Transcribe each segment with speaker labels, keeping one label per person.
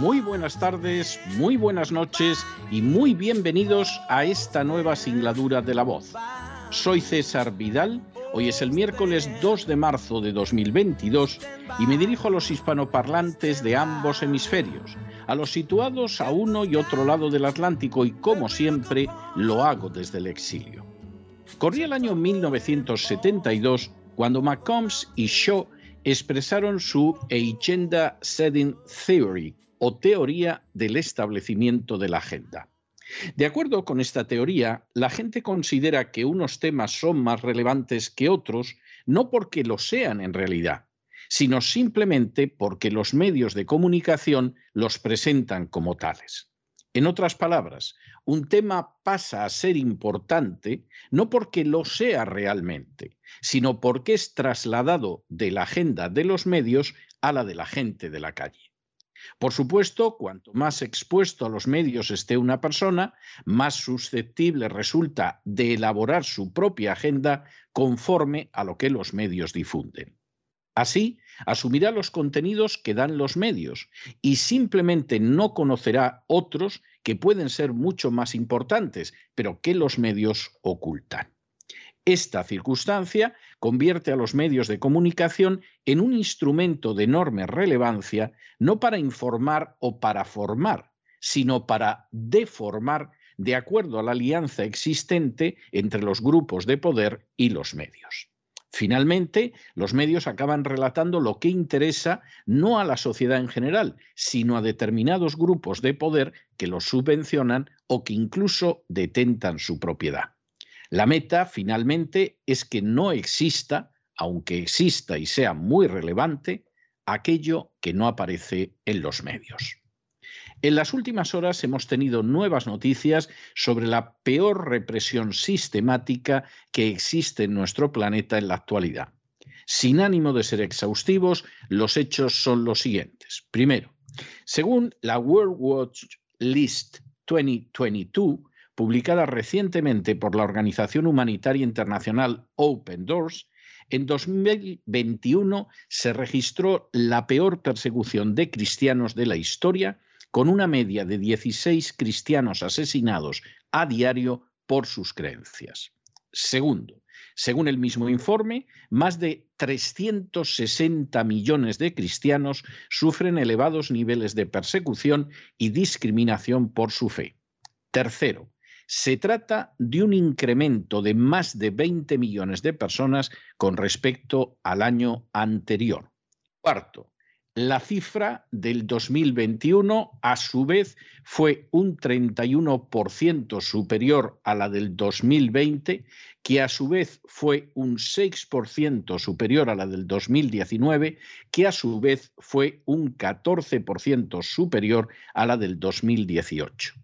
Speaker 1: muy buenas tardes, muy buenas noches y muy bienvenidos a esta nueva singladura de la voz. Soy César Vidal, hoy es el miércoles 2 de marzo de 2022 y me dirijo a los hispanoparlantes de ambos hemisferios, a los situados a uno y otro lado del Atlántico y como siempre lo hago desde el exilio. Corría el año 1972 cuando McCombs y Shaw expresaron su Agenda Setting Theory o teoría del establecimiento de la agenda. De acuerdo con esta teoría, la gente considera que unos temas son más relevantes que otros no porque lo sean en realidad, sino simplemente porque los medios de comunicación los presentan como tales. En otras palabras, un tema pasa a ser importante no porque lo sea realmente, sino porque es trasladado de la agenda de los medios a la de la gente de la calle. Por supuesto, cuanto más expuesto a los medios esté una persona, más susceptible resulta de elaborar su propia agenda conforme a lo que los medios difunden. Así, asumirá los contenidos que dan los medios y simplemente no conocerá otros que pueden ser mucho más importantes, pero que los medios ocultan. Esta circunstancia convierte a los medios de comunicación en un instrumento de enorme relevancia, no para informar o para formar, sino para deformar de acuerdo a la alianza existente entre los grupos de poder y los medios. Finalmente, los medios acaban relatando lo que interesa no a la sociedad en general, sino a determinados grupos de poder que los subvencionan o que incluso detentan su propiedad. La meta, finalmente, es que no exista, aunque exista y sea muy relevante, aquello que no aparece en los medios. En las últimas horas hemos tenido nuevas noticias sobre la peor represión sistemática que existe en nuestro planeta en la actualidad. Sin ánimo de ser exhaustivos, los hechos son los siguientes. Primero, según la World Watch List 2022, publicada recientemente por la organización humanitaria internacional Open Doors, en 2021 se registró la peor persecución de cristianos de la historia con una media de 16 cristianos asesinados a diario por sus creencias. Segundo, según el mismo informe, más de 360 millones de cristianos sufren elevados niveles de persecución y discriminación por su fe. Tercero, se trata de un incremento de más de 20 millones de personas con respecto al año anterior. Cuarto, la cifra del 2021, a su vez, fue un 31% superior a la del 2020, que a su vez fue un 6% superior a la del 2019, que a su vez fue un 14% superior a la del 2018.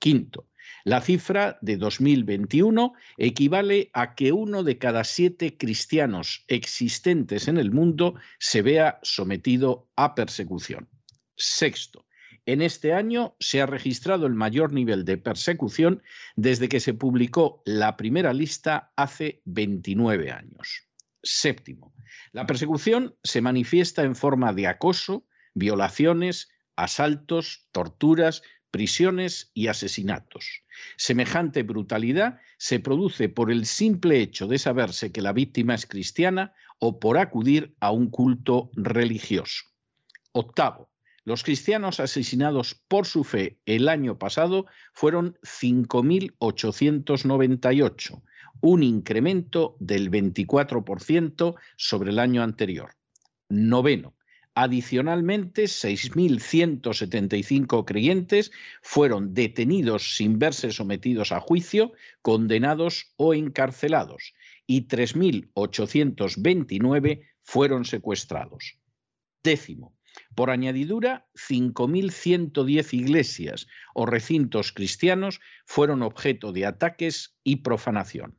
Speaker 1: Quinto, la cifra de 2021 equivale a que uno de cada siete cristianos existentes en el mundo se vea sometido a persecución. Sexto, en este año se ha registrado el mayor nivel de persecución desde que se publicó la primera lista hace 29 años. Séptimo, la persecución se manifiesta en forma de acoso, violaciones, asaltos, torturas, prisiones y asesinatos. Semejante brutalidad se produce por el simple hecho de saberse que la víctima es cristiana o por acudir a un culto religioso. Octavo, Los cristianos asesinados por su fe el año pasado fueron 5.898, un incremento del 24% sobre el año anterior. Noveno. Adicionalmente, 6.175 creyentes fueron detenidos sin verse sometidos a juicio, condenados o encarcelados, y 3.829 fueron secuestrados. Décimo. Por añadidura, 5.110 iglesias o recintos cristianos fueron objeto de ataques y profanación.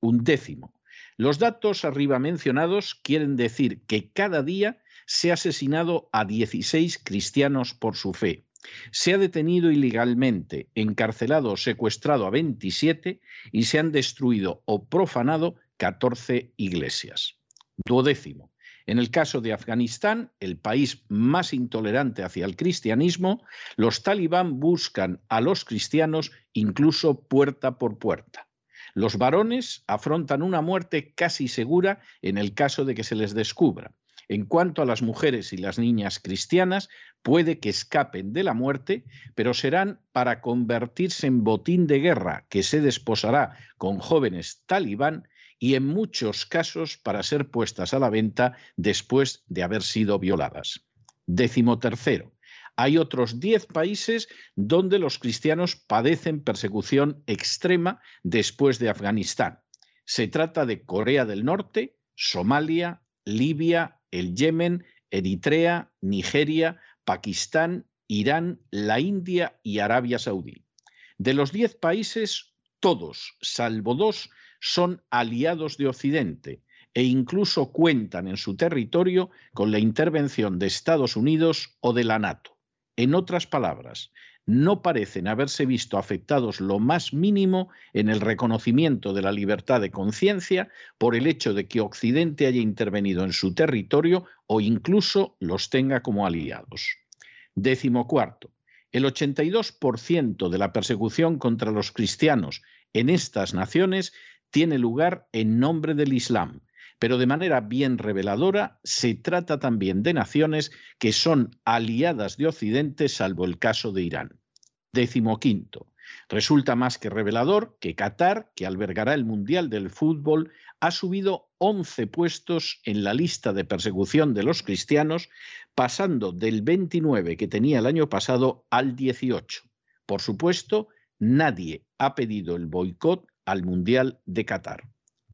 Speaker 1: Un décimo. Los datos arriba mencionados quieren decir que cada día se ha asesinado a 16 cristianos por su fe. Se ha detenido ilegalmente, encarcelado o secuestrado a 27 y se han destruido o profanado 14 iglesias. Duodécimo. En el caso de Afganistán, el país más intolerante hacia el cristianismo, los talibán buscan a los cristianos incluso puerta por puerta. Los varones afrontan una muerte casi segura en el caso de que se les descubra. En cuanto a las mujeres y las niñas cristianas, puede que escapen de la muerte, pero serán para convertirse en botín de guerra que se desposará con jóvenes talibán y en muchos casos para ser puestas a la venta después de haber sido violadas. Décimo tercero. Hay otros diez países donde los cristianos padecen persecución extrema después de Afganistán. Se trata de Corea del Norte, Somalia, Libia, el Yemen, Eritrea, Nigeria, Pakistán, Irán, la India y Arabia Saudí. De los diez países, todos, salvo dos, son aliados de Occidente e incluso cuentan en su territorio con la intervención de Estados Unidos o de la NATO. En otras palabras, no parecen haberse visto afectados lo más mínimo en el reconocimiento de la libertad de conciencia por el hecho de que Occidente haya intervenido en su territorio o incluso los tenga como aliados. Décimo cuarto. El 82% de la persecución contra los cristianos en estas naciones tiene lugar en nombre del Islam, pero de manera bien reveladora se trata también de naciones que son aliadas de Occidente, salvo el caso de Irán. Décimo quinto. Resulta más que revelador que Qatar, que albergará el Mundial del Fútbol, ha subido 11 puestos en la lista de persecución de los cristianos, pasando del 29 que tenía el año pasado al 18. Por supuesto, nadie ha pedido el boicot al Mundial de Qatar.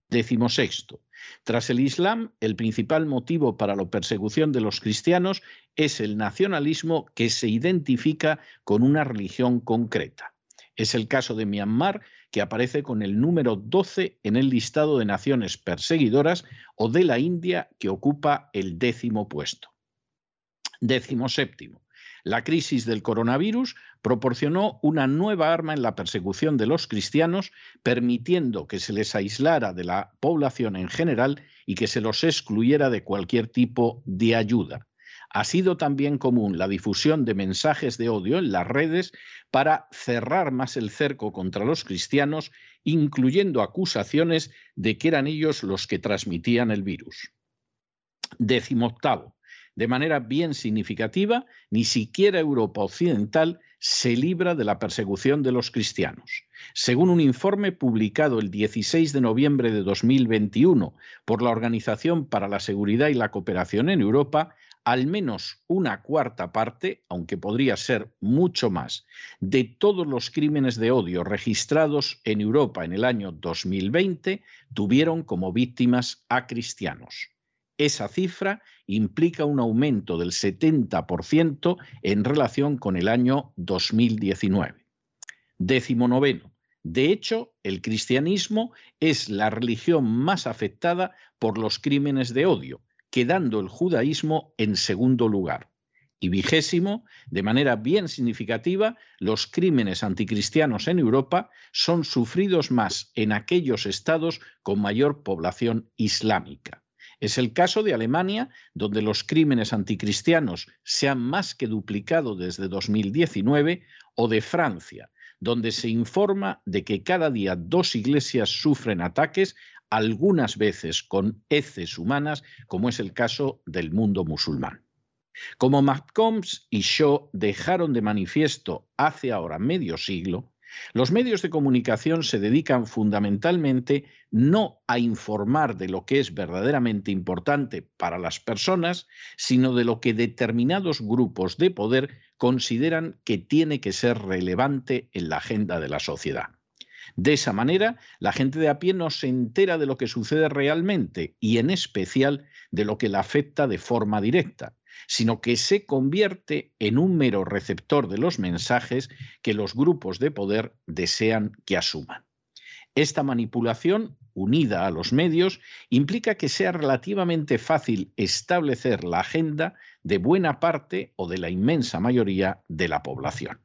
Speaker 1: Décimo sexto. Tras el Islam, el principal motivo para la persecución de los cristianos es el nacionalismo que se identifica con una religión concreta. Es el caso de Myanmar, que aparece con el número 12 en el listado de naciones perseguidoras, o de la India, que ocupa el décimo puesto. Décimo séptimo. La crisis del coronavirus proporcionó una nueva arma en la persecución de los cristianos, permitiendo que se les aislara de la población en general y que se los excluyera de cualquier tipo de ayuda. Ha sido también común la difusión de mensajes de odio en las redes para cerrar más el cerco contra los cristianos, incluyendo acusaciones de que eran ellos los que transmitían el virus. Décimo octavo. De manera bien significativa, ni siquiera Europa Occidental se libra de la persecución de los cristianos. Según un informe publicado el 16 de noviembre de 2021 por la Organización para la Seguridad y la Cooperación en Europa, al menos una cuarta parte, aunque podría ser mucho más, de todos los crímenes de odio registrados en Europa en el año 2020 tuvieron como víctimas a cristianos. Esa cifra implica un aumento del 70% en relación con el año 2019. Décimo noveno. De hecho, el cristianismo es la religión más afectada por los crímenes de odio, quedando el judaísmo en segundo lugar. Y vigésimo, de manera bien significativa, los crímenes anticristianos en Europa son sufridos más en aquellos estados con mayor población islámica. Es el caso de Alemania, donde los crímenes anticristianos se han más que duplicado desde 2019, o de Francia, donde se informa de que cada día dos iglesias sufren ataques, algunas veces con heces humanas, como es el caso del mundo musulmán. Como McCombs y Shaw dejaron de manifiesto hace ahora medio siglo, los medios de comunicación se dedican fundamentalmente no a informar de lo que es verdaderamente importante para las personas, sino de lo que determinados grupos de poder consideran que tiene que ser relevante en la agenda de la sociedad. De esa manera, la gente de a pie no se entera de lo que sucede realmente y en especial de lo que la afecta de forma directa, sino que se convierte en un mero receptor de los mensajes que los grupos de poder desean que asuman. Esta manipulación, unida a los medios, implica que sea relativamente fácil establecer la agenda de buena parte o de la inmensa mayoría de la población.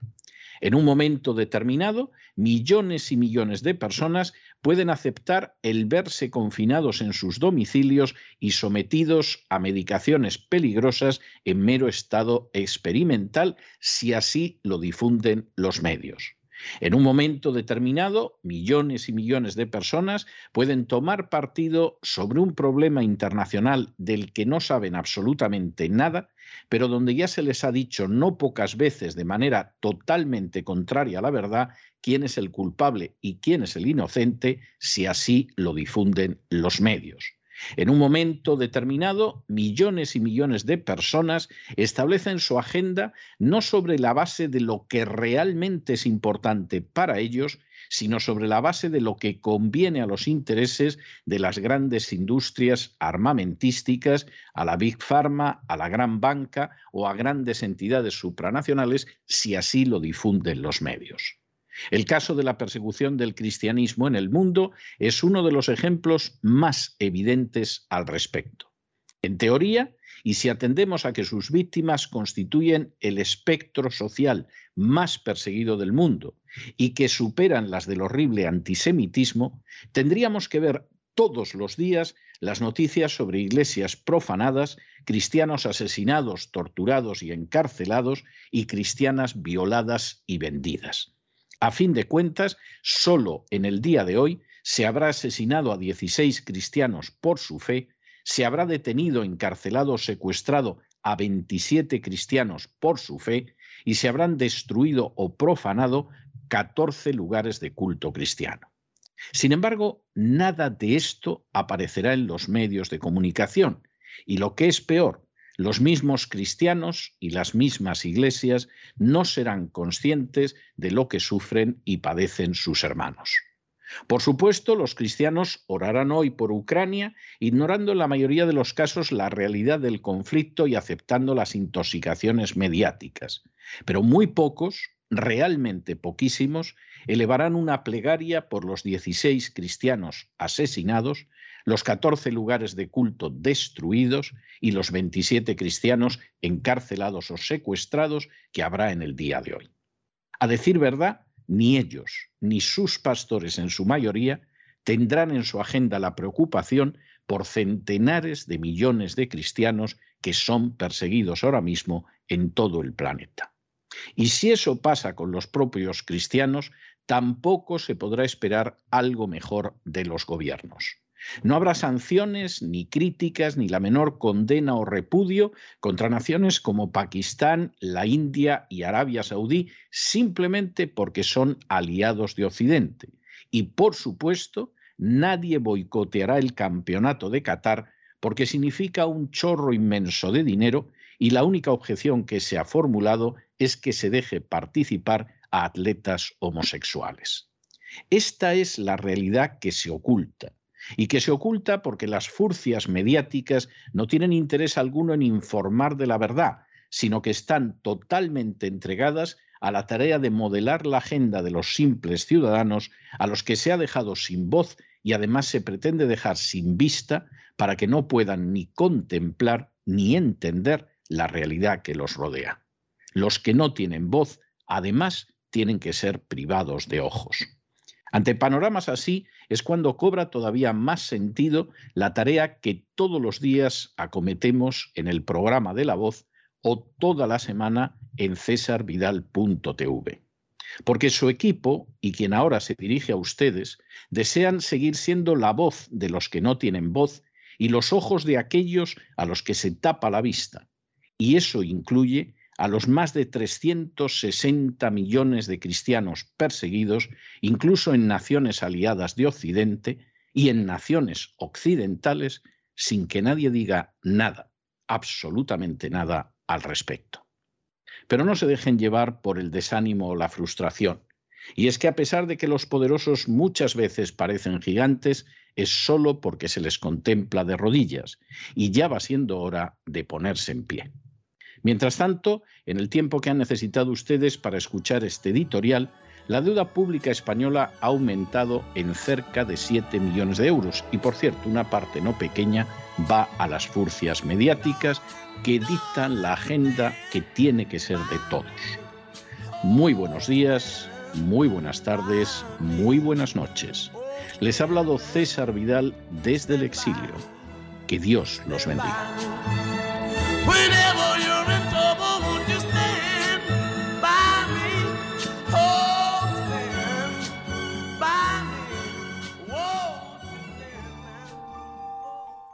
Speaker 1: En un momento determinado, millones y millones de personas pueden aceptar el verse confinados en sus domicilios y sometidos a medicaciones peligrosas en mero estado experimental si así lo difunden los medios. En un momento determinado, millones y millones de personas pueden tomar partido sobre un problema internacional del que no saben absolutamente nada, pero donde ya se les ha dicho no pocas veces de manera totalmente contraria a la verdad quién es el culpable y quién es el inocente si así lo difunden los medios. En un momento determinado, millones y millones de personas establecen su agenda no sobre la base de lo que realmente es importante para ellos, sino sobre la base de lo que conviene a los intereses de las grandes industrias armamentísticas, a la Big Pharma, a la gran banca o a grandes entidades supranacionales, si así lo difunden los medios. El caso de la persecución del cristianismo en el mundo es uno de los ejemplos más evidentes al respecto. En teoría, y si atendemos a que sus víctimas constituyen el espectro social más perseguido del mundo y que superan las del horrible antisemitismo, tendríamos que ver todos los días las noticias sobre iglesias profanadas, cristianos asesinados, torturados y encarcelados y cristianas violadas y vendidas. A fin de cuentas, solo en el día de hoy se habrá asesinado a 16 cristianos por su fe, se habrá detenido, encarcelado o secuestrado a 27 cristianos por su fe y se habrán destruido o profanado 14 lugares de culto cristiano. Sin embargo, nada de esto aparecerá en los medios de comunicación y lo que es peor, los mismos cristianos y las mismas iglesias no serán conscientes de lo que sufren y padecen sus hermanos. Por supuesto, los cristianos orarán hoy por Ucrania, ignorando en la mayoría de los casos la realidad del conflicto y aceptando las intoxicaciones mediáticas. Pero muy pocos, realmente poquísimos, elevarán una plegaria por los 16 cristianos asesinados los 14 lugares de culto destruidos y los 27 cristianos encarcelados o secuestrados que habrá en el día de hoy. A decir verdad, ni ellos ni sus pastores en su mayoría tendrán en su agenda la preocupación por centenares de millones de cristianos que son perseguidos ahora mismo en todo el planeta. Y si eso pasa con los propios cristianos, tampoco se podrá esperar algo mejor de los gobiernos. No habrá sanciones, ni críticas, ni la menor condena o repudio contra naciones como Pakistán, la India y Arabia Saudí, simplemente porque son aliados de Occidente. Y, por supuesto, nadie boicoteará el campeonato de Qatar porque significa un chorro inmenso de dinero y la única objeción que se ha formulado es que se deje participar a atletas homosexuales. Esta es la realidad que se oculta y que se oculta porque las furcias mediáticas no tienen interés alguno en informar de la verdad, sino que están totalmente entregadas a la tarea de modelar la agenda de los simples ciudadanos a los que se ha dejado sin voz y además se pretende dejar sin vista para que no puedan ni contemplar ni entender la realidad que los rodea. Los que no tienen voz, además, tienen que ser privados de ojos. Ante panoramas así es cuando cobra todavía más sentido la tarea que todos los días acometemos en el programa de la voz o toda la semana en cesarvidal.tv. Porque su equipo, y quien ahora se dirige a ustedes, desean seguir siendo la voz de los que no tienen voz y los ojos de aquellos a los que se tapa la vista, y eso incluye a los más de 360 millones de cristianos perseguidos, incluso en naciones aliadas de Occidente y en naciones occidentales, sin que nadie diga nada, absolutamente nada al respecto. Pero no se dejen llevar por el desánimo o la frustración. Y es que a pesar de que los poderosos muchas veces parecen gigantes, es solo porque se les contempla de rodillas, y ya va siendo hora de ponerse en pie. Mientras tanto, en el tiempo que han necesitado ustedes para escuchar este editorial, la deuda pública española ha aumentado en cerca de 7 millones de euros y, por cierto, una parte no pequeña va a las furcias mediáticas que dictan la agenda que tiene que ser de todos. Muy buenos días, muy buenas tardes, muy buenas noches. Les ha hablado César Vidal desde el exilio. Que Dios los bendiga.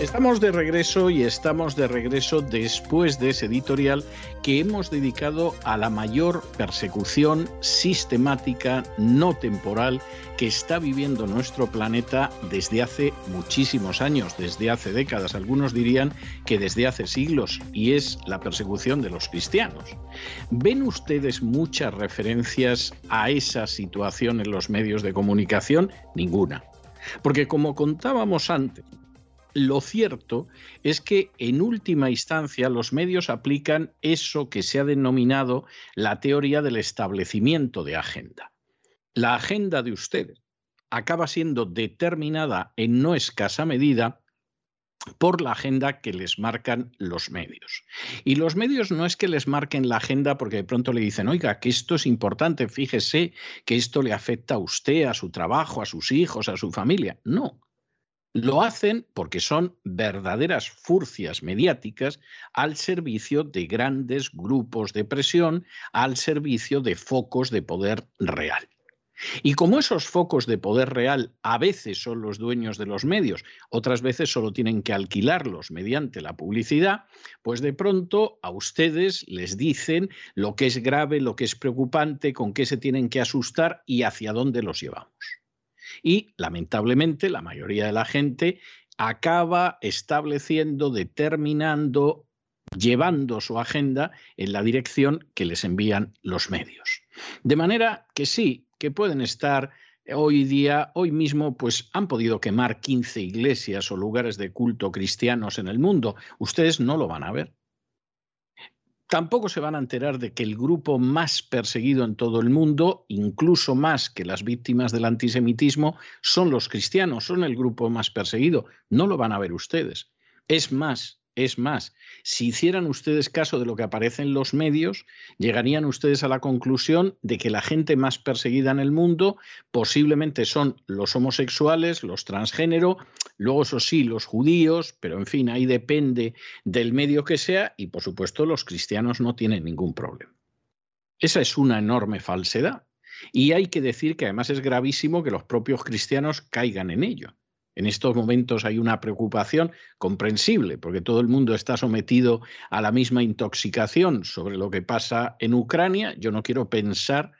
Speaker 1: Estamos de regreso y estamos de regreso después de ese editorial que hemos dedicado a la mayor persecución sistemática, no temporal, que está viviendo nuestro planeta desde hace muchísimos años, desde hace décadas, algunos dirían que desde hace siglos, y es la persecución de los cristianos. ¿Ven ustedes muchas referencias a esa situación en los medios de comunicación? Ninguna. Porque como contábamos antes, lo cierto es que en última instancia los medios aplican eso que se ha denominado la teoría del establecimiento de agenda. La agenda de ustedes acaba siendo determinada en no escasa medida por la agenda que les marcan los medios. Y los medios no es que les marquen la agenda porque de pronto le dicen, oiga, que esto es importante, fíjese que esto le afecta a usted, a su trabajo, a sus hijos, a su familia. No, lo hacen porque son verdaderas furcias mediáticas al servicio de grandes grupos de presión, al servicio de focos de poder real. Y como esos focos de poder real a veces son los dueños de los medios, otras veces solo tienen que alquilarlos mediante la publicidad, pues de pronto a ustedes les dicen lo que es grave, lo que es preocupante, con qué se tienen que asustar y hacia dónde los llevamos. Y lamentablemente la mayoría de la gente acaba estableciendo, determinando, llevando su agenda en la dirección que les envían los medios. De manera que sí, que pueden estar hoy día, hoy mismo, pues han podido quemar 15 iglesias o lugares de culto cristianos en el mundo. Ustedes no lo van a ver tampoco se van a enterar de que el grupo más perseguido en todo el mundo, incluso más que las víctimas del antisemitismo, son los cristianos, son el grupo más perseguido. No lo van a ver ustedes. Es más, es más, si hicieran ustedes caso de lo que aparece en los medios, llegarían ustedes a la conclusión de que la gente más perseguida en el mundo posiblemente son los homosexuales, los transgénero, luego eso sí, los judíos, pero en fin, ahí depende del medio que sea y por supuesto los cristianos no tienen ningún problema. Esa es una enorme falsedad. Y hay que decir que además es gravísimo que los propios cristianos caigan en ello. En estos momentos hay una preocupación comprensible, porque todo el mundo está sometido a la misma intoxicación sobre lo que pasa en Ucrania. Yo no quiero pensar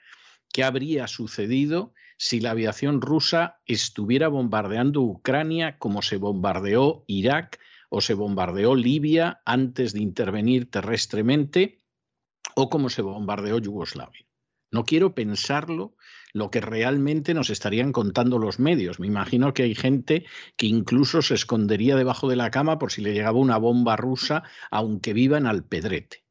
Speaker 1: qué habría sucedido si la aviación rusa estuviera bombardeando Ucrania como se bombardeó Irak o se bombardeó Libia antes de intervenir terrestremente o como se bombardeó Yugoslavia. No quiero pensarlo lo que realmente nos estarían contando los medios. Me imagino que hay gente que incluso se escondería debajo de la cama por si le llegaba una bomba rusa, aunque viva en Alpedrete.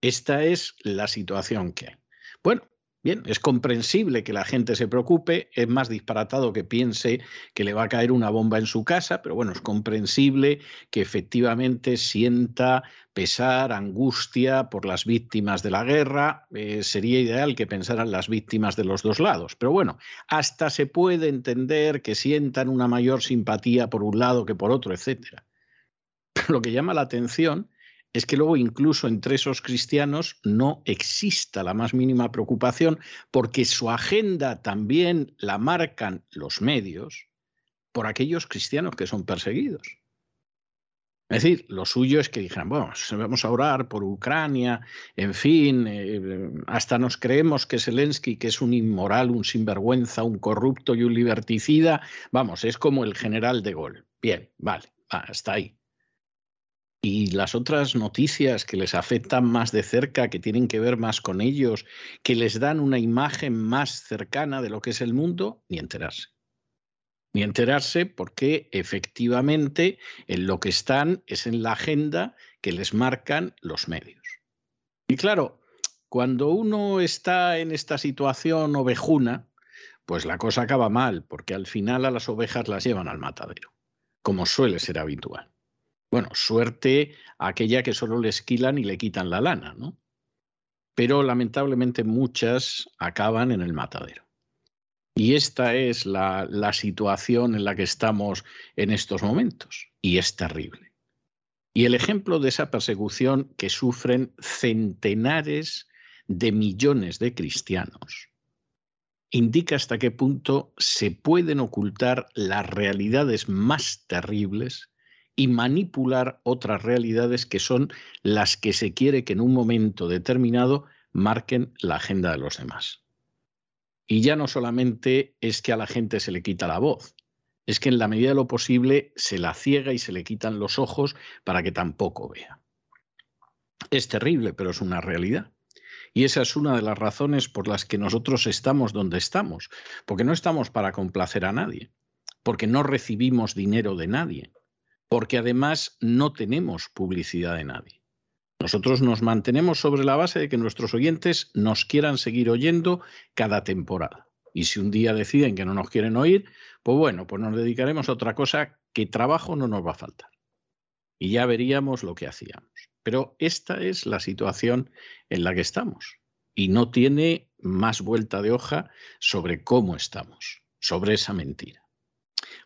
Speaker 1: Esta es la situación que hay. Bueno, Bien, es comprensible que la gente se preocupe, es más disparatado que piense que le va a caer una bomba en su casa, pero bueno, es comprensible que efectivamente sienta pesar, angustia por las víctimas de la guerra. Eh, sería ideal que pensaran las víctimas de los dos lados, pero bueno, hasta se puede entender que sientan una mayor simpatía por un lado que por otro, etcétera. Lo que llama la atención es que luego incluso entre esos cristianos no exista la más mínima preocupación porque su agenda también la marcan los medios por aquellos cristianos que son perseguidos. Es decir, lo suyo es que dijeran, bueno, vamos a orar por Ucrania, en fin, eh, hasta nos creemos que Zelensky, que es un inmoral, un sinvergüenza, un corrupto y un liberticida, vamos, es como el general de Gaulle. Bien, vale, hasta ahí. Y las otras noticias que les afectan más de cerca, que tienen que ver más con ellos, que les dan una imagen más cercana de lo que es el mundo, ni enterarse. Ni enterarse porque efectivamente en lo que están es en la agenda que les marcan los medios. Y claro, cuando uno está en esta situación ovejuna, pues la cosa acaba mal, porque al final a las ovejas las llevan al matadero, como suele ser habitual. Bueno, suerte aquella que solo le esquilan y le quitan la lana, ¿no? Pero lamentablemente muchas acaban en el matadero. Y esta es la, la situación en la que estamos en estos momentos. Y es terrible. Y el ejemplo de esa persecución que sufren centenares de millones de cristianos indica hasta qué punto se pueden ocultar las realidades más terribles y manipular otras realidades que son las que se quiere que en un momento determinado marquen la agenda de los demás. Y ya no solamente es que a la gente se le quita la voz, es que en la medida de lo posible se la ciega y se le quitan los ojos para que tampoco vea. Es terrible, pero es una realidad. Y esa es una de las razones por las que nosotros estamos donde estamos, porque no estamos para complacer a nadie, porque no recibimos dinero de nadie, porque además no tenemos publicidad de nadie. Nosotros nos mantenemos sobre la base de que nuestros oyentes nos quieran seguir oyendo cada temporada. Y si un día deciden que no nos quieren oír, pues bueno, pues nos dedicaremos a otra cosa que trabajo no nos va a faltar. Y ya veríamos lo que hacíamos. Pero esta es la situación en la que estamos. Y no tiene más vuelta de hoja sobre cómo estamos, sobre esa mentira.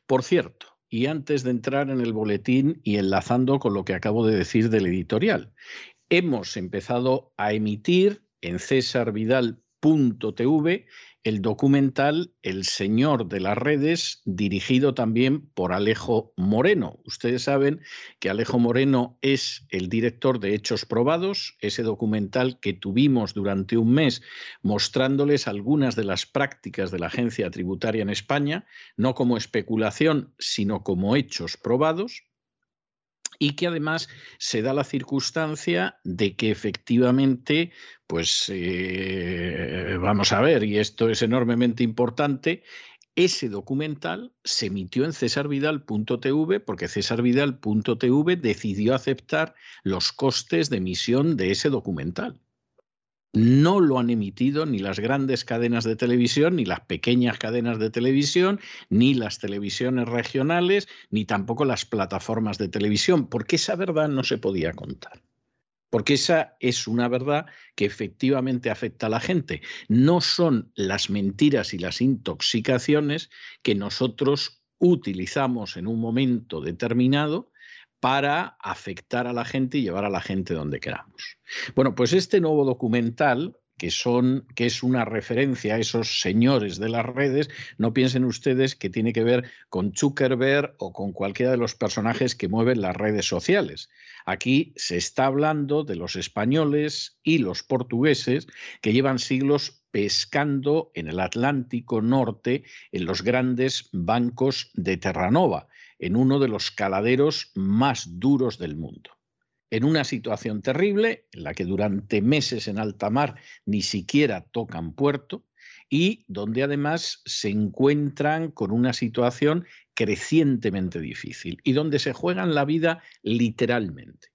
Speaker 1: Por cierto, y antes de entrar en el boletín y enlazando con lo que acabo de decir del editorial, hemos empezado a emitir en cesarvidal.tv el documental El Señor de las Redes, dirigido también por Alejo Moreno. Ustedes saben que Alejo Moreno es el director de Hechos Probados, ese documental que tuvimos durante un mes mostrándoles algunas de las prácticas de la agencia tributaria en España, no como especulación, sino como hechos probados y que además se da la circunstancia de que efectivamente, pues eh, vamos a ver, y esto es enormemente importante, ese documental se emitió en cesarvidal.tv porque cesarvidal.tv decidió aceptar los costes de emisión de ese documental no lo han emitido ni las grandes cadenas de televisión, ni las pequeñas cadenas de televisión, ni las televisiones regionales, ni tampoco las plataformas de televisión, porque esa verdad no se podía contar. Porque esa es una verdad que efectivamente afecta a la gente. No son las mentiras y las intoxicaciones que nosotros utilizamos en un momento determinado para afectar a la gente y llevar a la gente donde queramos. Bueno, pues este nuevo documental que son es una referencia a esos señores de las redes, no piensen ustedes que tiene que ver con Zuckerberg o con cualquiera de los personajes que mueven las redes sociales. Aquí se está hablando de los españoles y los portugueses que llevan siglos pescando en el Atlántico Norte en los grandes bancos de Terranova en uno de los caladeros más duros del mundo. En una situación terrible, en la que durante meses en alta mar ni siquiera tocan puerto, y donde además se encuentran con una situación crecientemente difícil y donde se juegan la vida literalmente.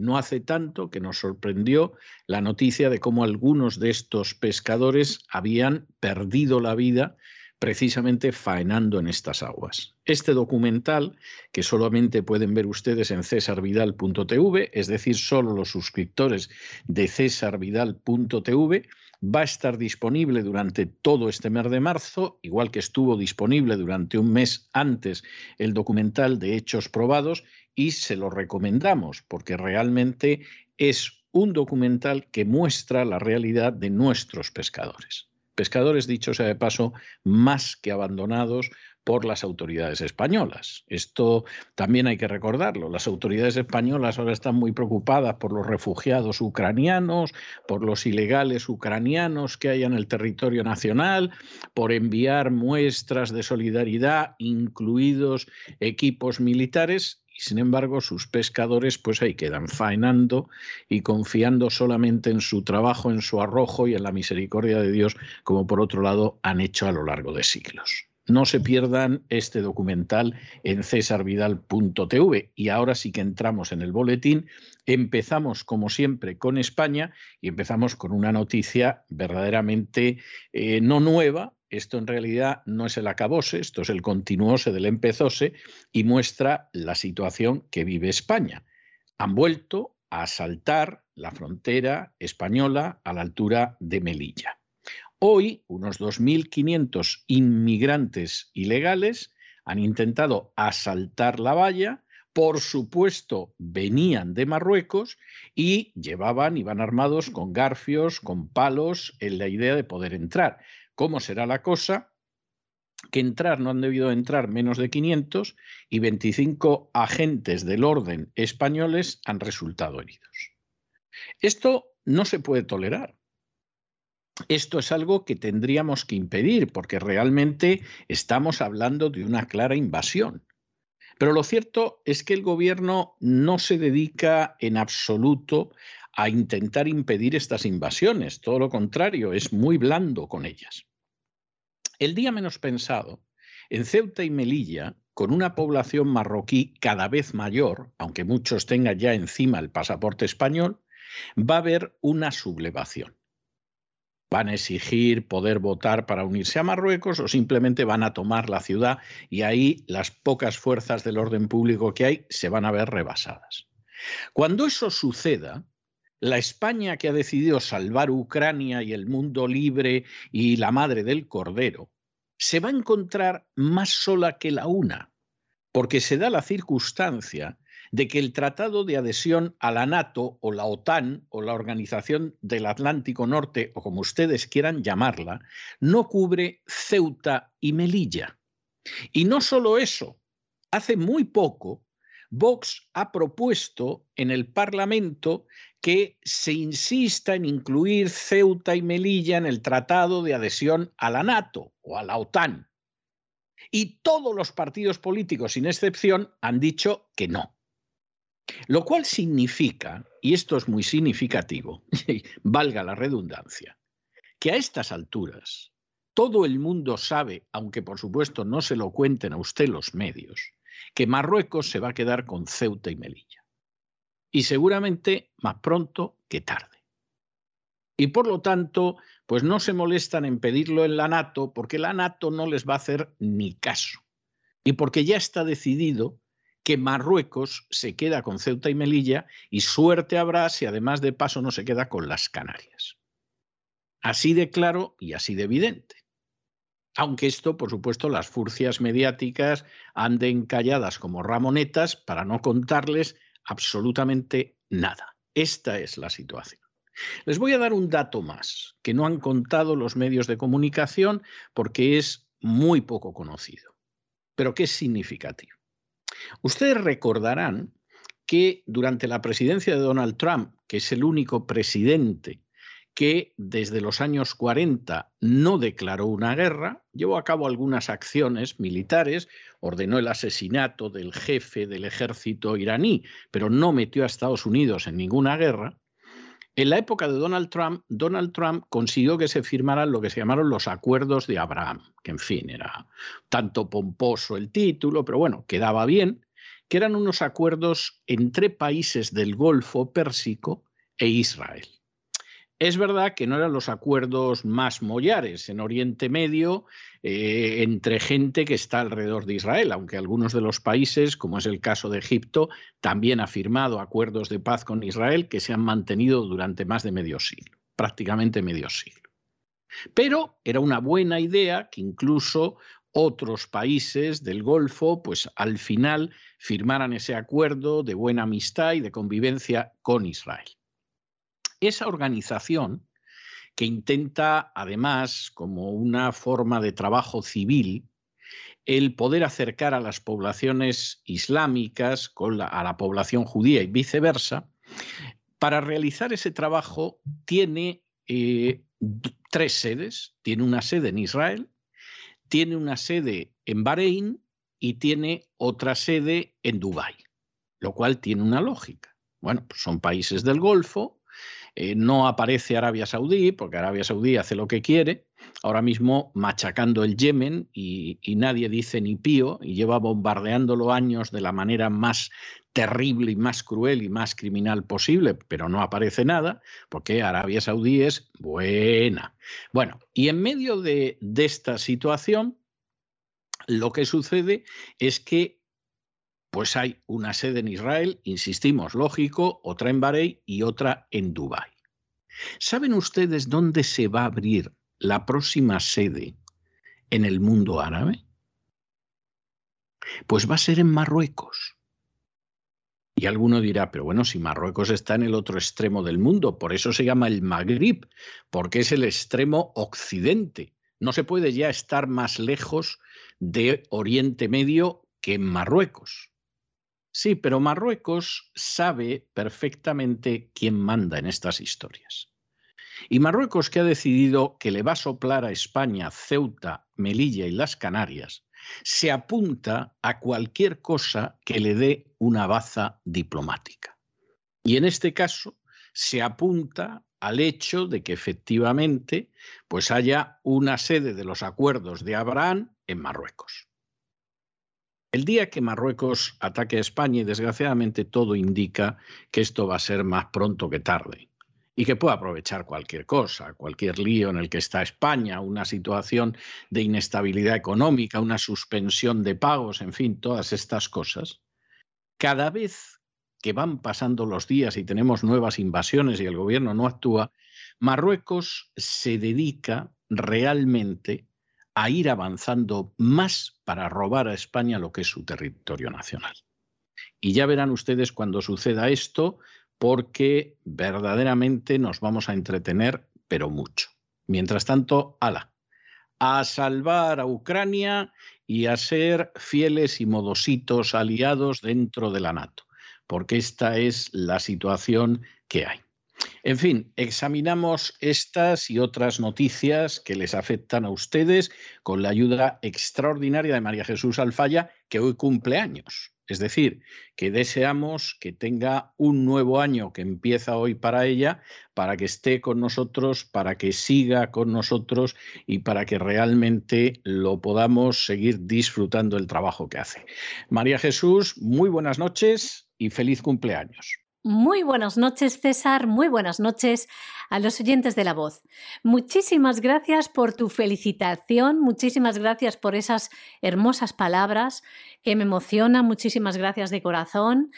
Speaker 1: No hace tanto que nos sorprendió la noticia de cómo algunos de estos pescadores habían perdido la vida precisamente faenando en estas aguas. Este documental, que solamente pueden ver ustedes en cesarvidal.tv, es decir, solo los suscriptores de cesarvidal.tv, va a estar disponible durante todo este mes de marzo, igual que estuvo disponible durante un mes antes el documental de Hechos Probados, y se lo recomendamos porque realmente es un documental que muestra la realidad de nuestros pescadores. Pescadores, dicho sea de paso, más que abandonados por las autoridades españolas. Esto también hay que recordarlo. Las autoridades españolas ahora están muy preocupadas por los refugiados ucranianos, por los ilegales ucranianos que hay en el territorio nacional, por enviar muestras de solidaridad, incluidos equipos militares, y sin embargo sus pescadores pues ahí quedan faenando y confiando solamente en su trabajo, en su arrojo y en la misericordia de Dios, como por otro lado han hecho a lo largo de siglos. No se pierdan este documental en cesarvidal.tv. Y ahora sí que entramos en el boletín. Empezamos, como siempre, con España y empezamos con una noticia verdaderamente eh, no nueva. Esto en realidad no es el acabose, esto es el continuose del empezose y muestra la situación que vive España. Han vuelto a asaltar la frontera española a la altura de Melilla. Hoy, unos 2.500 inmigrantes ilegales han intentado asaltar la valla. Por supuesto, venían de Marruecos y llevaban, iban armados con garfios, con palos, en la idea de poder entrar. ¿Cómo será la cosa? Que entrar no han debido entrar menos de 500 y 25 agentes del orden españoles han resultado heridos. Esto no se puede tolerar esto es algo que tendríamos que impedir porque realmente estamos hablando de una clara invasión. Pero lo cierto es que el gobierno no se dedica en absoluto a intentar impedir estas invasiones, todo lo contrario, es muy blando con ellas. El día menos pensado, en Ceuta y Melilla, con una población marroquí cada vez mayor, aunque muchos tengan ya encima el pasaporte español, va a haber una sublevación van a exigir poder votar para unirse a Marruecos o simplemente van a tomar la ciudad y ahí las pocas fuerzas del orden público que hay se van a ver rebasadas. Cuando eso suceda, la España que ha decidido salvar Ucrania y el mundo libre y la madre del Cordero, se va a encontrar más sola que la una, porque se da la circunstancia de que el tratado de adhesión a la NATO o la OTAN o la Organización del Atlántico Norte o como ustedes quieran llamarla, no cubre Ceuta y Melilla. Y no solo eso, hace muy poco Vox ha propuesto en el Parlamento que se insista en incluir Ceuta y Melilla en el tratado de adhesión a la NATO o a la OTAN. Y todos los partidos políticos, sin excepción, han dicho que no. Lo cual significa, y esto es muy significativo, valga la redundancia, que a estas alturas todo el mundo sabe, aunque por supuesto no se lo cuenten a usted los medios, que Marruecos se va a quedar con Ceuta y Melilla. Y seguramente más pronto que tarde. Y por lo tanto, pues no se molestan en pedirlo en la NATO porque la NATO no les va a hacer ni caso. Y porque ya está decidido que Marruecos se queda con Ceuta y Melilla y suerte habrá si además de paso no se queda con las Canarias. Así de claro y así de evidente. Aunque esto, por supuesto, las furcias mediáticas anden calladas como ramonetas para no contarles absolutamente nada. Esta es la situación. Les voy a dar un dato más que no han contado los medios de comunicación porque es muy poco conocido, pero que es significativo. Ustedes recordarán que durante la presidencia de Donald Trump, que es el único presidente que desde los años 40 no declaró una guerra, llevó a cabo algunas acciones militares, ordenó el asesinato del jefe del ejército iraní, pero no metió a Estados Unidos en ninguna guerra. En la época de Donald Trump, Donald Trump consiguió que se firmaran lo que se llamaron los acuerdos de Abraham, que en fin era tanto pomposo el título, pero bueno, quedaba bien. que eran unos acuerdos entre países del Golfo Pérsico e Israel. Es verdad que no eran los acuerdos más mollares en Oriente Medio eh, entre gente que está alrededor de Israel, aunque algunos de los países, como es el caso de Egipto, también ha firmado acuerdos de paz con Israel que se han mantenido durante más de medio siglo, prácticamente medio siglo. Pero era una buena idea que incluso otros países del Golfo, pues al final firmaran ese acuerdo de buena amistad y de convivencia con Israel. Esa organización, que intenta, además, como una forma de trabajo civil, el poder acercar a las poblaciones islámicas a la población judía y viceversa, para realizar ese trabajo tiene eh, tres sedes. Tiene una sede en Israel, tiene una sede en Bahrein y tiene otra sede en Dubái, lo cual tiene una lógica. Bueno, pues son países del Golfo, eh, no aparece Arabia Saudí, porque Arabia Saudí hace lo que quiere, ahora mismo machacando el Yemen y, nadie dice ni pío y lleva bombardeándolo años de la manera más terrible y más cruel y más criminal posible, pero no aparece nada, porque Arabia Saudí es buena. Bueno, y en medio de esta situación, lo que sucede es que pues hay una sede en Israel, insistimos, lógico, otra en Bahrein y otra en Dubái. ¿Saben ustedes dónde se va a abrir la próxima sede en el mundo árabe? Pues va a ser en Marruecos. Y alguno dirá, pero bueno, si Marruecos está en el otro extremo del mundo, por eso se llama el Magrib, porque es el extremo occidente. No se puede ya estar más lejos de Oriente Medio que en Marruecos. Sí, pero Marruecos sabe perfectamente quién manda en estas historias. Y Marruecos que ha decidido que le va a soplar a España, Ceuta, Melilla y las Canarias, se apunta a cualquier cosa que le dé una baza diplomática. Y en este caso se apunta al hecho de que efectivamente pues haya una sede de los acuerdos de Abraham en Marruecos. El día que Marruecos ataque a España, y desgraciadamente todo indica que esto va a ser más pronto que tarde, y que puede aprovechar cualquier cosa, cualquier lío en el que está España, una situación de inestabilidad económica, una suspensión de pagos, en fin, todas estas cosas, cada vez que van pasando los días y tenemos nuevas invasiones y el gobierno no actúa, Marruecos se dedica realmente a ir avanzando más para robar a España lo que es su territorio nacional. Y ya verán ustedes cuando suceda esto, porque verdaderamente nos vamos a entretener, pero mucho. Mientras tanto, ala, a salvar a Ucrania y a ser fieles y modositos aliados dentro de la NATO, porque esta es la situación que hay. En fin, examinamos estas y otras noticias que les afectan a ustedes con la ayuda extraordinaria de María Jesús Alfaya, que hoy cumple años. Es decir, que deseamos que tenga un nuevo año que empieza hoy para ella, para que esté con nosotros, para que siga con nosotros y para que realmente lo podamos seguir disfrutando el trabajo que hace. María Jesús, muy buenas noches y feliz cumpleaños.
Speaker 2: Muy buenas noches, César. Muy buenas noches a los oyentes de la voz. Muchísimas gracias por tu felicitación, muchísimas gracias por esas hermosas palabras que me emocionan, muchísimas gracias de corazón.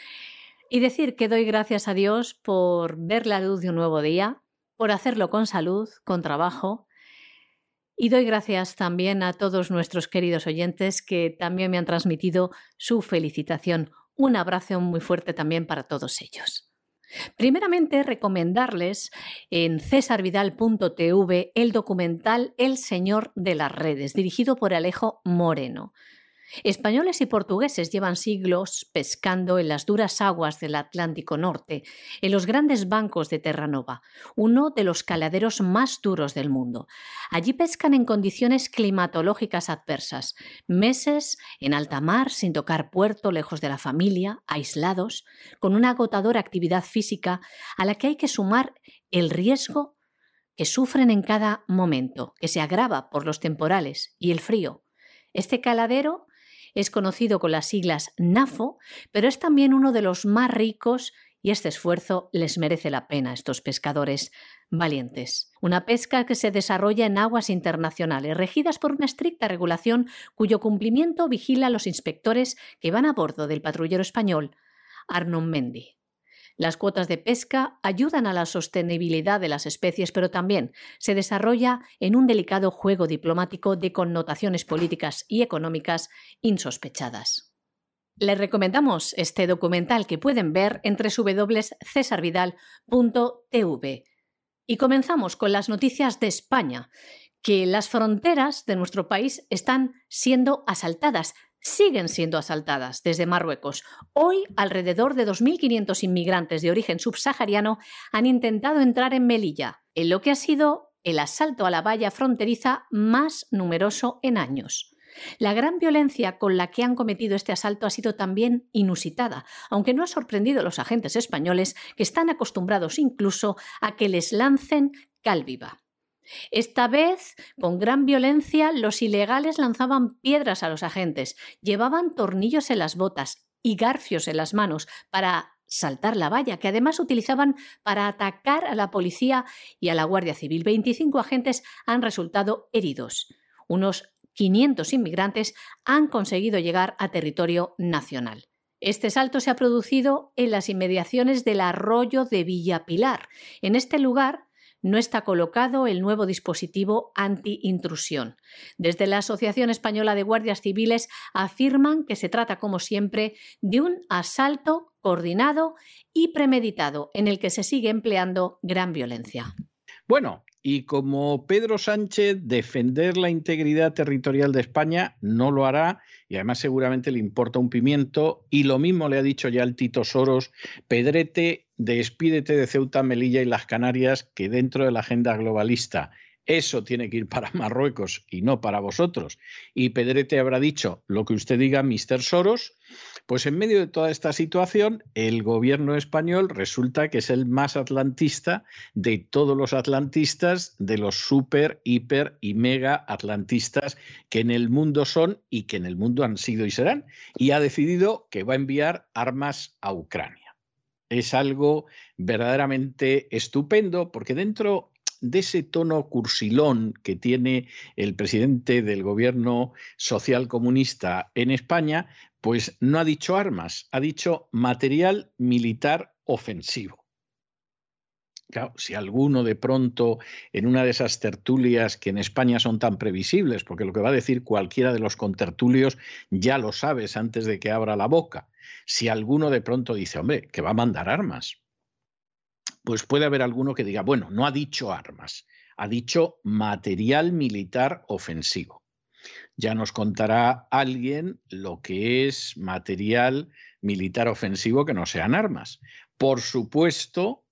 Speaker 2: Y decir que doy gracias a Dios por ver la luz de un nuevo día, por hacerlo con salud, con trabajo. Y doy gracias también a todos nuestros queridos oyentes que también me han transmitido su felicitación un abrazo muy fuerte también para todos ellos. Primeramente, recomendarles en cesarvidal.tv el documental El Señor de las Redes, dirigido por Alejo Moreno. Españoles y portugueses llevan siglos pescando en las duras aguas del Atlántico Norte, en los grandes bancos de Terranova, uno de los caladeros más duros del mundo. Allí pescan en condiciones climatológicas adversas, meses en alta mar sin tocar puerto, lejos de la familia, aislados, con una agotadora actividad física a la que hay que sumar el riesgo que sufren en cada momento, que se agrava por los temporales y el frío. Este caladero es conocido con las siglas NAFO, pero es también uno de los más ricos y este esfuerzo les merece la pena estos pescadores valientes. Una pesca que se desarrolla en aguas internacionales, regidas por una estricta regulación cuyo cumplimiento vigila los inspectores que van a bordo del patrullero español Arnon Mendy. Las cuotas de pesca ayudan a la sostenibilidad de las especies, pero también se desarrolla en un delicado juego diplomático de connotaciones políticas y económicas insospechadas. Les recomendamos este documental que pueden ver en www.cesarvidal.tv. Y comenzamos con las noticias de España, que las fronteras de nuestro país están siendo asaltadas siguen siendo asaltadas desde Marruecos. Hoy, alrededor de 2.500 inmigrantes de origen subsahariano han intentado entrar en Melilla, en lo que ha sido el asalto a la valla fronteriza más numeroso en años. La gran violencia con la que han cometido este asalto ha sido también inusitada, aunque no ha sorprendido a los agentes españoles que están acostumbrados incluso a que les lancen cal viva. Esta vez, con gran violencia, los ilegales lanzaban piedras a los agentes, llevaban tornillos en las botas y garfios en las manos para saltar la valla, que además utilizaban para atacar a la policía y a la Guardia Civil. 25 agentes han resultado heridos. Unos 500 inmigrantes han conseguido llegar a territorio nacional. Este salto se ha producido en las inmediaciones del arroyo de Villa Pilar. En este lugar no está colocado el nuevo dispositivo anti-intrusión. Desde la Asociación Española de Guardias Civiles afirman que se trata, como siempre, de un asalto coordinado y premeditado en el que se sigue empleando gran violencia.
Speaker 1: Bueno, y como Pedro Sánchez defender la integridad territorial de España no lo hará y además seguramente le importa un pimiento. Y lo mismo le ha dicho ya el Tito Soros, Pedrete, despídete de Ceuta, Melilla y las Canarias que dentro de la agenda globalista eso tiene que ir para Marruecos y no para vosotros. Y Pedrete habrá dicho lo que usted diga, Mr. Soros, pues en medio de toda esta situación, el gobierno español resulta que es el más atlantista de todos los atlantistas, de los super, hiper y mega atlantistas que en el mundo son y que en el mundo han sido y serán. Y ha decidido que va a enviar armas a Ucrania. Es algo verdaderamente estupendo porque dentro de ese tono cursilón que tiene el presidente del gobierno social comunista en España, pues no ha dicho armas, ha dicho material militar ofensivo. Claro, si alguno de pronto en una de esas tertulias que en España son tan previsibles, porque lo que va a decir cualquiera de los contertulios ya lo sabes antes de que abra la boca, si alguno de pronto dice, hombre, que va a mandar armas, pues puede haber alguno que diga, bueno, no ha dicho armas, ha dicho material militar ofensivo. Ya nos contará alguien lo que es material militar ofensivo que no sean armas. Por supuesto,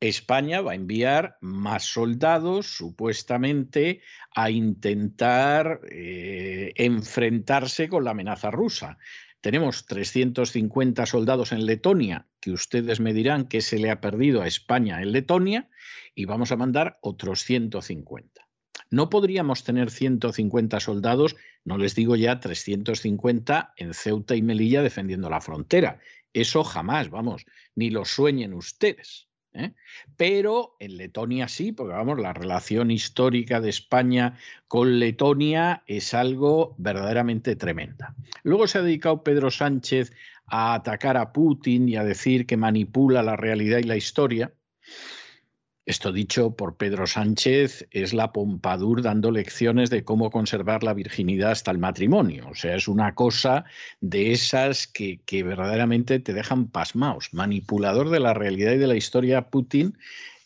Speaker 1: España va a enviar más soldados, supuestamente, a intentar eh, enfrentarse con la amenaza rusa. Tenemos 350 soldados en Letonia, que ustedes me dirán que se le ha perdido a España en Letonia, y vamos a mandar otros 150. No podríamos tener 150 soldados, no les digo ya 350 en Ceuta y Melilla defendiendo la frontera. Eso jamás, vamos, ni lo sueñen ustedes. ¿Eh? Pero en Letonia sí, porque vamos, la relación histórica de España con Letonia es algo verdaderamente tremenda. Luego se ha dedicado Pedro Sánchez a atacar a Putin y a decir que manipula la realidad y la historia. Esto dicho por Pedro Sánchez es la Pompadour dando lecciones de cómo conservar la virginidad hasta el matrimonio. O sea, es una cosa de esas que, que verdaderamente te dejan pasmaos. Manipulador de la realidad y de la historia Putin.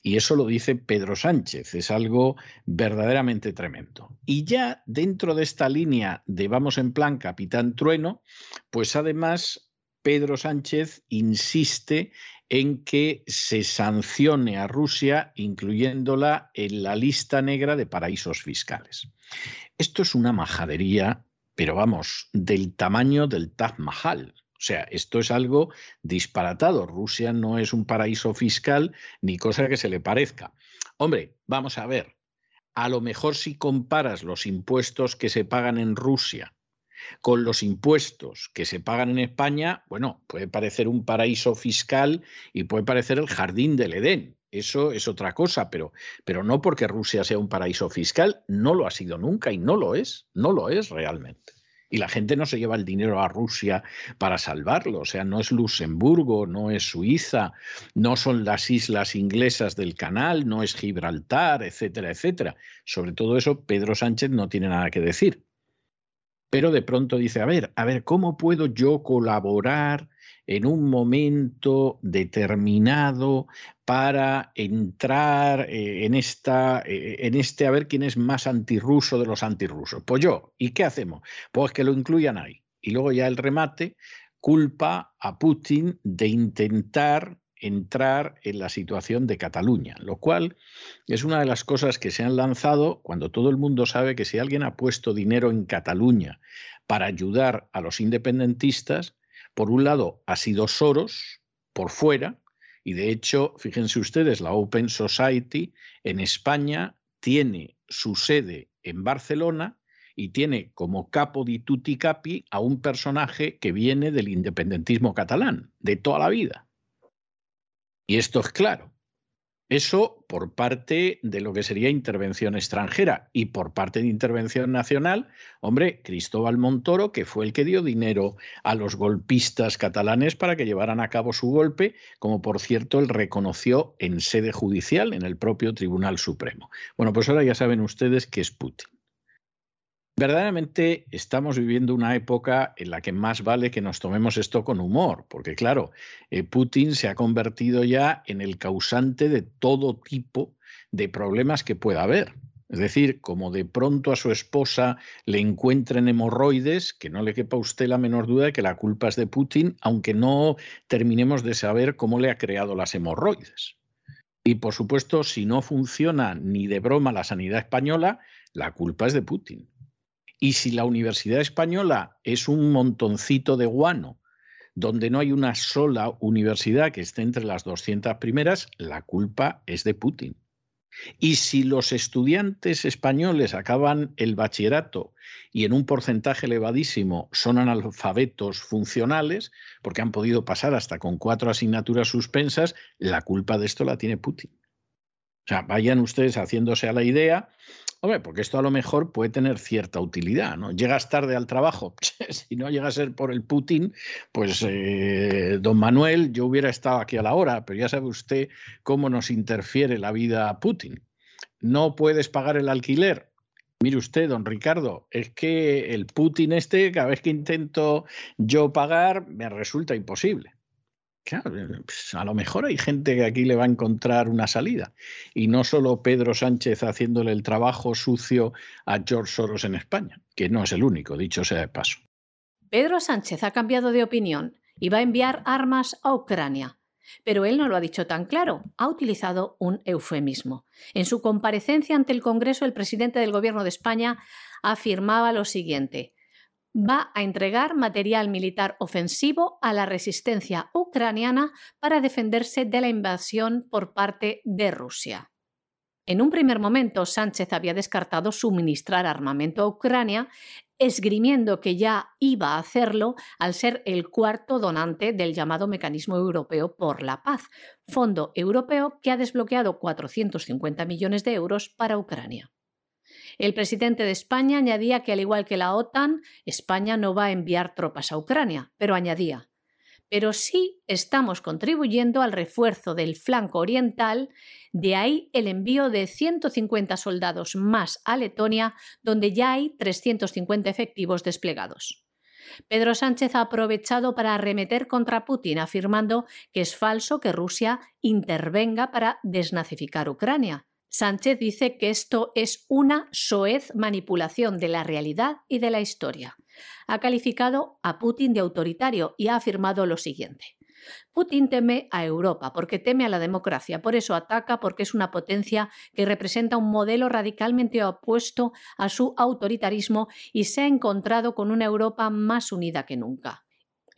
Speaker 1: Y eso lo dice Pedro Sánchez, es algo verdaderamente tremendo. Y ya dentro de esta línea de vamos en plan Capitán Trueno, pues además Pedro Sánchez insiste en que se sancione a Rusia incluyéndola en la lista negra de paraísos fiscales. Esto es una majadería, pero vamos, del tamaño del Taj Mahal. O sea, esto es algo disparatado. Rusia no es un paraíso fiscal ni cosa que se le parezca. Hombre, vamos a ver. A lo mejor si comparas los impuestos que se pagan en Rusia con los impuestos que se pagan en España, bueno, puede parecer un paraíso fiscal y puede parecer el jardín del Edén. Eso es otra cosa, pero, pero no porque Rusia sea un paraíso fiscal, no lo ha sido nunca y no lo es, no lo es realmente. Y la gente no se lleva el dinero a Rusia para salvarlo. O sea, no es Luxemburgo, no es Suiza, no son las islas inglesas del canal, no es Gibraltar, etcétera, etcétera. Sobre todo eso, Pedro Sánchez no tiene nada que decir pero de pronto dice, a ver, a ver, ¿cómo puedo yo colaborar en un momento determinado para entrar eh, en, esta, eh, en este, a ver quién es más antirruso de los antirrusos? Pues yo, ¿y qué hacemos? Pues que lo incluyan ahí. Y luego ya el remate culpa a Putin de intentar entrar en la situación de Cataluña, lo cual es una de las cosas que se han lanzado cuando todo el mundo sabe que si alguien ha puesto dinero en Cataluña para ayudar a los independentistas, por un lado ha sido Soros por fuera, y de hecho, fíjense ustedes, la Open Society en España tiene su sede en Barcelona y tiene como capo di tutti capi a un personaje que viene del independentismo catalán, de toda la vida. Y esto es claro. Eso por parte de lo que sería intervención extranjera y por parte de intervención nacional, hombre, Cristóbal Montoro, que fue el que dio dinero a los golpistas catalanes para que llevaran a cabo su golpe, como por cierto él reconoció en sede judicial, en el propio Tribunal Supremo. Bueno, pues ahora ya saben ustedes que es Putin. Verdaderamente estamos viviendo una época en la que más vale que nos tomemos esto con humor, porque claro, eh, Putin se ha convertido ya en el causante de todo tipo de problemas que pueda haber. Es decir, como de pronto a su esposa le encuentren hemorroides, que no le quepa a usted la menor duda de que la culpa es de Putin, aunque no terminemos de saber cómo le ha creado las hemorroides. Y por supuesto, si no funciona ni de broma la sanidad española, la culpa es de Putin. Y si la Universidad Española es un montoncito de guano, donde no hay una sola universidad que esté entre las 200 primeras, la culpa es de Putin. Y si los estudiantes españoles acaban el bachillerato y en un porcentaje elevadísimo son analfabetos funcionales, porque han podido pasar hasta con cuatro asignaturas suspensas, la culpa de esto la tiene Putin. O sea, vayan ustedes haciéndose a la idea Hombre, porque esto a lo mejor puede tener cierta utilidad, ¿no? Llegas tarde al trabajo, si no llega a ser por el Putin, pues eh, don Manuel, yo hubiera estado aquí a la hora, pero ya sabe usted cómo nos interfiere la vida a Putin. No puedes pagar el alquiler. Mire usted, don Ricardo, es que el Putin este, cada vez que intento yo pagar, me resulta imposible. Eh, pues, a lo mejor hay gente que aquí le va a encontrar una salida. Y no solo Pedro Sánchez haciéndole el trabajo sucio a George Soros en España, que no es el único, dicho sea de paso.
Speaker 2: Pedro Sánchez ha cambiado de opinión y va a enviar armas a Ucrania. Pero él no lo ha dicho tan claro, ha utilizado un eufemismo. En su comparecencia ante el Congreso, el presidente del Gobierno de España afirmaba lo siguiente va a entregar material militar ofensivo a la resistencia ucraniana para defenderse de la invasión por parte de Rusia. En un primer momento, Sánchez había descartado suministrar armamento a Ucrania, esgrimiendo que ya iba a hacerlo al ser el cuarto donante del llamado Mecanismo Europeo por la Paz, fondo europeo que ha desbloqueado 450 millones de euros para Ucrania. El presidente de España añadía que, al igual que la OTAN, España no va a enviar tropas a Ucrania, pero añadía, pero sí estamos contribuyendo al refuerzo del flanco oriental, de ahí el envío de 150 soldados más a Letonia, donde ya hay 350 efectivos desplegados. Pedro Sánchez ha aprovechado para arremeter contra Putin, afirmando que es falso que Rusia intervenga para desnazificar Ucrania. Sánchez dice que esto es una soez manipulación de la realidad y de la historia. Ha calificado a Putin de autoritario y ha afirmado lo siguiente. Putin teme a Europa porque teme a la democracia, por eso ataca porque es una potencia que representa un modelo radicalmente opuesto a su autoritarismo y se ha encontrado con una Europa más unida que nunca.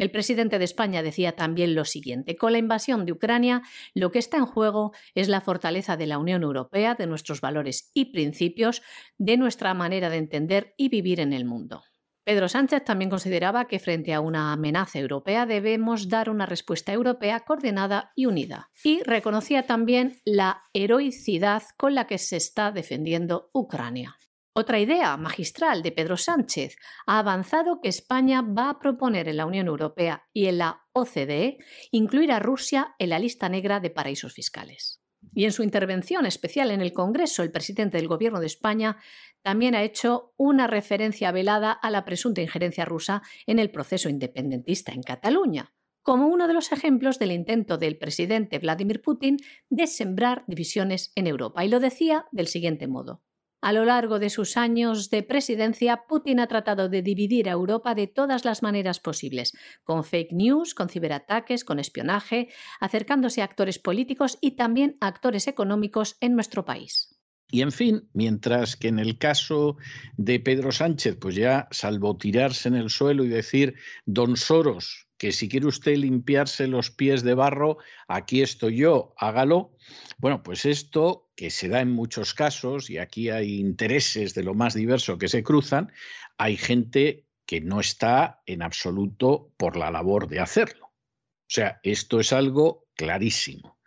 Speaker 2: El presidente de España decía también lo siguiente, con la invasión de Ucrania, lo que está en juego es la fortaleza de la Unión Europea, de nuestros valores y principios, de nuestra manera de entender y vivir en el mundo. Pedro Sánchez también consideraba que frente a una amenaza europea debemos dar una respuesta europea coordinada y unida. Y reconocía también la heroicidad con la que se está defendiendo Ucrania. Otra idea magistral de Pedro Sánchez ha avanzado que España va a proponer en la Unión Europea y en la OCDE incluir a Rusia en la lista negra de paraísos fiscales. Y en su intervención especial en el Congreso, el presidente del Gobierno de España también ha hecho una referencia velada a la presunta injerencia rusa en el proceso independentista en Cataluña, como uno de los ejemplos del intento del presidente Vladimir Putin de sembrar divisiones en Europa. Y lo decía del siguiente modo. A lo largo de sus años de presidencia, Putin ha tratado de dividir a Europa de todas las maneras posibles, con fake news, con ciberataques, con espionaje, acercándose a actores políticos y también a actores económicos en nuestro país.
Speaker 1: Y en fin, mientras que en el caso de Pedro Sánchez, pues ya salvo tirarse en el suelo y decir, don Soros, que si quiere usted limpiarse los pies de barro, aquí estoy yo, hágalo. Bueno, pues esto que se da en muchos casos, y aquí hay intereses de lo más diverso que se cruzan, hay gente que no está en absoluto por la labor de hacerlo. O sea, esto es algo clarísimo.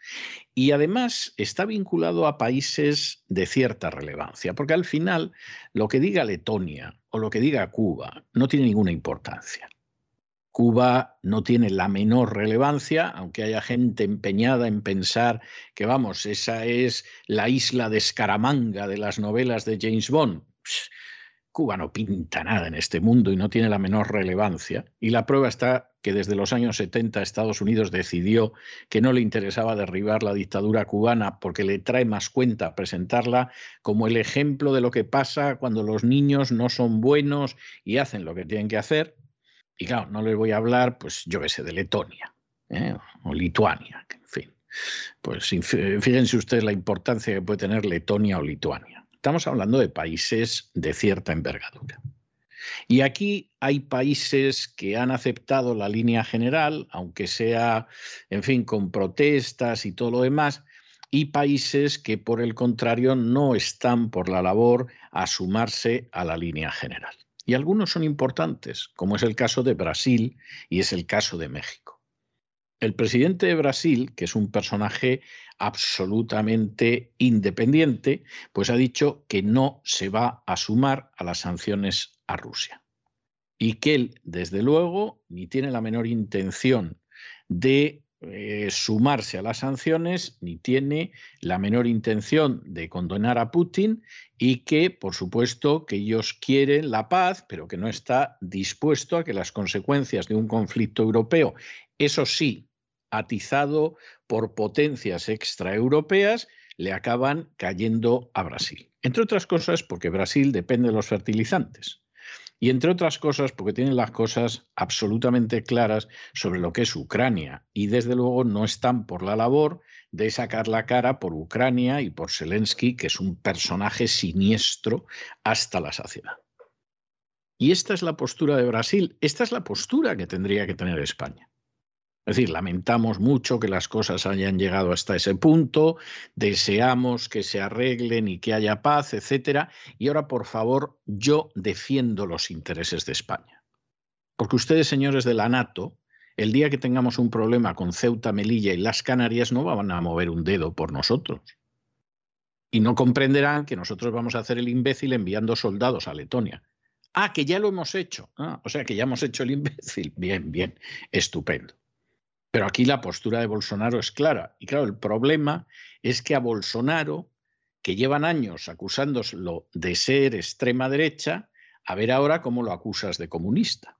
Speaker 1: Y además está vinculado a países de cierta relevancia, porque al final lo que diga Letonia o lo que diga Cuba no tiene ninguna importancia. Cuba no tiene la menor relevancia, aunque haya gente empeñada en pensar que, vamos, esa es la isla de Escaramanga de las novelas de James Bond. Cuba no pinta nada en este mundo y no tiene la menor relevancia. Y la prueba está que desde los años 70 Estados Unidos decidió que no le interesaba derribar la dictadura cubana porque le trae más cuenta presentarla como el ejemplo de lo que pasa cuando los niños no son buenos y hacen lo que tienen que hacer y claro, no les voy a hablar, pues yo qué sé, de Letonia ¿eh? o Lituania, en fin. Pues fíjense ustedes la importancia que puede tener Letonia o Lituania. Estamos hablando de países de cierta envergadura. Y aquí hay países que han aceptado la línea general, aunque sea, en fin, con protestas y todo lo demás, y países que, por el contrario, no están por la labor a sumarse a la línea general. Y algunos son importantes, como es el caso de Brasil y es el caso de México. El presidente de Brasil, que es un personaje absolutamente independiente, pues ha dicho que no se va a sumar a las sanciones a Rusia. Y que él, desde luego, ni tiene la menor intención de eh, sumarse a las sanciones ni tiene la menor intención de condenar a Putin y que, por supuesto, que ellos quieren la paz, pero que no está dispuesto a que las consecuencias de un conflicto europeo, eso sí, atizado por potencias extraeuropeas, le acaban cayendo a Brasil. Entre otras cosas porque Brasil depende de los fertilizantes. Y entre otras cosas, porque tienen las cosas absolutamente claras sobre lo que es Ucrania. Y desde luego no están por la labor de sacar la cara por Ucrania y por Zelensky, que es un personaje siniestro hasta la saciedad. Y esta es la postura de Brasil, esta es la postura que tendría que tener España. Es decir, lamentamos mucho que las cosas hayan llegado hasta ese punto, deseamos que se arreglen y que haya paz, etcétera. Y ahora, por favor, yo defiendo los intereses de España. Porque ustedes, señores de la NATO, el día que tengamos un problema con Ceuta, Melilla y las Canarias, no van a mover un dedo por nosotros. Y no comprenderán que nosotros vamos a hacer el imbécil enviando soldados a Letonia. Ah, que ya lo hemos hecho. Ah, o sea, que ya hemos hecho el imbécil. Bien, bien, estupendo. Pero aquí la postura de Bolsonaro es clara. Y claro, el problema es que a Bolsonaro, que llevan años acusándolo de ser extrema derecha, a ver ahora cómo lo acusas de comunista.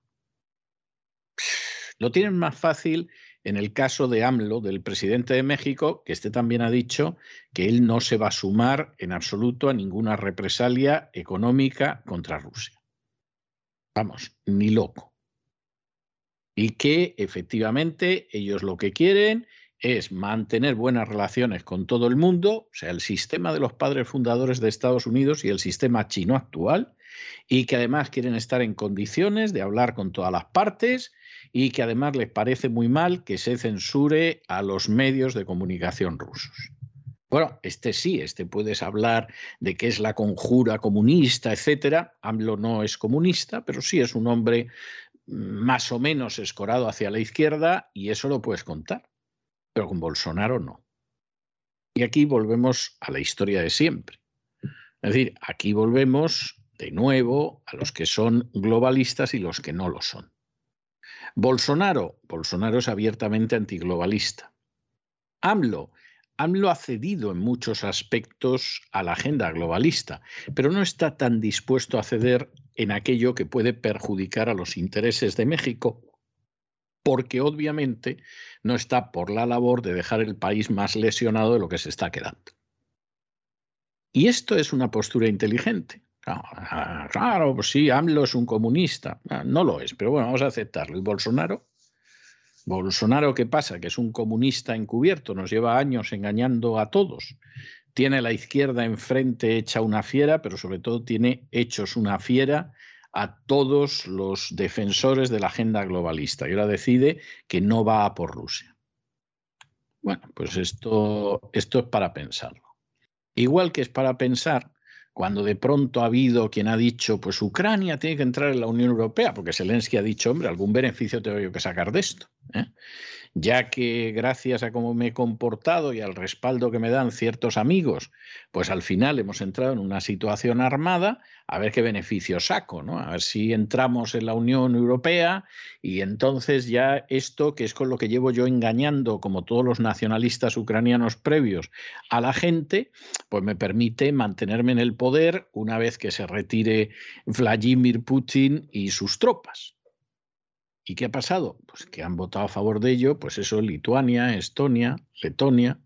Speaker 1: Lo tienen más fácil en el caso de AMLO, del presidente de México, que este también ha dicho que él no se va a sumar en absoluto a ninguna represalia económica contra Rusia. Vamos, ni loco y que efectivamente ellos lo que quieren es mantener buenas relaciones con todo el mundo, o sea, el sistema de los padres fundadores de Estados Unidos y el sistema chino actual, y que además quieren estar en condiciones de hablar con todas las partes y que además les parece muy mal que se censure a los medios de comunicación rusos. Bueno, este sí, este puedes hablar de que es la conjura comunista, etcétera. AMLO no es comunista, pero sí es un hombre más o menos escorado hacia la izquierda y eso lo puedes contar. Pero con Bolsonaro no. Y aquí volvemos a la historia de siempre. Es decir, aquí volvemos de nuevo a los que son globalistas y los que no lo son. Bolsonaro, Bolsonaro es abiertamente antiglobalista. AMLO AMLO ha cedido en muchos aspectos a la agenda globalista, pero no está tan dispuesto a ceder en aquello que puede perjudicar a los intereses de México, porque obviamente no está por la labor de dejar el país más lesionado de lo que se está quedando. Y esto es una postura inteligente. Claro, pues sí, AMLO es un comunista. Ah, no lo es, pero bueno, vamos a aceptarlo. ¿Y Bolsonaro? Bolsonaro, ¿qué pasa? Que es un comunista encubierto, nos lleva años engañando a todos. Tiene la izquierda enfrente hecha una fiera, pero sobre todo tiene hechos una fiera a todos los defensores de la agenda globalista. Y ahora decide que no va a por Rusia. Bueno, pues esto, esto es para pensarlo. Igual que es para pensar cuando de pronto ha habido quien ha dicho, pues Ucrania tiene que entrar en la Unión Europea, porque Zelensky ha dicho, hombre, algún beneficio tengo yo que sacar de esto. ¿eh? ya que gracias a cómo me he comportado y al respaldo que me dan ciertos amigos, pues al final hemos entrado en una situación armada, a ver qué beneficio saco, ¿no? A ver si entramos en la Unión Europea y entonces ya esto, que es con lo que llevo yo engañando, como todos los nacionalistas ucranianos previos, a la gente, pues me permite mantenerme en el poder una vez que se retire Vladimir Putin y sus tropas. ¿Y qué ha pasado? Pues que han votado a favor de ello, pues eso, Lituania, Estonia, Letonia,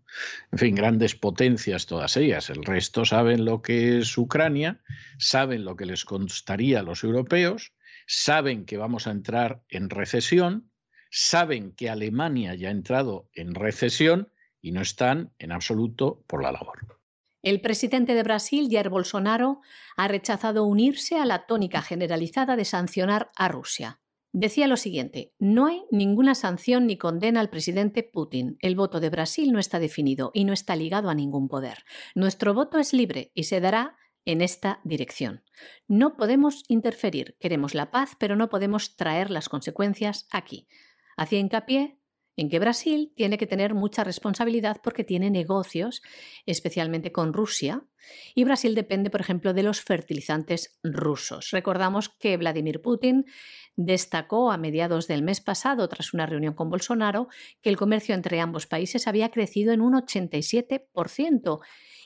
Speaker 1: en fin, grandes potencias todas ellas. El resto saben lo que es Ucrania, saben lo que les constaría a los europeos, saben que vamos a entrar en recesión, saben que Alemania ya ha entrado en recesión y no están en absoluto por la labor.
Speaker 2: El presidente de Brasil, Jair Bolsonaro, ha rechazado unirse a la tónica generalizada de sancionar a Rusia. Decía lo siguiente, no hay ninguna sanción ni condena al presidente Putin. El voto de Brasil no está definido y no está ligado a ningún poder. Nuestro voto es libre y se dará en esta dirección. No podemos interferir, queremos la paz, pero no podemos traer las consecuencias aquí. Hacía hincapié en que Brasil tiene que tener mucha responsabilidad porque tiene negocios, especialmente con Rusia, y Brasil depende, por ejemplo, de los fertilizantes rusos. Recordamos que Vladimir Putin destacó a mediados del mes pasado, tras una reunión con Bolsonaro, que el comercio entre ambos países había crecido en un 87%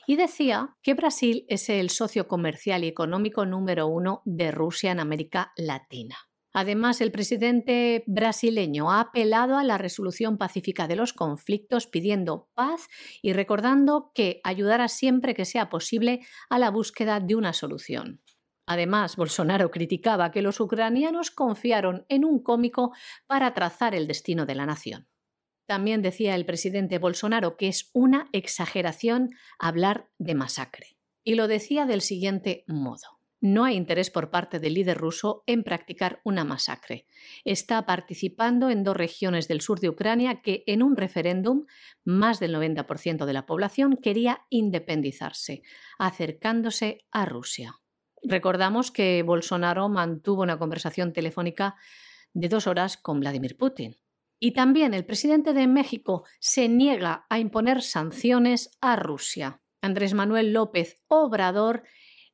Speaker 2: y decía que Brasil es el socio comercial y económico número uno de Rusia en América Latina. Además, el presidente brasileño ha apelado a la resolución pacífica de los conflictos pidiendo paz y recordando que ayudará siempre que sea posible a la búsqueda de una solución. Además, Bolsonaro criticaba que los ucranianos confiaron en un cómico para trazar el destino de la nación. También decía el presidente Bolsonaro que es una exageración hablar de masacre. Y lo decía del siguiente modo no hay interés por parte del líder ruso en practicar una masacre. Está participando en dos regiones del sur de Ucrania que en un referéndum más del 90% de la población quería independizarse, acercándose a Rusia. Recordamos que Bolsonaro mantuvo una conversación telefónica de dos horas con Vladimir Putin. Y también el presidente de México se niega a imponer sanciones a Rusia. Andrés Manuel López Obrador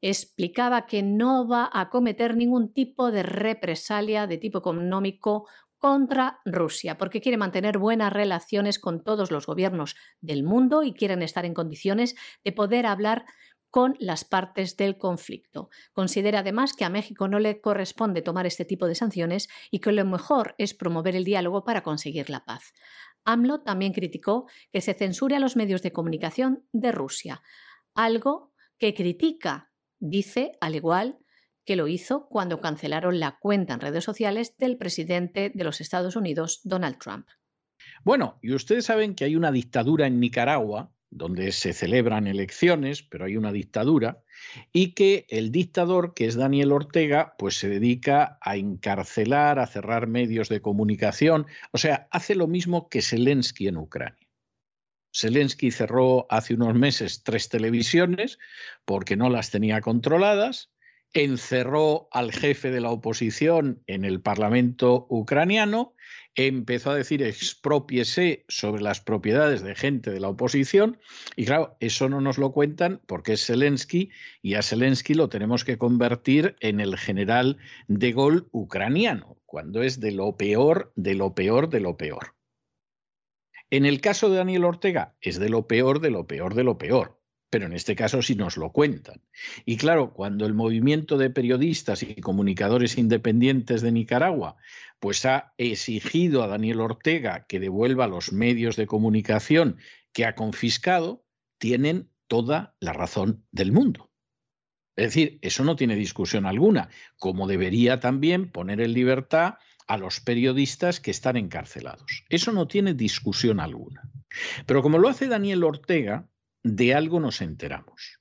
Speaker 2: explicaba que no va a cometer ningún tipo de represalia de tipo económico contra Rusia, porque quiere mantener buenas relaciones con todos los gobiernos del mundo y quieren estar en condiciones de poder hablar con las partes del conflicto. Considera además que a México no le corresponde tomar este tipo de sanciones y que lo mejor es promover el diálogo para conseguir la paz. AMLO también criticó que se censure a los medios de comunicación de Rusia, algo que critica Dice, al igual que lo hizo cuando cancelaron la cuenta en redes sociales del presidente de los Estados Unidos, Donald Trump.
Speaker 1: Bueno, y ustedes saben que hay una dictadura en Nicaragua, donde se celebran elecciones, pero hay una dictadura, y que el dictador, que es Daniel Ortega, pues se dedica a encarcelar, a cerrar medios de comunicación, o sea, hace lo mismo que Zelensky en Ucrania. Zelensky cerró hace unos meses tres televisiones porque no las tenía controladas, encerró al jefe de la oposición en el Parlamento ucraniano, empezó a decir expropiese sobre las propiedades de gente de la oposición y claro, eso no nos lo cuentan porque es Zelensky y a Zelensky lo tenemos que convertir en el general de gol ucraniano, cuando es de lo peor, de lo peor, de lo peor. En el caso de Daniel Ortega es de lo peor, de lo peor, de lo peor. Pero en este caso sí nos lo cuentan. Y claro, cuando el movimiento de periodistas y comunicadores independientes de Nicaragua pues ha exigido a Daniel Ortega que devuelva los medios de comunicación que ha confiscado, tienen toda la razón del mundo. Es decir, eso no tiene discusión alguna, como debería también poner en libertad a los periodistas que están encarcelados. Eso no tiene discusión alguna. Pero como lo hace Daniel Ortega, de algo nos enteramos.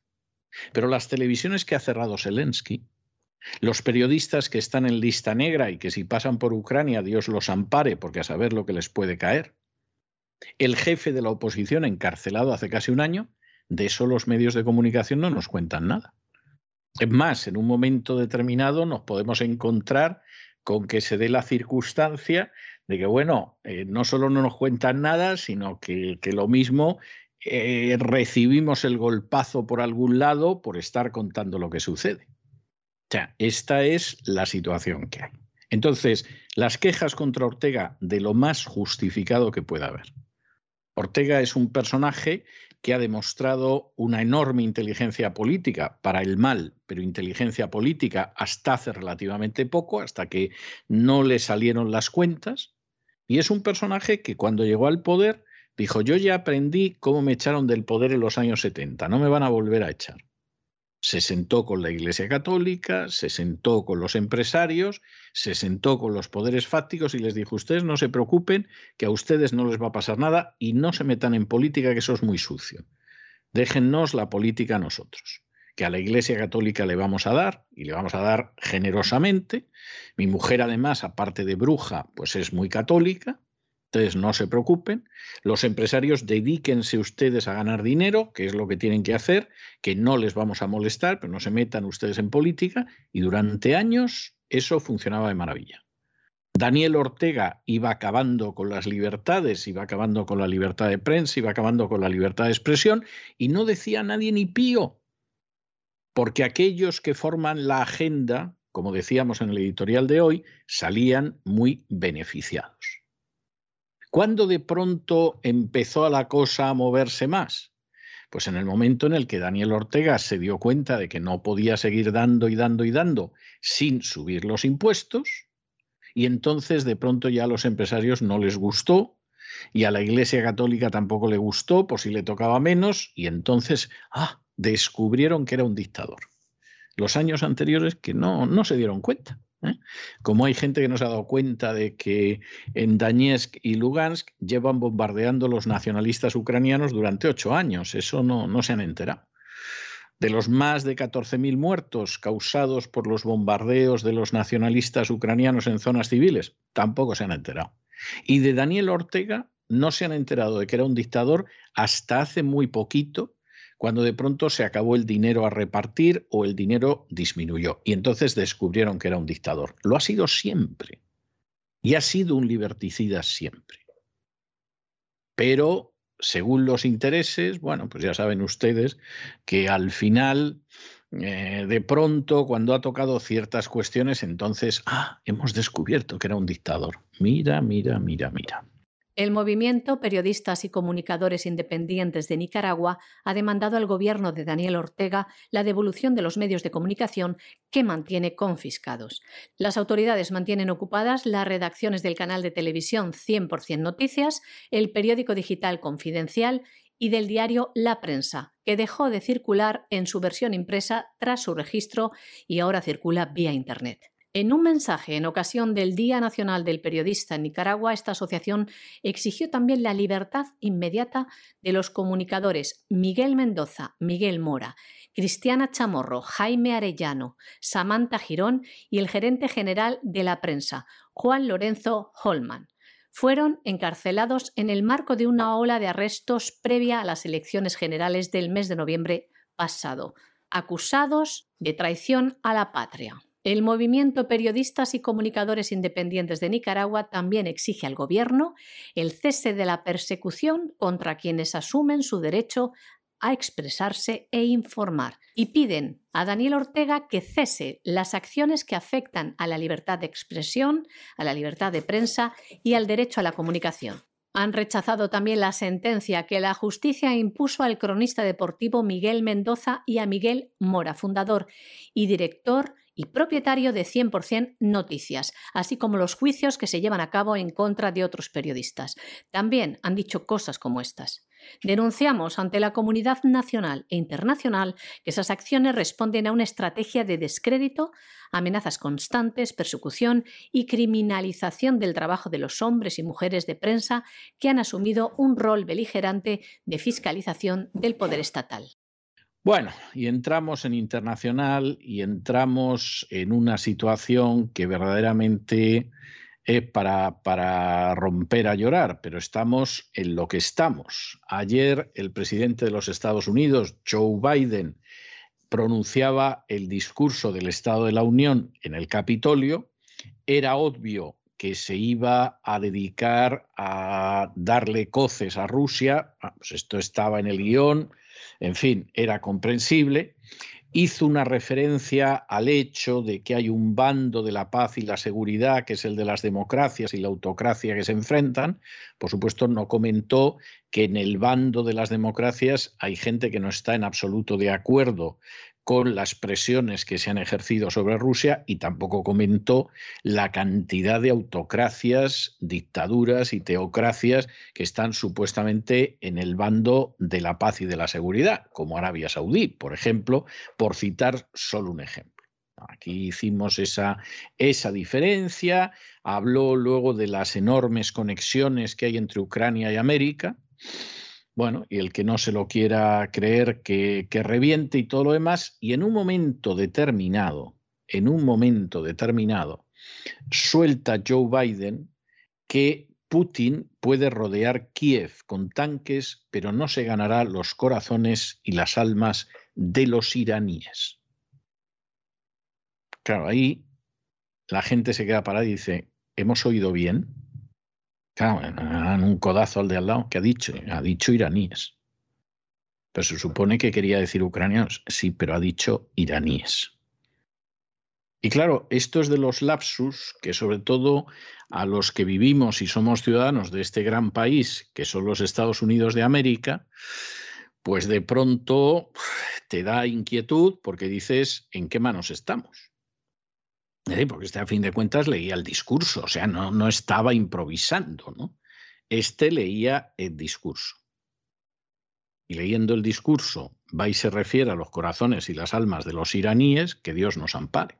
Speaker 1: Pero las televisiones que ha cerrado Zelensky, los periodistas que están en lista negra y que si pasan por Ucrania Dios los ampare porque a saber lo que les puede caer, el jefe de la oposición encarcelado hace casi un año, de eso los medios de comunicación no nos cuentan nada. Es más, en un momento determinado nos podemos encontrar con que se dé la circunstancia de que, bueno, eh, no solo no nos cuentan nada, sino que, lo mismo eh, recibimos el golpazo por algún lado por estar contando lo que sucede. O sea, esta es la situación que hay. Entonces, las quejas contra Ortega de lo más justificado que pueda haber. Ortega es un personaje que ha demostrado una enorme inteligencia política para el mal, pero inteligencia política hasta hace relativamente poco, hasta que no le salieron las cuentas. Y es un personaje que cuando llegó al poder dijo, yo ya aprendí cómo me echaron del poder en los años 70, no me van a volver a echar se sentó con la Iglesia Católica, se sentó con los empresarios, se sentó con los poderes fácticos y les dijo, ustedes no se preocupen, que a ustedes no les va a pasar nada y no se metan en política, que eso es muy sucio. Déjennos la política a nosotros, que a la Iglesia Católica le vamos a dar y le vamos a dar generosamente. Mi mujer además, aparte de bruja, pues es muy católica entonces, no se preocupen. Los empresarios, dedíquense ustedes a ganar dinero, que es lo que tienen que hacer, que no les vamos a molestar, pero no se metan ustedes en política. Y durante años eso funcionaba de maravilla. Daniel Ortega iba acabando con las libertades, iba acabando con la libertad de prensa, iba acabando con la libertad de expresión y no decía nadie ni pío, porque aquellos que forman la agenda, como decíamos en el editorial de hoy, salían muy beneficiados. ¿Cuándo de pronto empezó la cosa a moverse más? Pues en el momento en el que Daniel Ortega se dio cuenta de que no podía seguir dando y dando y dando sin subir los impuestos, y entonces de pronto ya a los empresarios no les gustó, y a la Iglesia Católica tampoco le gustó, por si le tocaba menos, y entonces, ah, descubrieron que era un dictador. Los años anteriores que no, no se dieron cuenta. ¿Eh? Como hay gente que no se ha dado cuenta de que en Donetsk y Lugansk llevan bombardeando los nacionalistas ucranianos durante ocho años, eso no, no se han enterado. De los más de 14.000 muertos causados por los bombardeos de los nacionalistas ucranianos en zonas civiles, tampoco se han enterado. Y de Daniel Ortega no se han enterado de que era un dictador hasta hace muy poquito, cuando de pronto se acabó el dinero a repartir o el dinero disminuyó. Y entonces descubrieron que era un dictador. Lo ha sido siempre. Y ha sido un liberticida siempre. Pero, según los intereses, bueno, pues ya saben ustedes que al final, eh, de pronto, cuando ha tocado ciertas cuestiones, entonces, ah, hemos descubierto que era un dictador. Mira, mira, mira, mira.
Speaker 2: El movimiento Periodistas y Comunicadores Independientes de Nicaragua ha demandado al gobierno de Daniel Ortega la devolución de los medios de comunicación que mantiene confiscados. Las autoridades mantienen ocupadas las redacciones del canal de televisión 100% Noticias, el periódico digital Confidencial y del diario La Prensa, que dejó de circular en su versión impresa tras su registro y ahora circula vía Internet. En un mensaje en ocasión del Día Nacional del Periodista en Nicaragua, esta asociación exigió también la libertad inmediata de los comunicadores Miguel Mendoza, Miguel Mora, Cristiana Chamorro, Jaime Arellano, Samantha Girón y el gerente general de la prensa, Juan Lorenzo Holman. fueron encarcelados en el marco de una ola de arrestos previa a las elecciones generales del mes de noviembre pasado, acusados de traición a la patria. El movimiento Periodistas y Comunicadores Independientes de Nicaragua también exige al Gobierno el cese de la persecución contra quienes asumen su derecho a expresarse e informar y piden a Daniel Ortega que cese las acciones que afectan a la libertad de expresión, a la libertad de prensa y al derecho a la comunicación. Han rechazado también la sentencia que la justicia impuso al cronista deportivo Miguel Mendoza y a Miguel Mora, fundador y director y propietario de 100% Noticias, así como los juicios que se llevan a cabo en contra de otros periodistas. También han dicho cosas como estas. Denunciamos ante la comunidad nacional e internacional que esas acciones responden a una estrategia de descrédito, amenazas constantes, persecución y criminalización del trabajo de los hombres y mujeres de prensa que han asumido un rol beligerante de fiscalización del poder estatal.
Speaker 1: Bueno, y entramos en internacional y entramos en una situación que verdaderamente es para, romper a llorar, pero estamos en lo que estamos. Ayer el presidente de los Estados Unidos, Joe Biden, pronunciaba el discurso del Estado de la Unión en el Capitolio. Era obvio que se iba a dedicar a darle coces a Rusia. Ah, pues esto estaba en el guion en fin, era comprensible, hizo una referencia al hecho de que hay un bando de la paz y la seguridad, que es el de las democracias y la autocracia que se enfrentan. Por supuesto, no comentó que en el bando de las democracias hay gente que no está en absoluto de acuerdo con las presiones que se han ejercido sobre Rusia y tampoco comentó la cantidad de autocracias, dictaduras y teocracias que están supuestamente en el bando de la paz y de la seguridad, como Arabia Saudí, por ejemplo, por citar solo un ejemplo. Aquí hicimos esa, esa diferencia, habló luego de las enormes conexiones que hay entre Ucrania y América bueno, y el que no se lo quiera creer que, reviente y todo lo demás, y en un momento determinado, en un momento determinado, suelta Joe Biden que Putin puede rodear Kiev con tanques, pero no se ganará los corazones y las almas de los iraníes. Claro, ahí la gente se queda parada y dice, ¿hemos oído bien? Claro, un codazo al de al lado. ¿Qué ha dicho? Ha dicho iraníes. Pero se supone que quería decir ucranianos. Sí, pero ha dicho iraníes. Y claro, esto es de los lapsus que sobre todo a los que vivimos y somos ciudadanos de este gran país, que son los Estados Unidos de América, pues de pronto te da inquietud porque dices, ¿en qué manos estamos? Porque este a fin de cuentas leía el discurso, o sea, no, no estaba improvisando, ¿no? Este leía el discurso. Y leyendo el discurso, va y se refiere a los corazones y las almas de los iraníes, que Dios nos ampare.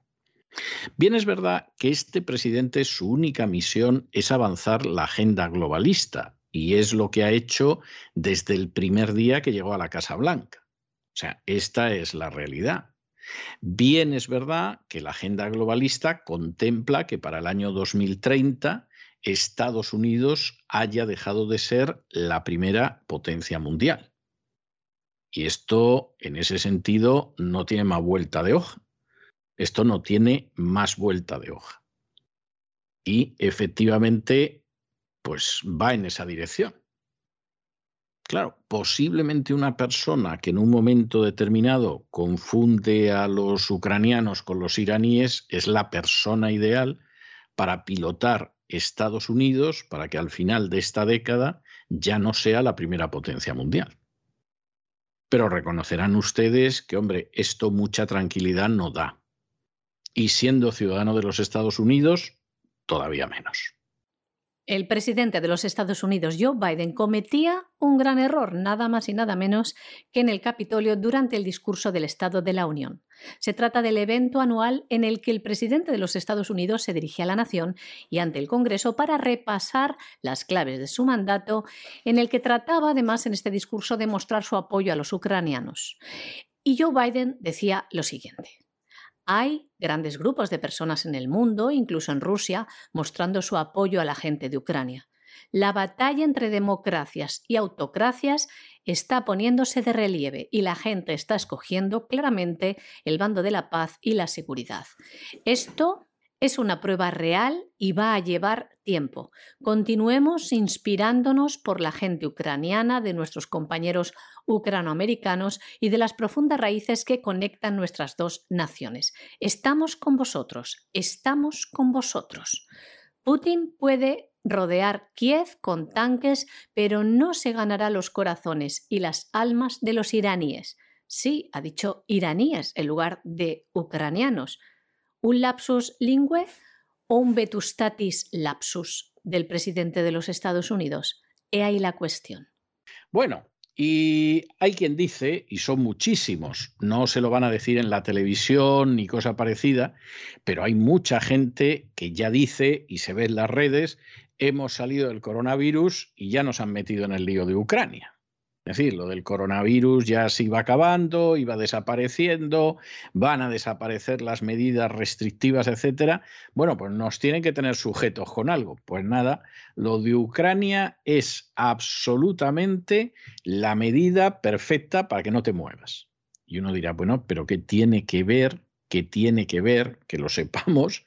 Speaker 1: Bien es verdad que este presidente su única misión es avanzar la agenda globalista y es lo que ha hecho desde el primer día que llegó a la Casa Blanca. O sea, esta es la realidad. Bien es verdad que la agenda globalista contempla que para el año 2030 Estados Unidos haya dejado de ser la primera potencia mundial. Y esto, en ese sentido, no tiene más vuelta de hoja. Esto no tiene más vuelta de hoja. Y efectivamente, pues va en esa dirección. Claro, posiblemente una persona que en un momento determinado confunde a los ucranianos con los iraníes es la persona ideal para pilotar Estados Unidos para que al final de esta década ya no sea la primera potencia mundial. Pero reconocerán ustedes que, hombre, esto mucha tranquilidad no da. Y siendo ciudadano de los Estados Unidos, todavía menos.
Speaker 2: El presidente de los Estados Unidos, Joe Biden, cometía un gran error, nada más y nada menos que en el Capitolio durante el discurso del Estado de la Unión. Se trata del evento anual en el que el presidente de los Estados Unidos se dirige a la nación y ante el Congreso para repasar las claves de su mandato, en el que trataba además en este discurso de mostrar su apoyo a los ucranianos. Y Joe Biden decía lo siguiente. Hay grandes grupos de personas en el mundo, incluso en Rusia, mostrando su apoyo a la gente de Ucrania. La batalla entre democracias y autocracias está poniéndose de relieve y la gente está escogiendo claramente el bando de la paz y la seguridad. Esto es una prueba real y va a llevar tiempo. Continuemos inspirándonos por la gente ucraniana, de nuestros compañeros ucranoamericanos y de las profundas raíces que conectan nuestras dos naciones. Estamos con vosotros, estamos con vosotros. Putin puede rodear Kiev con tanques, pero no se ganará los corazones y las almas de los iraníes. Sí, ha dicho iraníes en lugar de ucranianos. ¿Un lapsus lingüe o un vetustatis lapsus del presidente de los Estados Unidos? He ahí la cuestión.
Speaker 1: Bueno, y hay quien dice, y son muchísimos, no se lo van a decir en la televisión ni cosa parecida, pero hay mucha gente que ya dice y se ve en las redes, hemos salido del coronavirus y ya nos han metido en el lío de Ucrania. Es decir, lo del coronavirus ya se iba acabando, iba desapareciendo, van a desaparecer las medidas restrictivas, etcétera. Bueno, pues nos tienen que tener sujetos con algo. Pues nada, lo de Ucrania es absolutamente la medida perfecta para que no te muevas. Y uno dirá, bueno, pero ¿qué tiene que ver? ¿Qué tiene que ver? Que lo sepamos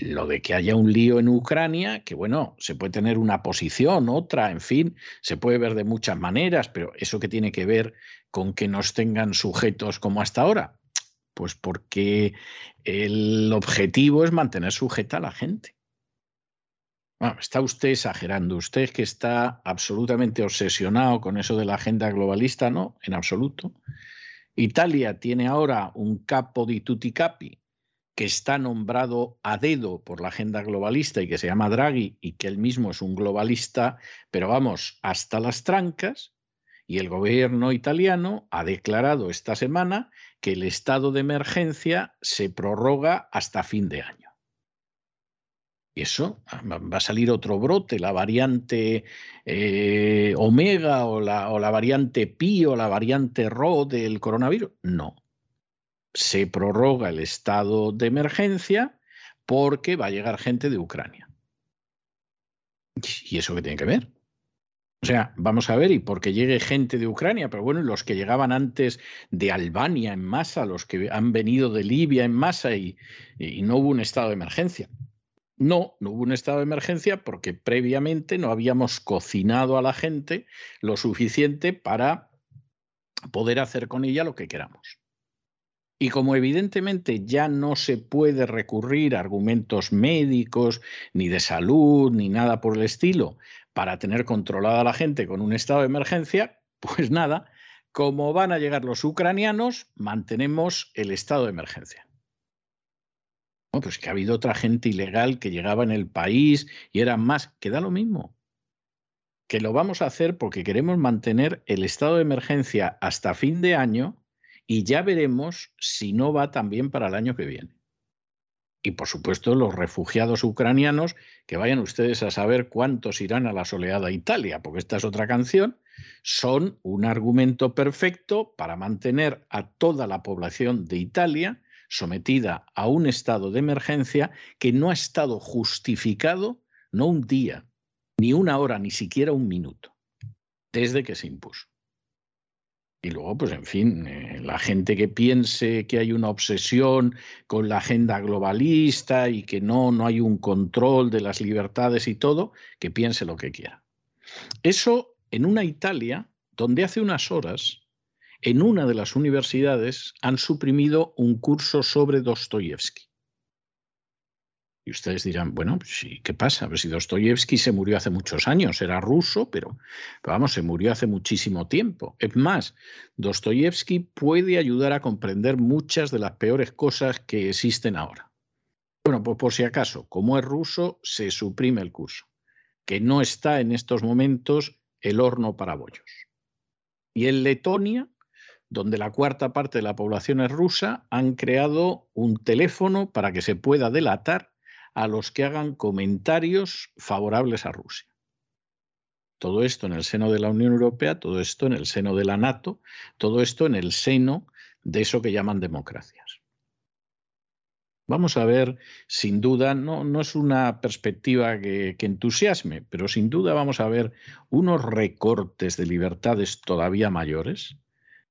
Speaker 1: lo de que haya un lío en Ucrania, que bueno, se puede tener una posición, otra, en fin, se puede ver de muchas maneras, pero eso que tiene que ver con que nos tengan sujetos como hasta ahora, pues porque el objetivo es mantener sujeta a la gente. Bueno, está usted exagerando, usted que está absolutamente obsesionado con eso de la agenda globalista, no, en absoluto. Italia tiene ahora un capo di tutti capi, que está nombrado a dedo por la agenda globalista y que se llama Draghi y que él mismo es un globalista, pero vamos, hasta las trancas, y el gobierno italiano ha declarado esta semana que el estado de emergencia se prorroga hasta fin de año. Y eso va a salir otro brote, la variante eh, omega o la, o la variante pi o la variante rho del coronavirus. No, se prorroga el estado de emergencia porque va a llegar gente de Ucrania. ¿Y eso qué tiene que ver? O sea, vamos a ver, y porque llegue gente de Ucrania, pero bueno, los que llegaban antes de Albania en masa, los que han venido de Libia en masa y, y no hubo un estado de emergencia. No, no hubo un estado de emergencia porque previamente no habíamos cocinado a la gente lo suficiente para poder hacer con ella lo que queramos. Y como evidentemente ya no se puede recurrir a argumentos médicos, ni de salud, ni nada por el estilo, para tener controlada a la gente con un estado de emergencia, pues nada, como van a llegar los ucranianos, mantenemos el estado de emergencia. pues que ha habido otra gente ilegal que llegaba en el país y eran más, que da lo mismo. Que lo vamos a hacer porque queremos mantener el estado de emergencia hasta fin de año y ya veremos si no va también para el año que viene. Y por supuesto los refugiados ucranianos, que vayan ustedes a saber cuántos irán a la soleada Italia, porque esta es otra canción, son un argumento perfecto para mantener a toda la población de Italia sometida a un estado de emergencia que no ha estado justificado no un día, ni una hora, ni siquiera un minuto, desde que se impuso. Y luego, pues en fin, eh, la gente que piense que hay una obsesión con la agenda globalista y que no, no hay un control de las libertades y todo, que piense lo que quiera. Eso en una Italia donde hace unas horas, en una de las universidades, han suprimido un curso sobre Dostoyevsky. Ustedes dirán, bueno, sí, ¿qué pasa? Pues si Dostoyevsky se murió hace muchos años, era ruso, pero, vamos, se murió hace muchísimo tiempo. Es más, Dostoyevsky puede ayudar a comprender muchas de las peores cosas que existen ahora. Bueno, pues por si acaso, como es ruso, se suprime el curso, que no está en estos momentos el horno para bollos. Y en Letonia, donde la cuarta parte de la población es rusa, han creado un teléfono para que se pueda delatar a los que hagan comentarios favorables a Rusia. Todo esto en el seno de la Unión Europea, todo esto en el seno de la NATO, todo esto en el seno de eso que llaman democracias. Vamos a ver, sin duda, no, no es una perspectiva que, que, entusiasme, pero sin duda vamos a ver unos recortes de libertades todavía mayores.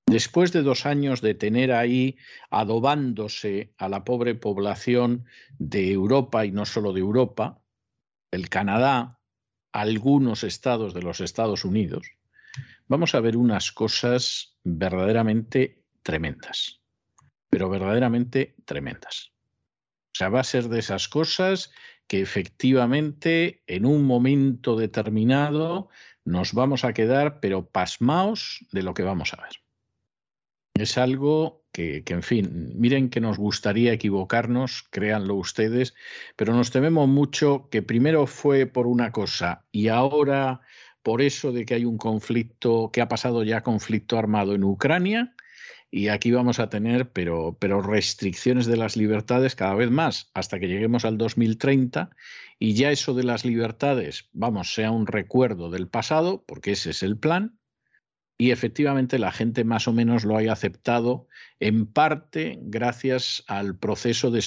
Speaker 1: Después de dos años de tener ahí adobándose a la pobre población de Europa y no solo de Europa, el Canadá, algunos estados de los Estados Unidos, vamos a ver unas cosas verdaderamente tremendas, pero verdaderamente tremendas. O sea, va a ser de esas cosas que efectivamente en un momento determinado nos vamos a quedar, pero pasmaos de lo que vamos a ver. Es algo que, que, en fin, miren que nos gustaría equivocarnos, créanlo ustedes, pero nos tememos mucho que primero fue por una cosa y ahora por eso de que hay un conflicto, que ha pasado ya conflicto armado en Ucrania, y aquí vamos a tener, pero, pero restricciones de las libertades cada vez más, hasta que lleguemos al 2030 y ya eso de las libertades, vamos, sea un recuerdo del pasado, porque ese es el plan, y efectivamente la gente más o menos lo haya aceptado, en parte gracias al proceso de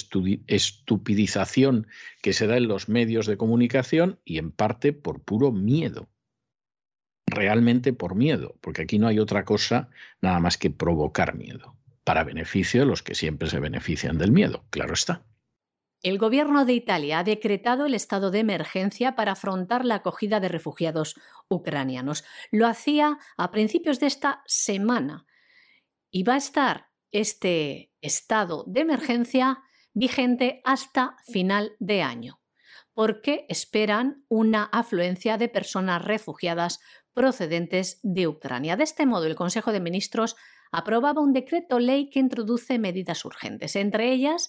Speaker 1: estupidización que se da en los medios de comunicación y en parte por puro miedo realmente por miedo, porque aquí no hay otra cosa nada más que provocar miedo, para beneficio de los que siempre se benefician del miedo, claro está.
Speaker 2: El gobierno de Italia ha decretado el estado de emergencia para afrontar la acogida de refugiados ucranianos. Lo hacía a principios de esta semana y va a estar este estado de emergencia vigente hasta final de año, porque esperan una afluencia de personas refugiadas procedentes de Ucrania. De este modo, el Consejo de Ministros aprobaba un decreto ley que introduce medidas urgentes, entre ellas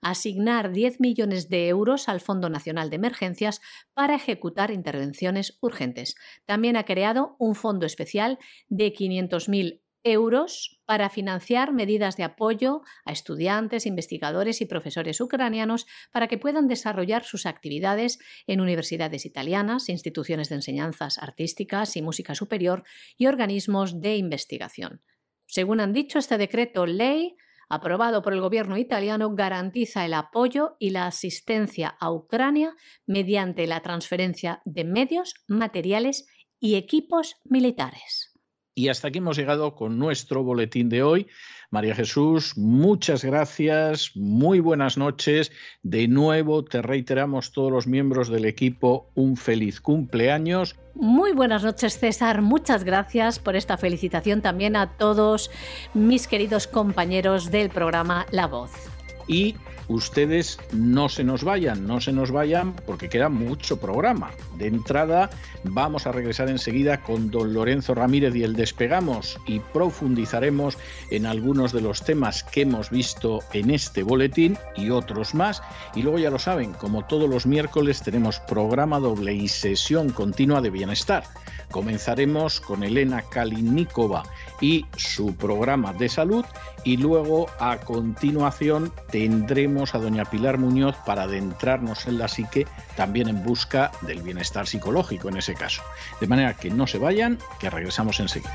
Speaker 2: asignar 10 millones de euros al Fondo Nacional de Emergencias para ejecutar intervenciones urgentes. También ha creado un fondo especial de 500.000 euros para financiar medidas de apoyo a estudiantes, investigadores y profesores ucranianos para que puedan desarrollar sus actividades en universidades italianas, instituciones de enseñanzas artísticas y música superior y organismos de investigación. Según han dicho, este decreto ley aprobado por el gobierno italiano garantiza el apoyo y la asistencia a Ucrania mediante la transferencia de medios, materiales y equipos militares.
Speaker 1: Y hasta aquí hemos llegado con nuestro boletín de hoy. María Jesús, muchas gracias, muy buenas noches. De nuevo te reiteramos todos los miembros del equipo un feliz cumpleaños.
Speaker 2: Muy buenas noches César, muchas gracias por esta felicitación también a todos mis queridos compañeros del programa La Voz.
Speaker 1: Y ustedes no se nos vayan, no se nos vayan porque queda mucho programa. De entrada vamos a regresar enseguida con don Lorenzo Ramírez y el despegamos y profundizaremos en algunos de los temas que hemos visto en este boletín y otros más. Y luego ya lo saben, como todos los miércoles tenemos programa doble y sesión continua de bienestar. Comenzaremos con Elena Kalinikova y su programa de salud y luego a continuación tendremos a doña Pilar Muñoz para adentrarnos en la psique también en busca del bienestar psicológico en ese caso. De manera que no se vayan, que regresamos enseguida.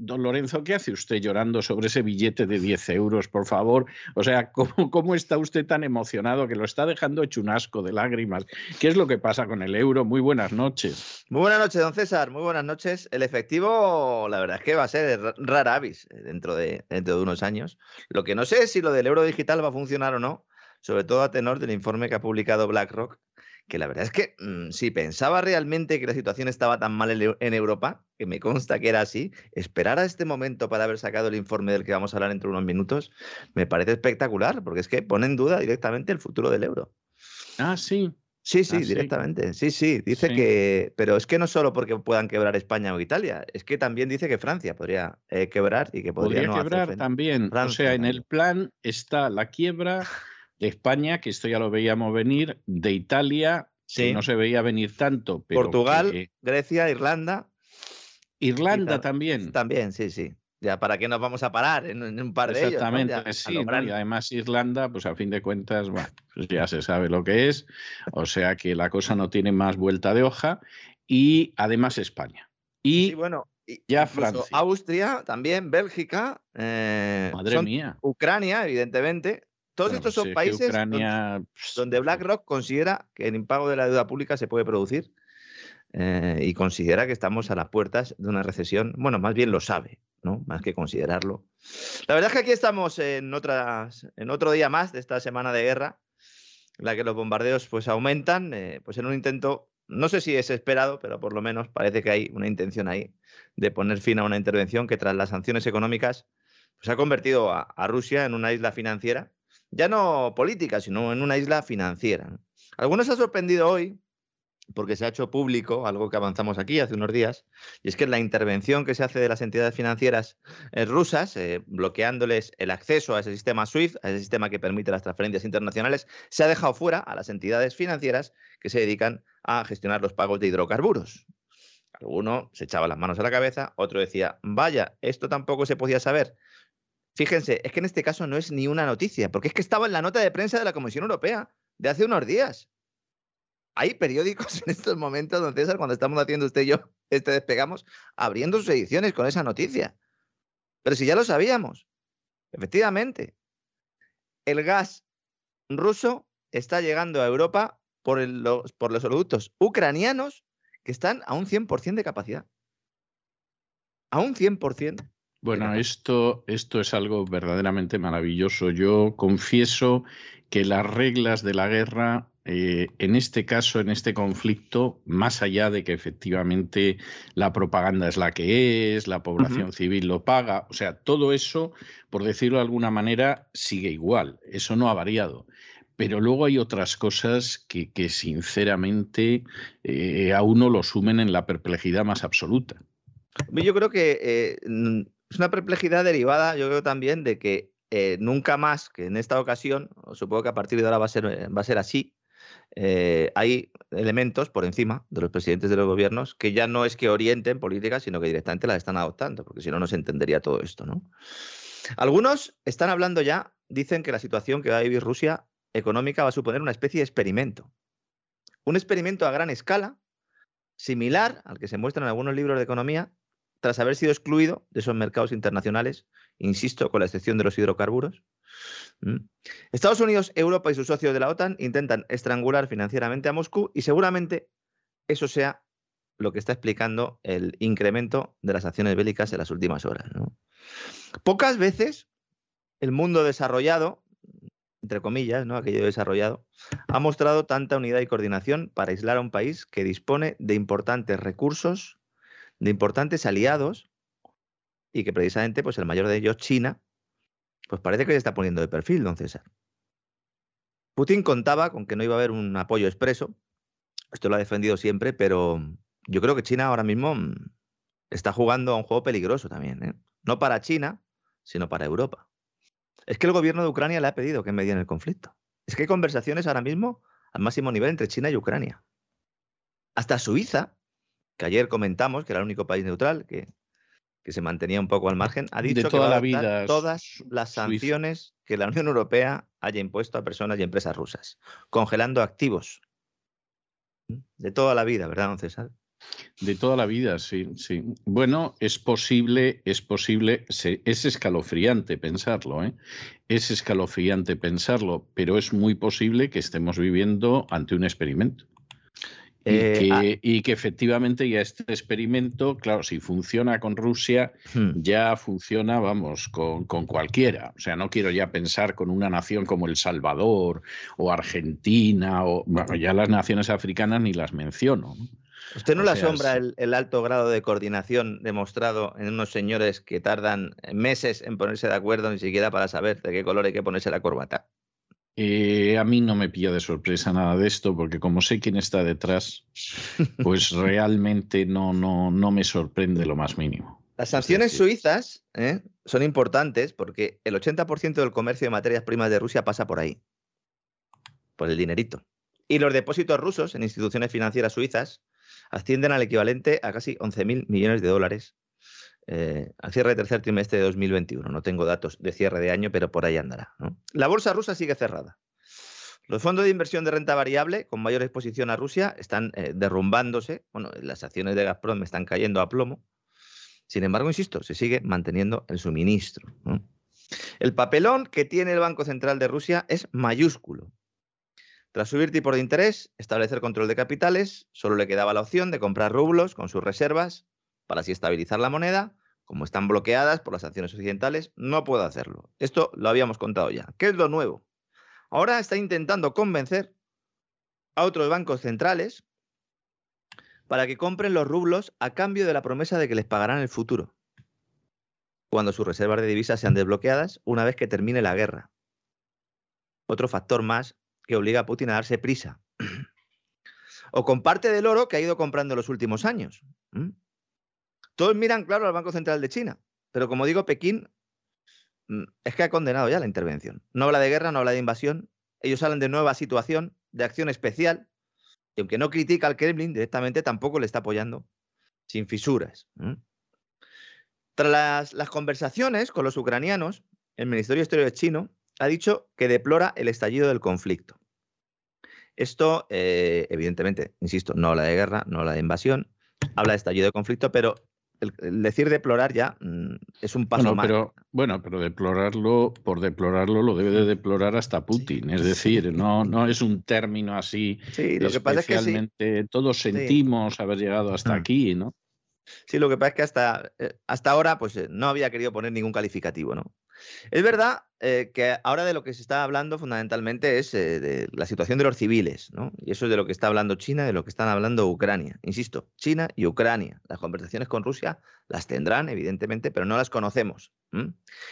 Speaker 1: don Lorenzo, ¿qué hace usted llorando sobre ese billete de 10 euros, por favor? O sea, ¿cómo, ¿cómo, está usted tan emocionado que lo está dejando hecho un asco de lágrimas? ¿Qué es lo que pasa con el euro? Muy buenas noches.
Speaker 3: Muy buenas noches, don César. Muy buenas noches. El efectivo, la verdad es que va a ser rara avis eh, dentro de, dentro de unos años. Lo que no sé es si lo del euro digital va a funcionar o no, sobre todo a tenor del informe que ha publicado BlackRock que la verdad es que mm, si pensaba realmente que la situación estaba tan mal en, Europa, que me consta que era así, esperar a este momento para haber sacado el informe del que vamos a hablar dentro de unos minutos, me parece espectacular, porque es que pone en duda directamente el futuro del euro.
Speaker 1: Ah, sí.
Speaker 3: Sí, sí, ah, directamente. Sí, sí. Dice que. Pero es que no solo porque puedan quebrar España o Italia, es que también dice que Francia podría eh, quebrar y que podría.
Speaker 1: Podría quebrar también. o sea, en el plan está la quiebra de España, que esto ya lo veíamos venir, de Italia, que no se veía venir tanto.
Speaker 3: Portugal, Grecia, Irlanda.
Speaker 1: Irlanda también.
Speaker 3: También, sí, sí. Ya, ¿para qué nos vamos a parar en, un par de
Speaker 1: Exactamente, sí. Y además Irlanda, pues a fin de cuentas, bueno, pues ya se sabe lo que es. O sea que la cosa no tiene más vuelta de hoja. Y además España. Y
Speaker 3: bueno, ya Francia. Austria, también Bélgica.
Speaker 1: Eh, Madre mía.
Speaker 3: Ucrania, evidentemente. Todos estos son países donde, BlackRock considera que el impago de la deuda pública se puede producir eh, y considera que estamos a las puertas de una recesión. Bueno, más bien lo sabe, ¿no? Más que considerarlo. La verdad es que aquí estamos en, otras, en otro día más de esta semana de guerra, en la que los bombardeos pues aumentan, eh, pues en un intento, no sé si es esperado, pero por lo menos parece que hay una intención ahí de poner fin a una intervención que tras las sanciones económicas pues ha convertido a Rusia en una isla financiera ya no política, sino en una isla financiera. Algunos ha sorprendido hoy porque se ha hecho público algo que avanzamos aquí hace unos días, y es que la intervención que se hace de las entidades financieras eh, rusas, eh, bloqueándoles el acceso a ese sistema SWIFT, a ese sistema que permite las transferencias internacionales, se ha dejado fuera a las entidades financieras que se dedican a gestionar los pagos de hidrocarburos. Alguno se echaba las manos a la cabeza, otro decía, vaya, esto tampoco se podía saber. Fíjense, es que en este caso no es ni una noticia, porque es que estaba en la nota de prensa de la Comisión Europea de hace unos días. Hay periódicos en estos momentos, don César, cuando estamos haciendo usted y yo este despegamos, abriendo sus ediciones con esa noticia. Pero si ya lo sabíamos, efectivamente, el gas ruso está llegando a Europa por, los, por los productos ucranianos que están a un 100% de capacidad. A un 100%.
Speaker 1: Bueno, esto, esto es algo verdaderamente maravilloso. Yo confieso que las reglas de la guerra, eh, en este caso, en este conflicto, más allá de que efectivamente la propaganda es la que es, la población civil lo paga, o sea, todo eso, por decirlo de alguna manera, sigue igual. Eso no ha variado. Pero luego hay otras cosas que, que sinceramente, eh, a uno lo sumen en la perplejidad más absoluta.
Speaker 3: Yo creo que eh, es una perplejidad derivada, yo creo también, de que eh, nunca más, que en esta ocasión, supongo que a partir de ahora va a ser, eh, así, eh, hay elementos por encima de los presidentes de los gobiernos que ya no es que orienten políticas, sino que directamente las están adoptando, porque si no, no se entendería todo esto. ¿no? Algunos están hablando ya, dicen que la situación que va a vivir Rusia económica va a suponer una especie de experimento. Un experimento a gran escala, similar al que se muestra en algunos libros de economía, tras haber sido excluido de esos mercados internacionales, insisto, con la excepción de los hidrocarburos. Estados Unidos, Europa y sus socios de la OTAN intentan estrangular financieramente a Moscú y seguramente eso sea lo que está explicando el incremento de las acciones bélicas en las últimas horas. Pocas veces el mundo desarrollado, entre comillas, ¿no? aquello desarrollado, ha mostrado tanta unidad y coordinación para aislar a un país que dispone de importantes recursos de importantes aliados y que precisamente pues el mayor de ellos, China, pues parece que se está poniendo de perfil, don César. Putin contaba con que no iba a haber un apoyo expreso, esto lo ha defendido siempre, pero yo creo que China ahora mismo mm, está jugando a un juego peligroso también, ¿eh? no para China, sino para Europa. Es que el gobierno de Ucrania le ha pedido que medie en el conflicto. Es que hay conversaciones ahora mismo al máximo nivel entre China y Ucrania. Hasta Suiza, que ayer comentamos que era el único país neutral que, que se mantenía un poco al margen, ha dicho que va a todas las sanciones que la Unión Europea haya impuesto a personas y empresas rusas, congelando activos de toda la vida, ¿verdad, don César?
Speaker 1: De toda la vida, sí, sí. Bueno, es posible, es posible, es escalofriante pensarlo, ¿eh? Es escalofriante pensarlo, pero es muy posible que estemos viviendo ante un experimento. Eh, ah y, que, efectivamente ya este experimento, claro, si funciona con Rusia, hmm. ya funciona, vamos, con, cualquiera. O sea, no quiero ya pensar con una nación como El Salvador o Argentina, o bueno, ya las naciones africanas ni las menciono.
Speaker 3: ¿Usted no le asombra el, alto grado de coordinación demostrado en unos señores que tardan meses en ponerse de acuerdo ni siquiera para saber de qué color hay que ponerse la corbata?
Speaker 1: Eh, a mí no me pilla de sorpresa nada de esto, porque como sé quién está detrás, pues realmente no, no, no me sorprende lo más mínimo.
Speaker 3: Las sanciones suizas ¿eh? son importantes porque el 80% del comercio de materias primas de Rusia pasa por ahí, por el dinerito. Y los depósitos rusos en instituciones financieras suizas ascienden al equivalente a casi 11.000 millones de dólares eh, al cierre del tercer trimestre de 2021. No tengo datos de cierre de año, pero por ahí andará. La bolsa rusa sigue cerrada. Los fondos de inversión de renta variable con mayor exposición a Rusia están eh, derrumbándose. Bueno, las acciones de Gazprom están cayendo a plomo. Sin embargo, insisto, se sigue manteniendo el suministro. El papelón que tiene el Banco Central de Rusia es mayúsculo. Tras subir tipos de interés, establecer control de capitales, solo le quedaba la opción de comprar rublos con sus reservas para así estabilizar la moneda como están bloqueadas por las sanciones occidentales, no puedo hacerlo. Esto lo habíamos contado ya. ¿Qué es lo nuevo? Ahora está intentando convencer a otros bancos centrales para que compren los rublos a cambio de la promesa de que les pagarán el futuro, cuando sus reservas de divisas sean desbloqueadas una vez que termine la guerra. Otro factor más que obliga a Putin a darse prisa. o con parte del oro que ha ido comprando en los últimos años. Todos miran, claro, al Banco Central de China, pero como digo, Pekín mm, es que ha condenado ya la intervención. No habla de guerra, no habla de invasión. Ellos hablan de nueva situación, de acción especial, y aunque no critica al Kremlin directamente, tampoco le está apoyando sin fisuras. Tras las, conversaciones con los ucranianos, el Ministerio de Exteriores chino ha dicho que deplora el estallido del conflicto. Esto, eh, evidentemente, insisto, no habla de guerra, no habla de invasión, habla de estallido de conflicto, pero el, decir deplorar ya mm, es un paso
Speaker 1: más. Pero, bueno, pero deplorarlo, por deplorarlo, lo debe de deplorar hasta Putin. es decir, no, no es un término así.
Speaker 3: Sí, lo que pasa es que
Speaker 1: todos sentimos haber llegado hasta mm. aquí, ¿no?
Speaker 3: Sí, lo que pasa es que hasta, eh, hasta ahora pues, eh, no había querido poner ningún calificativo, ¿no? Es verdad eh, que ahora de lo que se está hablando fundamentalmente es eh, de la situación de los civiles, ¿no? Y eso es de lo que está hablando China, de lo que están hablando Ucrania. Insisto, China y Ucrania. Las conversaciones con Rusia las tendrán, evidentemente, pero no las conocemos.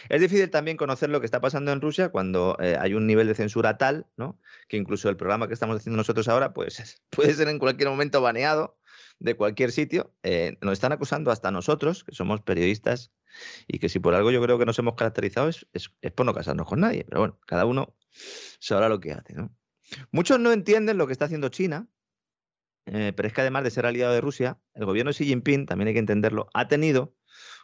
Speaker 3: Es difícil también conocer lo que está pasando en Rusia cuando eh, hay un nivel de censura tal, ¿no? Que incluso el programa que estamos haciendo nosotros ahora, pues puede ser en cualquier momento baneado de cualquier sitio. nos están acusando hasta nosotros, que somos periodistas y que si por algo yo creo que nos hemos caracterizado es, por no casarnos con nadie. Pero bueno, cada uno sabrá lo que hace. ¿no? Muchos no entienden lo que está haciendo China, eh, pero es que además de ser aliado de Rusia, el gobierno de Xi Jinping, también hay que entenderlo, ha tenido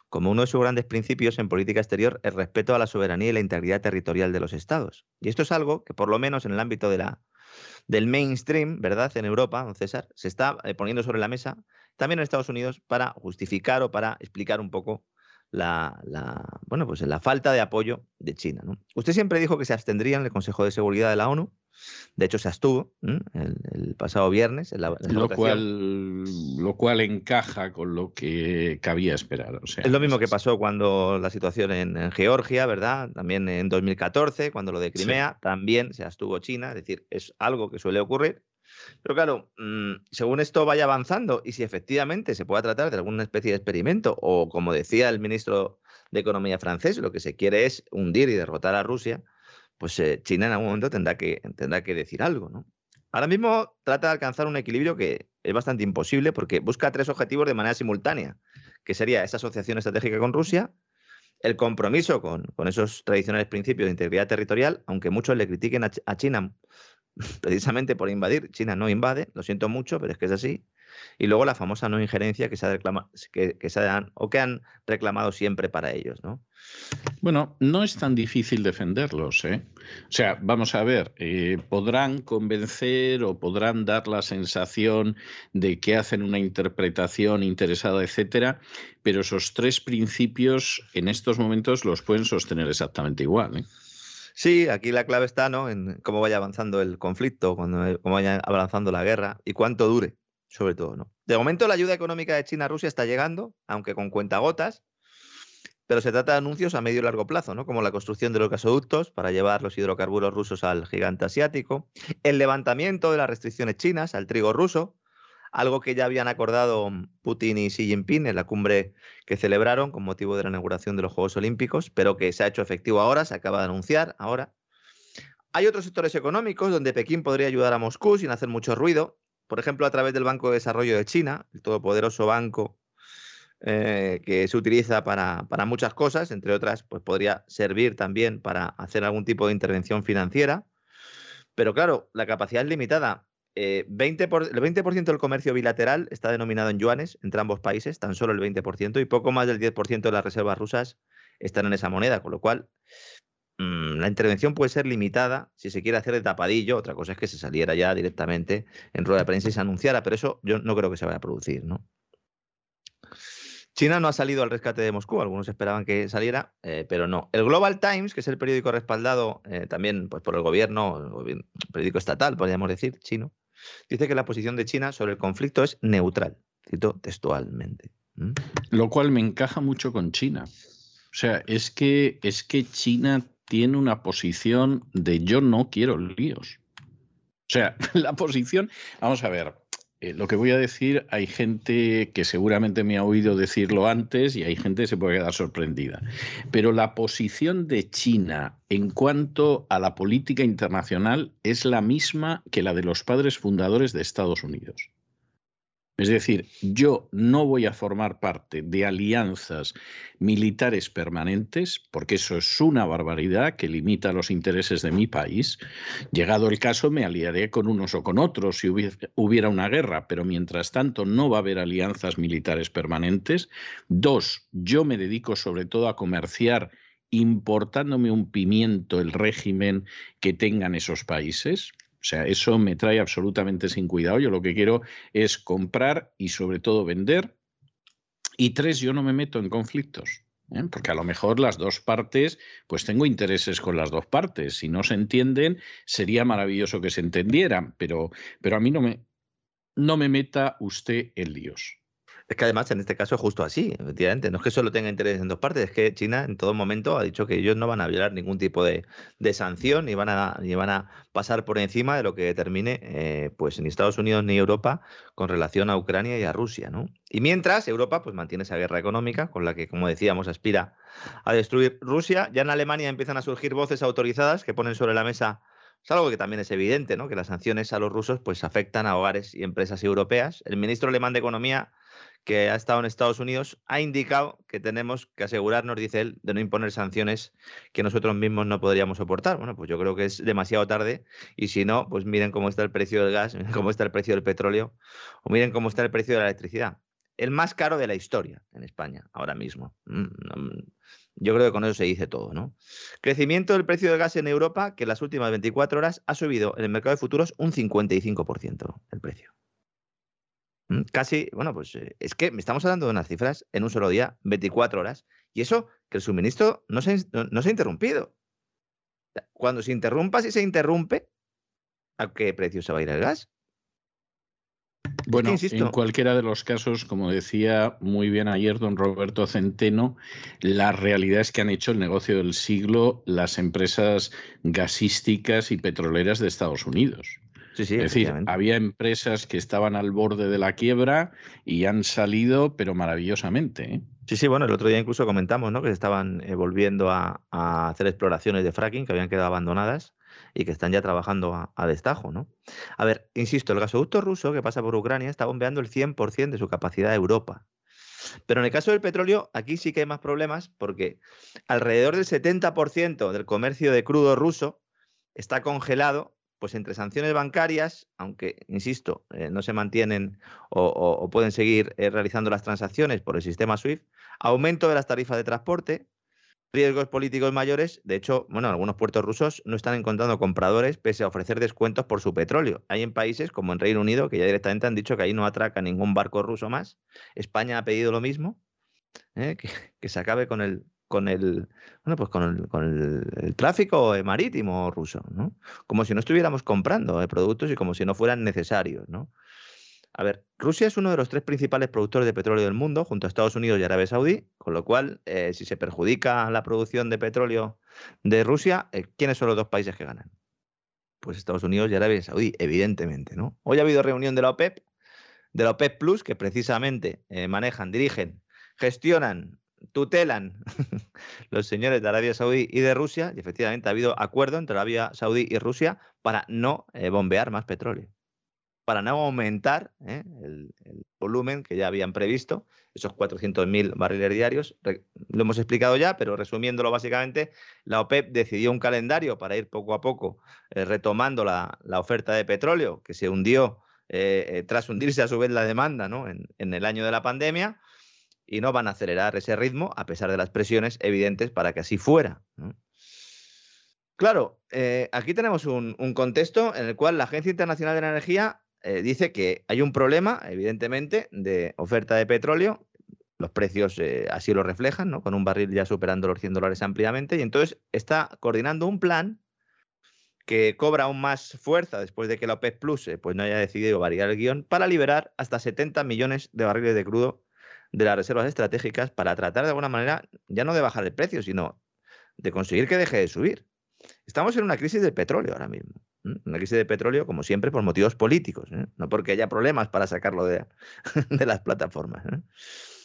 Speaker 3: como uno de sus grandes principios en política exterior el respeto a la soberanía y la integridad territorial de los estados. Y esto es algo que por lo menos en el ámbito de la, del mainstream, ¿verdad? En Europa, don César, se está eh, poniendo sobre la mesa, también en Estados Unidos, para justificar o para explicar un poco la, bueno, pues la falta de apoyo de China. Usted siempre dijo que se abstendría en el Consejo de Seguridad de la ONU. De hecho, se abstuvo el, pasado viernes.
Speaker 1: lo, cual, lo cual encaja con lo que cabía esperar.
Speaker 3: es lo mismo que pasó cuando la situación en, Georgia, ¿verdad? También en 2014, cuando lo de Crimea, también se abstuvo China. Es decir, es algo que suele ocurrir. Pero claro, mm, según esto vaya avanzando y si efectivamente se pueda tratar de alguna especie de experimento o como decía el ministro de Economía francés, lo que se quiere es hundir y derrotar a Rusia, pues eh, China en algún momento tendrá que, tendrá que decir algo, ¿no? Ahora mismo trata de alcanzar un equilibrio que es bastante imposible porque busca tres objetivos de manera simultánea, que sería esa asociación estratégica con Rusia, el compromiso con, esos tradicionales principios de integridad territorial, aunque muchos le critiquen a China precisamente por invadir. China no invade, lo siento mucho, pero es que es así. Y luego la famosa no injerencia que se, ha que, que se han, o que han reclamado siempre para ellos, ¿no?
Speaker 1: Bueno, no es tan difícil defenderlos. ¿eh? O sea, vamos a ver, eh, podrán convencer o podrán dar la sensación de que hacen una interpretación interesada, etcétera, pero esos tres principios en estos momentos los pueden sostener exactamente igual. ¿eh?
Speaker 3: Sí, aquí la clave está ¿no? en cómo vaya avanzando el conflicto, cuando, cómo vaya avanzando la guerra y cuánto dure, sobre todo. ¿no? De momento, la ayuda económica de China a Rusia está llegando, aunque con cuentagotas pero se trata de anuncios a medio y largo plazo, ¿no? como la construcción de los gasoductos para llevar los hidrocarburos rusos al gigante asiático, el levantamiento de las restricciones chinas al trigo ruso, algo que ya habían acordado Putin y Xi Jinping en la cumbre que celebraron con motivo de la inauguración de los Juegos Olímpicos, pero que se ha hecho efectivo ahora, se acaba de anunciar ahora. Hay otros sectores económicos donde Pekín podría ayudar a Moscú sin hacer mucho ruido, por ejemplo, a través del Banco de Desarrollo de China, el todopoderoso banco eh, que se utiliza para, muchas cosas, entre otras, pues podría servir también para hacer algún tipo de intervención financiera. Pero claro, la capacidad es limitada. 20 eh, el 20% del comercio bilateral está denominado en yuanes entre ambos países, tan solo el 20%, y poco más del 10% de las reservas rusas están en esa moneda, con lo cual la intervención puede ser limitada si se quiere hacer de tapadillo. Otra cosa es que se saliera ya directamente en rueda de prensa y se anunciara, pero eso yo no creo que se vaya a producir. China no ha salido al rescate de Moscú, algunos esperaban que saliera, eh, pero no. El Global Times, que es el periódico respaldado eh, también pues, por el gobierno, periódico estatal, podríamos decir, chino, dice que la posición de China sobre el conflicto es neutral, cito textualmente.
Speaker 1: Lo cual me encaja mucho con China. O sea, es que, es que China tiene una posición de yo no quiero líos. O sea, la posición, vamos a ver, eh, lo que voy a decir, hay gente que seguramente me ha oído decirlo antes y hay gente que se puede quedar sorprendida. Pero la posición de China en cuanto a la política internacional es la misma que la de los padres fundadores de Estados Unidos. Es decir, yo no voy a formar parte de alianzas militares permanentes, porque eso es una barbaridad que limita los intereses de mi país. Llegado el caso, me aliaré con unos o con otros si hubiera una guerra, pero mientras tanto no va a haber alianzas militares permanentes. Dos, yo me dedico sobre todo a comerciar importándome un pimiento el régimen que tengan esos países. O sea, eso me trae absolutamente sin cuidado. Yo lo que quiero es comprar y sobre todo vender. Y tres, yo no me meto en conflictos. ¿eh? Porque a lo mejor las dos partes, pues tengo intereses con las dos partes. Si no se entienden, sería maravilloso que se entendieran, pero, pero a mí no me, no me meta usted el Dios.
Speaker 3: Es que además en este caso es justo así, efectivamente. No es que solo tenga interés en dos partes, es que China en todo momento ha dicho que ellos no van a violar ningún tipo de, sanción ni van, a, ni van a pasar por encima de lo que determine eh, pues ni Estados Unidos ni Europa con relación a Ucrania y a Rusia. ¿no? Y mientras Europa pues mantiene esa guerra económica con la que, como decíamos, aspira a destruir Rusia, ya en Alemania empiezan a surgir voces autorizadas que ponen sobre la mesa es algo que también es evidente, ¿no? Que las sanciones a los rusos pues afectan a hogares y empresas europeas. El ministro alemán de Economía que ha estado en Estados Unidos, ha indicado que tenemos que asegurarnos, dice él, de no imponer sanciones que nosotros mismos no podríamos soportar. Bueno, pues yo creo que es demasiado tarde y si no, pues miren cómo está el precio del gas, miren cómo está el precio del petróleo o miren cómo está el precio de la electricidad. El más caro de la historia en España ahora mismo. Mm, yo creo que con eso se dice todo, ¿no? Crecimiento del precio del gas en Europa, que en las últimas 24 horas ha subido en el mercado de futuros un 55% el precio. Mm, casi, bueno, pues eh, es que me estamos hablando de unas cifras en un solo día, 24 horas, y eso que el suministro no se, no, se ha interrumpido. Cuando se interrumpa, si se interrumpe, ¿a qué precio se va a ir el gas?
Speaker 1: Bueno, en cualquiera de los casos, como decía muy bien ayer don Roberto Centeno, la realidad es que han hecho el negocio del siglo las empresas gasísticas y petroleras de Estados Unidos es decir, había empresas que estaban al borde de la quiebra y han salido, pero maravillosamente. ¿eh?
Speaker 3: Sí, sí, bueno, el otro día incluso comentamos ¿no? que estaban eh, volviendo a, hacer exploraciones de fracking que habían quedado abandonadas y que están ya trabajando a, destajo. ¿no? A ver, insisto, el gasoducto ruso que pasa por Ucrania está bombeando el 100% de su capacidad a Europa. Pero en el caso del petróleo, aquí sí que hay más problemas porque alrededor del 70% del comercio de crudo ruso está congelado pues entre sanciones bancarias, aunque, insisto, eh, no se mantienen o, pueden seguir eh, realizando las transacciones por el sistema SWIFT, aumento de las tarifas de transporte, riesgos políticos mayores. De hecho, bueno, algunos puertos rusos no están encontrando compradores pese a ofrecer descuentos por su petróleo. Hay en países como en Reino Unido que ya directamente han dicho que ahí no atraca ningún barco ruso más. España ha pedido lo mismo, ¿eh? que, se acabe con el con el bueno pues con el, con el, tráfico marítimo ruso, ¿no? Como si no estuviéramos comprando eh, productos y como si no fueran necesarios, ¿no? A ver, Rusia es uno de los tres principales productores de petróleo del mundo, junto a Estados Unidos y Arabia Saudí, con lo cual, eh, si se perjudica la producción de petróleo de Rusia, eh, ¿quiénes son los dos países que ganan? Pues Estados Unidos y Arabia Saudí, evidentemente, ¿no? Hoy ha habido reunión de la OPEP, de la OPEP Plus, que precisamente eh, manejan, dirigen, gestionan, tutelan los señores de Arabia Saudí y de Rusia, y efectivamente ha habido acuerdo entre Arabia Saudí y Rusia para no bombear más petróleo para no aumentar ¿eh? el, volumen que ya habían previsto, esos 400.000 barriles diarios. Lo hemos explicado ya, pero resumiéndolo básicamente, la OPEP decidió un calendario para ir poco a poco eh, retomando la, oferta de petróleo, que se hundió eh, tras hundirse a su vez la demanda ¿no? en, el año de la pandemia, y no van a acelerar ese ritmo a pesar de las presiones evidentes para que así fuera. Claro, aquí tenemos un, contexto en el cual la Agencia Internacional de la Energía eh, dice que hay un problema, evidentemente, de oferta de petróleo. Los precios eh, así lo reflejan, ¿no? Con un barril ya superando los 100 dólares ampliamente. Y entonces está coordinando un plan que cobra aún más fuerza después de que la OPEC Plus eh, pues no haya decidido variar el guion para liberar hasta 70 millones de barriles de crudo de las reservas estratégicas para tratar de alguna manera ya no de bajar el precio, sino de conseguir que deje de subir. Estamos en una crisis del petróleo ahora mismo. Una crisis de petróleo, como siempre, por motivos políticos, ¿eh? no porque haya problemas para sacarlo de, las plataformas. ¿eh?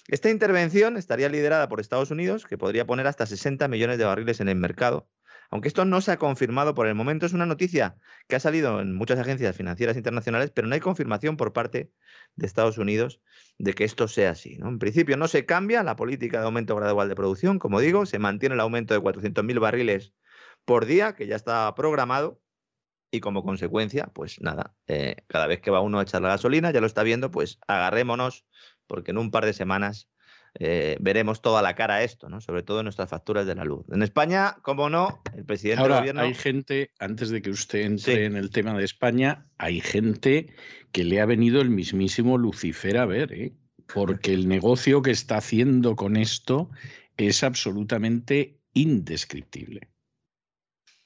Speaker 3: Esta intervención estaría liderada por Estados Unidos, que podría poner hasta 60 millones de barriles en el mercado. Aunque esto no se ha confirmado por el momento, es una noticia que ha salido en muchas agencias financieras internacionales, pero no hay confirmación por parte de Estados Unidos de que esto sea así. En principio no se cambia la política de aumento gradual de producción, como digo, se mantiene el aumento de 400.000 barriles por día, que ya está programado, y como consecuencia, pues nada, eh, cada vez que va uno a echar la gasolina, ya lo está viendo, pues agarrémonos, porque en un par de semanas eh, veremos toda la cara a esto, ¿no? Sobre todo en nuestras facturas de la luz. En España, como no, el presidente
Speaker 1: Ahora,
Speaker 3: del gobierno.
Speaker 1: Hay gente, antes de que usted entre en el tema de España, hay gente que le ha venido el mismísimo Lucifer a ver, ¿eh? porque el negocio que está haciendo con esto es absolutamente indescriptible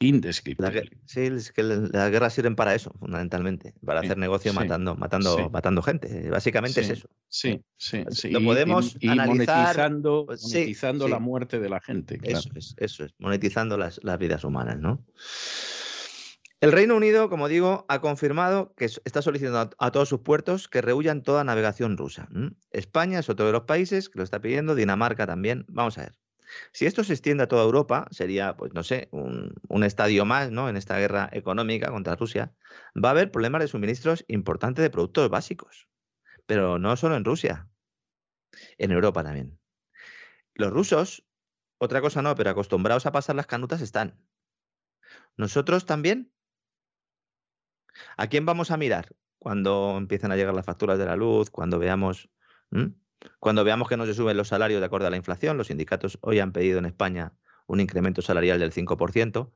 Speaker 1: indescriptible.
Speaker 3: sí, es que las guerras sirven para eso, fundamentalmente, para hacer negocio matando, matando, matando gente. Básicamente es eso.
Speaker 1: Sí, sí, sí.
Speaker 3: Lo podemos
Speaker 1: y, monetizando, pues monetizando la muerte de la gente.
Speaker 3: Eso es, eso es, monetizando las, vidas humanas, ¿no? El Reino Unido, como digo, ha confirmado que está solicitando a, todos sus puertos que rehuyan toda navegación rusa. España es otro de los países que lo está pidiendo, Dinamarca también. Vamos a ver. Si esto se extiende a toda Europa, sería, pues no sé, un, estadio más ¿no? en esta guerra económica contra Rusia. Va a haber problemas de suministros importantes de productos básicos. Pero no solo en Rusia, en Europa también. Los rusos, otra cosa no, pero acostumbrados a pasar las canutas están. Nosotros también. ¿A quién vamos a mirar cuando empiezan a llegar las facturas de la luz, cuando veamos... Cuando veamos que no se suben los salarios de acuerdo a la inflación, los sindicatos hoy han pedido en España un incremento salarial del 5%,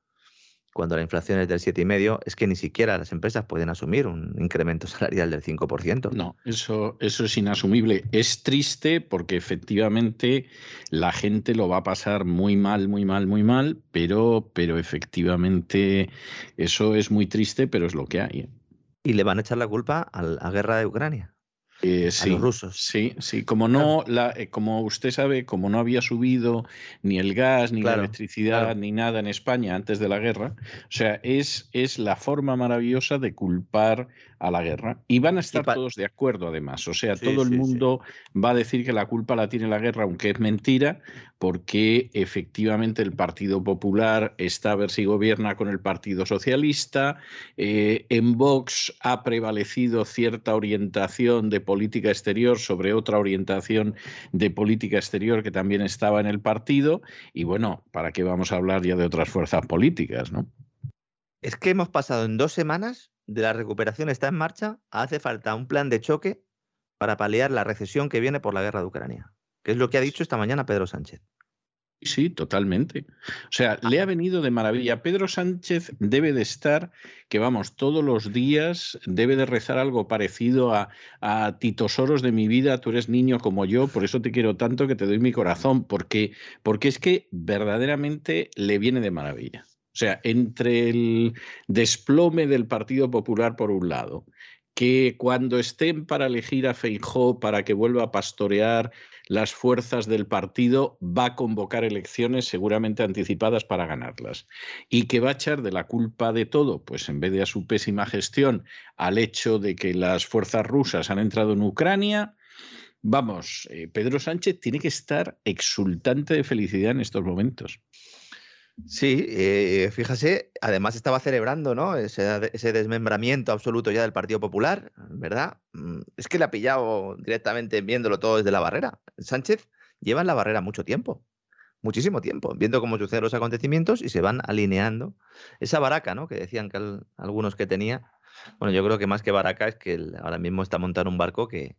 Speaker 3: cuando la inflación es del 7,5%, es que ni siquiera las empresas pueden asumir un incremento salarial del 5%.
Speaker 1: No, eso, eso es inasumible. Es triste porque efectivamente la gente lo va a pasar muy mal, muy mal, muy mal, pero, pero efectivamente eso es muy triste, pero es lo que hay. ¿eh?
Speaker 3: Y le van a echar la culpa a la guerra de Ucrania.
Speaker 1: Eh, sí,
Speaker 3: los rusos.
Speaker 1: Sí, sí, como no, la, eh, como usted sabe, como no había subido ni el gas, ni la electricidad, ni nada en España antes de la guerra, o sea, es, es la forma maravillosa de culpar a la guerra. Y van a estar todos de acuerdo, además. O sea, todo el mundo va a decir que la culpa la tiene la guerra, aunque es mentira, porque efectivamente el Partido Popular está a ver si gobierna con el Partido Socialista. Eh, en Vox ha prevalecido cierta orientación de política exterior sobre otra orientación de política exterior que también estaba en el partido. Y bueno, ¿para qué vamos a hablar ya de otras fuerzas políticas, no?
Speaker 3: Es que hemos pasado en dos semanas de la recuperación está en marcha hace falta un plan de choque para paliar la recesión que viene por la guerra de Ucrania, que es lo que ha dicho esta mañana Pedro Sánchez.
Speaker 1: Sí, totalmente. O sea, le ha venido de maravilla. Pedro Sánchez debe de estar, que vamos, todos los días debe de rezar algo parecido a, a Titosoros de mi vida, tú eres niño como yo, por eso te quiero tanto que te doy mi corazón, porque, porque es que verdaderamente le viene de maravilla. Sea, entre el desplome del Partido Popular por un lado, que cuando estén para elegir a Feijó para que vuelva a pastorear las fuerzas del partido, va a convocar elecciones seguramente anticipadas para ganarlas. Y que va a echar de la culpa de todo, pues en vez de a su pésima gestión, al hecho de que las fuerzas rusas han entrado en Ucrania. Vamos, eh, Pedro Sánchez tiene que estar exultante de felicidad en estos momentos.
Speaker 3: Sí, eh, fíjese, además estaba celebrando ¿no? ese, ese, desmembramiento absoluto ya del Partido Popular, ¿verdad? Mm, es que le ha pillado directamente viéndolo todo desde la barrera. Sánchez lleva en la barrera mucho tiempo, muchísimo tiempo, viendo cómo suceden los acontecimientos y se van alineando. Esa baraca, ¿no? Que decían que algunos que tenía, bueno, yo creo que más que baraca es que ahora mismo está montando un barco que,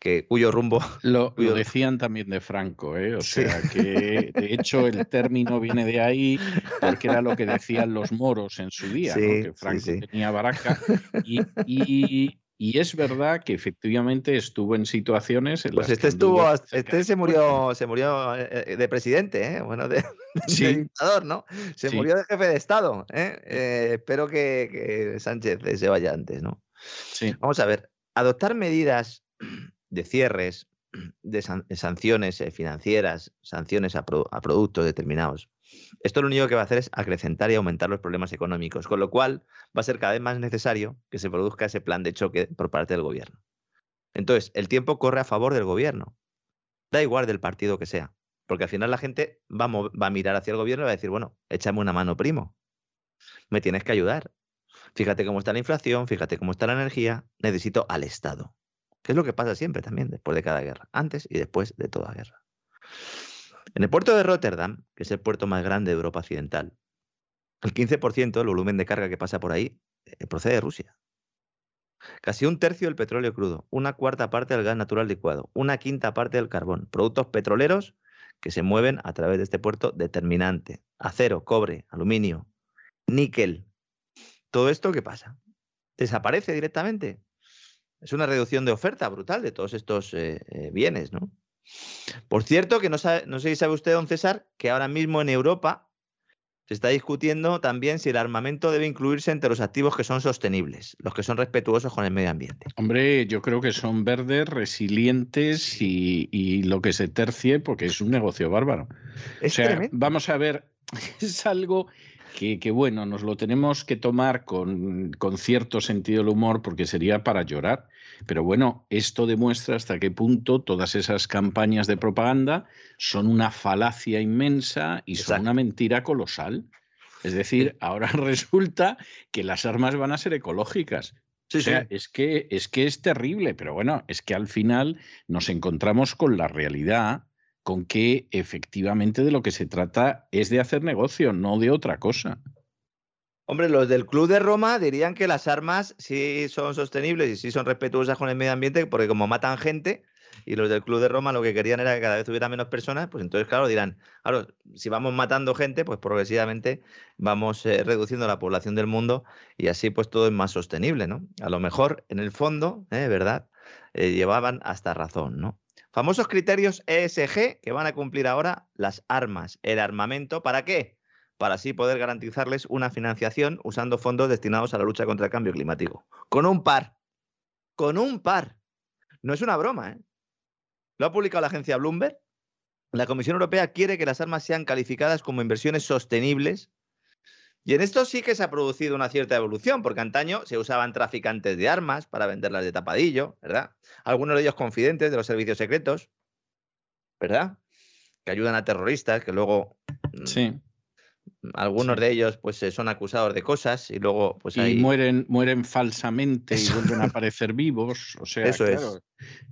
Speaker 3: que, cuyo rumbo...
Speaker 1: Lo, lo, decían también de Franco, ¿eh? o sea que de hecho el término viene de ahí porque era lo que decían los moros en su día, sí, ¿no? que Franco sí, tenía baraca y, y, y, es verdad que efectivamente estuvo en situaciones en
Speaker 3: pues
Speaker 1: las
Speaker 3: este estuvo, este se murió, se murió eh, de presidente, ¿eh? bueno, de,
Speaker 1: sí.
Speaker 3: de, dictador, ¿no? Se murió de jefe de Estado. ¿eh? eh espero que, que Sánchez se vaya antes, ¿no?
Speaker 1: Sí.
Speaker 3: Vamos a ver, adoptar medidas de cierres, de, san de sanciones eh, financieras, sanciones a, pro a, productos determinados. Esto lo único que va a hacer es acrecentar y aumentar los problemas económicos, con lo cual va a ser cada vez más necesario que se produzca ese plan de choque por parte del gobierno. Entonces, el tiempo corre a favor del gobierno. Da igual del partido que sea, porque al final la gente va a, va a mirar hacia el gobierno y va a decir, bueno, échame una mano, primo. Me tienes que ayudar. Fíjate cómo está la inflación, fíjate cómo está la energía, necesito al Estado que es lo que pasa siempre también después de cada guerra, antes y después de toda guerra. En el puerto de Rotterdam, que es el puerto más grande de Europa Occidental, el 15% del volumen de carga que pasa por ahí eh, procede de Rusia. Casi un tercio del petróleo crudo, una cuarta parte del gas natural licuado, una quinta parte del carbón, productos petroleros que se mueven a través de este puerto determinante. Acero, cobre, aluminio, níquel. ¿Todo esto qué pasa? ¿Desaparece directamente? Es una reducción de oferta brutal de todos estos eh, eh, bienes, ¿no? Por cierto, que no, sabe, no sé si sabe usted, don César, que ahora mismo en Europa se está discutiendo también si el armamento debe incluirse entre los activos que son sostenibles, los que son respetuosos con el medio ambiente.
Speaker 1: Hombre, yo creo que son verdes, resilientes y, y lo que se tercie, porque es un negocio bárbaro.
Speaker 3: Es
Speaker 1: o sea,
Speaker 3: tremendo.
Speaker 1: vamos a ver, es algo que, que, bueno, nos lo tenemos que tomar con, con, cierto sentido del humor porque sería para llorar. Pero bueno, esto demuestra hasta qué punto todas esas campañas de propaganda son una falacia inmensa y Exacto. son una mentira colosal. Es decir, ahora resulta que las armas van a ser ecológicas.
Speaker 3: Sí,
Speaker 1: o sea,
Speaker 3: sí.
Speaker 1: es que, es que es terrible, pero bueno, es que al final nos encontramos con la realidad con que efectivamente de lo que se trata es de hacer negocio, no de otra cosa.
Speaker 3: Hombre, los del Club de Roma dirían que las armas sí son sostenibles y sí son respetuosas con el medio ambiente, porque como matan gente, y los del Club de Roma lo que querían era que cada vez hubiera menos personas, pues entonces, claro, dirán, claro, si vamos matando gente, pues progresivamente vamos eh, reduciendo la población del mundo y así pues todo es más sostenible, ¿no? A lo mejor, en el fondo, ¿eh? ¿verdad? Eh, llevaban hasta razón, ¿no? Famosos criterios ESG que van a cumplir ahora las armas, el armamento, ¿para qué? Para así poder garantizarles una financiación usando fondos destinados a la lucha contra el cambio climático. Con un par. Con un par. No es una broma, ¿eh? Lo ha publicado la agencia Bloomberg. La Comisión Europea quiere que las armas sean calificadas como inversiones sostenibles. Y en esto sí que se ha producido una cierta evolución, porque antaño se usaban traficantes de armas para venderlas de tapadillo, ¿verdad? Algunos de ellos confidentes de los servicios secretos, ¿verdad? Que ayudan a terroristas, que luego...
Speaker 1: Sí.
Speaker 3: Algunos sí. de ellos pues son acusados de cosas y luego pues
Speaker 1: y
Speaker 3: ahí...
Speaker 1: mueren mueren falsamente y vuelven a aparecer vivos o sea
Speaker 3: Eso
Speaker 1: claro,
Speaker 3: es.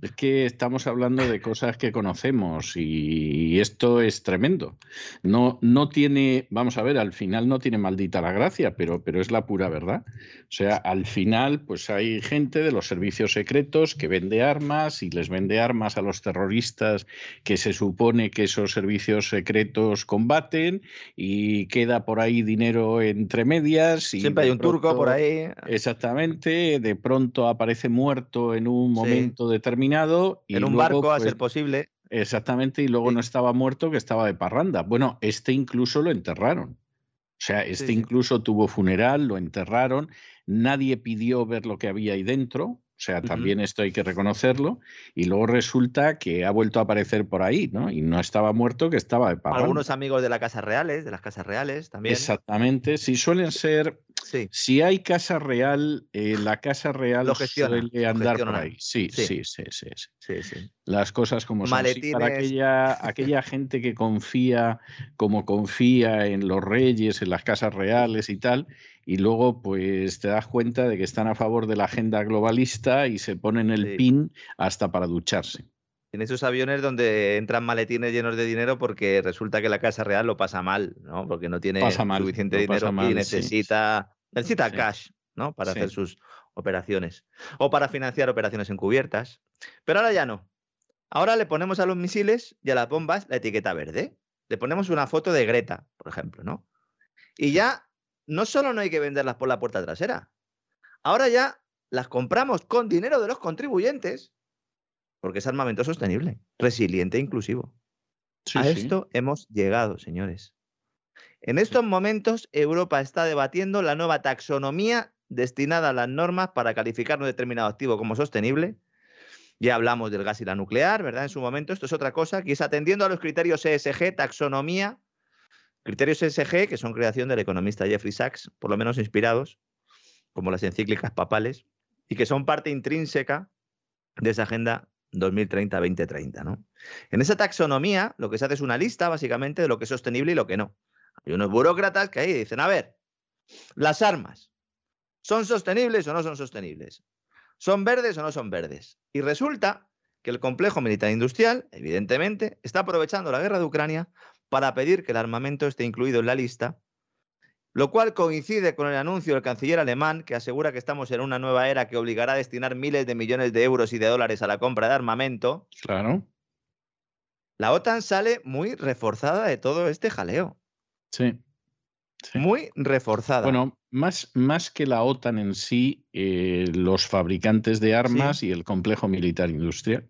Speaker 1: Es que estamos hablando de cosas que conocemos y esto es tremendo. No, no tiene, vamos a ver, al final no tiene maldita la gracia, pero, pero es la pura verdad. O sea, al final, pues hay gente de los servicios secretos que vende armas y les vende armas a los terroristas que se supone que esos servicios secretos combaten y queda por ahí dinero entre medias. Y
Speaker 3: Siempre hay un turco por ahí.
Speaker 1: Exactamente, de pronto aparece muerto en un momento determinado.
Speaker 3: Y en un barco, a ser pues, posible.
Speaker 1: Exactamente, y luego no estaba muerto, que estaba de parranda. Bueno, este incluso lo enterraron. O sea, este incluso tuvo funeral, lo enterraron, nadie pidió ver lo que había ahí dentro, o sea, también esto hay que reconocerlo. Y luego resulta que ha vuelto a aparecer por ahí, ¿no? Y no estaba muerto, que estaba de parranda.
Speaker 3: Algunos amigos de las casas reales, de las casas reales también.
Speaker 1: Exactamente, sí, suelen ser. Si hay casa real, eh, la casa real lo suele andar por ahí. Sí sí. Sí, sí, sí, Las cosas como son. para aquella, aquella gente que confía, como confía en los reyes, en las casas reales y tal, y luego pues te das cuenta de que están a favor de la agenda globalista y se ponen el pin hasta para ducharse.
Speaker 3: En esos aviones donde entran maletines llenos de dinero porque resulta que la Casa Real lo pasa mal, ¿no? Porque no tiene suficiente dinero y necesita, necesita cash, ¿no? Para hacer sus operaciones. O para financiar operaciones encubiertas. Pero ahora ya no. Ahora le ponemos a los misiles y a las bombas la etiqueta verde. Le ponemos una foto de Greta, por ejemplo, ¿no? Y ya no solo no hay que venderlas por la puerta trasera, ahora ya las compramos con dinero de los contribuyentes, porque es armamento sostenible, resiliente e inclusivo. a esto hemos llegado, señores. En estos momentos, Europa está debatiendo la nueva taxonomía destinada a las normas para calificar un determinado activo como sostenible. Ya hablamos del gas y la nuclear, ¿verdad? En su momento, esto es otra cosa, que es atendiendo a los criterios ESG, taxonomía Criterios SG, que son creación del economista Jeffrey Sachs, por lo menos inspirados, como las encíclicas papales, y que son parte intrínseca de esa agenda 2030-2030. ¿no? En esa taxonomía, lo que se hace es una lista, básicamente, de lo que es sostenible y lo que no. Hay unos burócratas que ahí dicen, a ver, las armas, ¿son sostenibles o no son sostenibles? ¿Son verdes o no son verdes? Y resulta que el complejo militar industrial, evidentemente, está aprovechando la guerra de Ucrania para pedir que el armamento esté incluido en la lista, lo cual coincide con el anuncio del canciller alemán que asegura que estamos en una nueva era que obligará a destinar miles de millones de euros y de dólares a la compra de armamento.
Speaker 1: Claro.
Speaker 3: La OTAN sale muy reforzada de todo este jaleo.
Speaker 1: Sí.
Speaker 3: Muy reforzada.
Speaker 1: Bueno, más, más que la OTAN en sí, eh, los fabricantes de armas y el complejo militar industrial.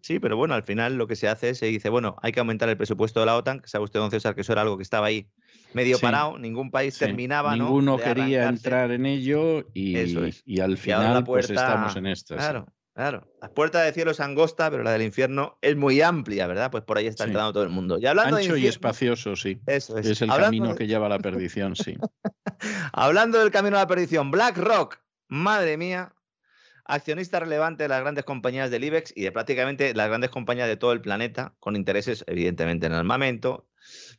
Speaker 3: Sí, pero bueno, al final lo que se hace es se dice, bueno, hay que aumentar el presupuesto de la OTAN, que sabe usted, don César, que eso era algo que estaba ahí medio parado, ningún país terminaba,
Speaker 1: Ninguno quería entrar en ello y, y al final pues estamos en esto.
Speaker 3: Claro, claro. La puerta del cielo es angosta, pero la del infierno es muy amplia, ¿verdad? Pues por ahí está entrando todo el mundo.
Speaker 1: Y hablando Ancho y espacioso, sí. Eso es. Es el camino que lleva a la perdición, sí.
Speaker 3: hablando del camino a la perdición, BlackRock, madre mía, accionista relevante de las grandes compañías del IBEX y de prácticamente las grandes compañías de todo el planeta, con intereses evidentemente en armamento,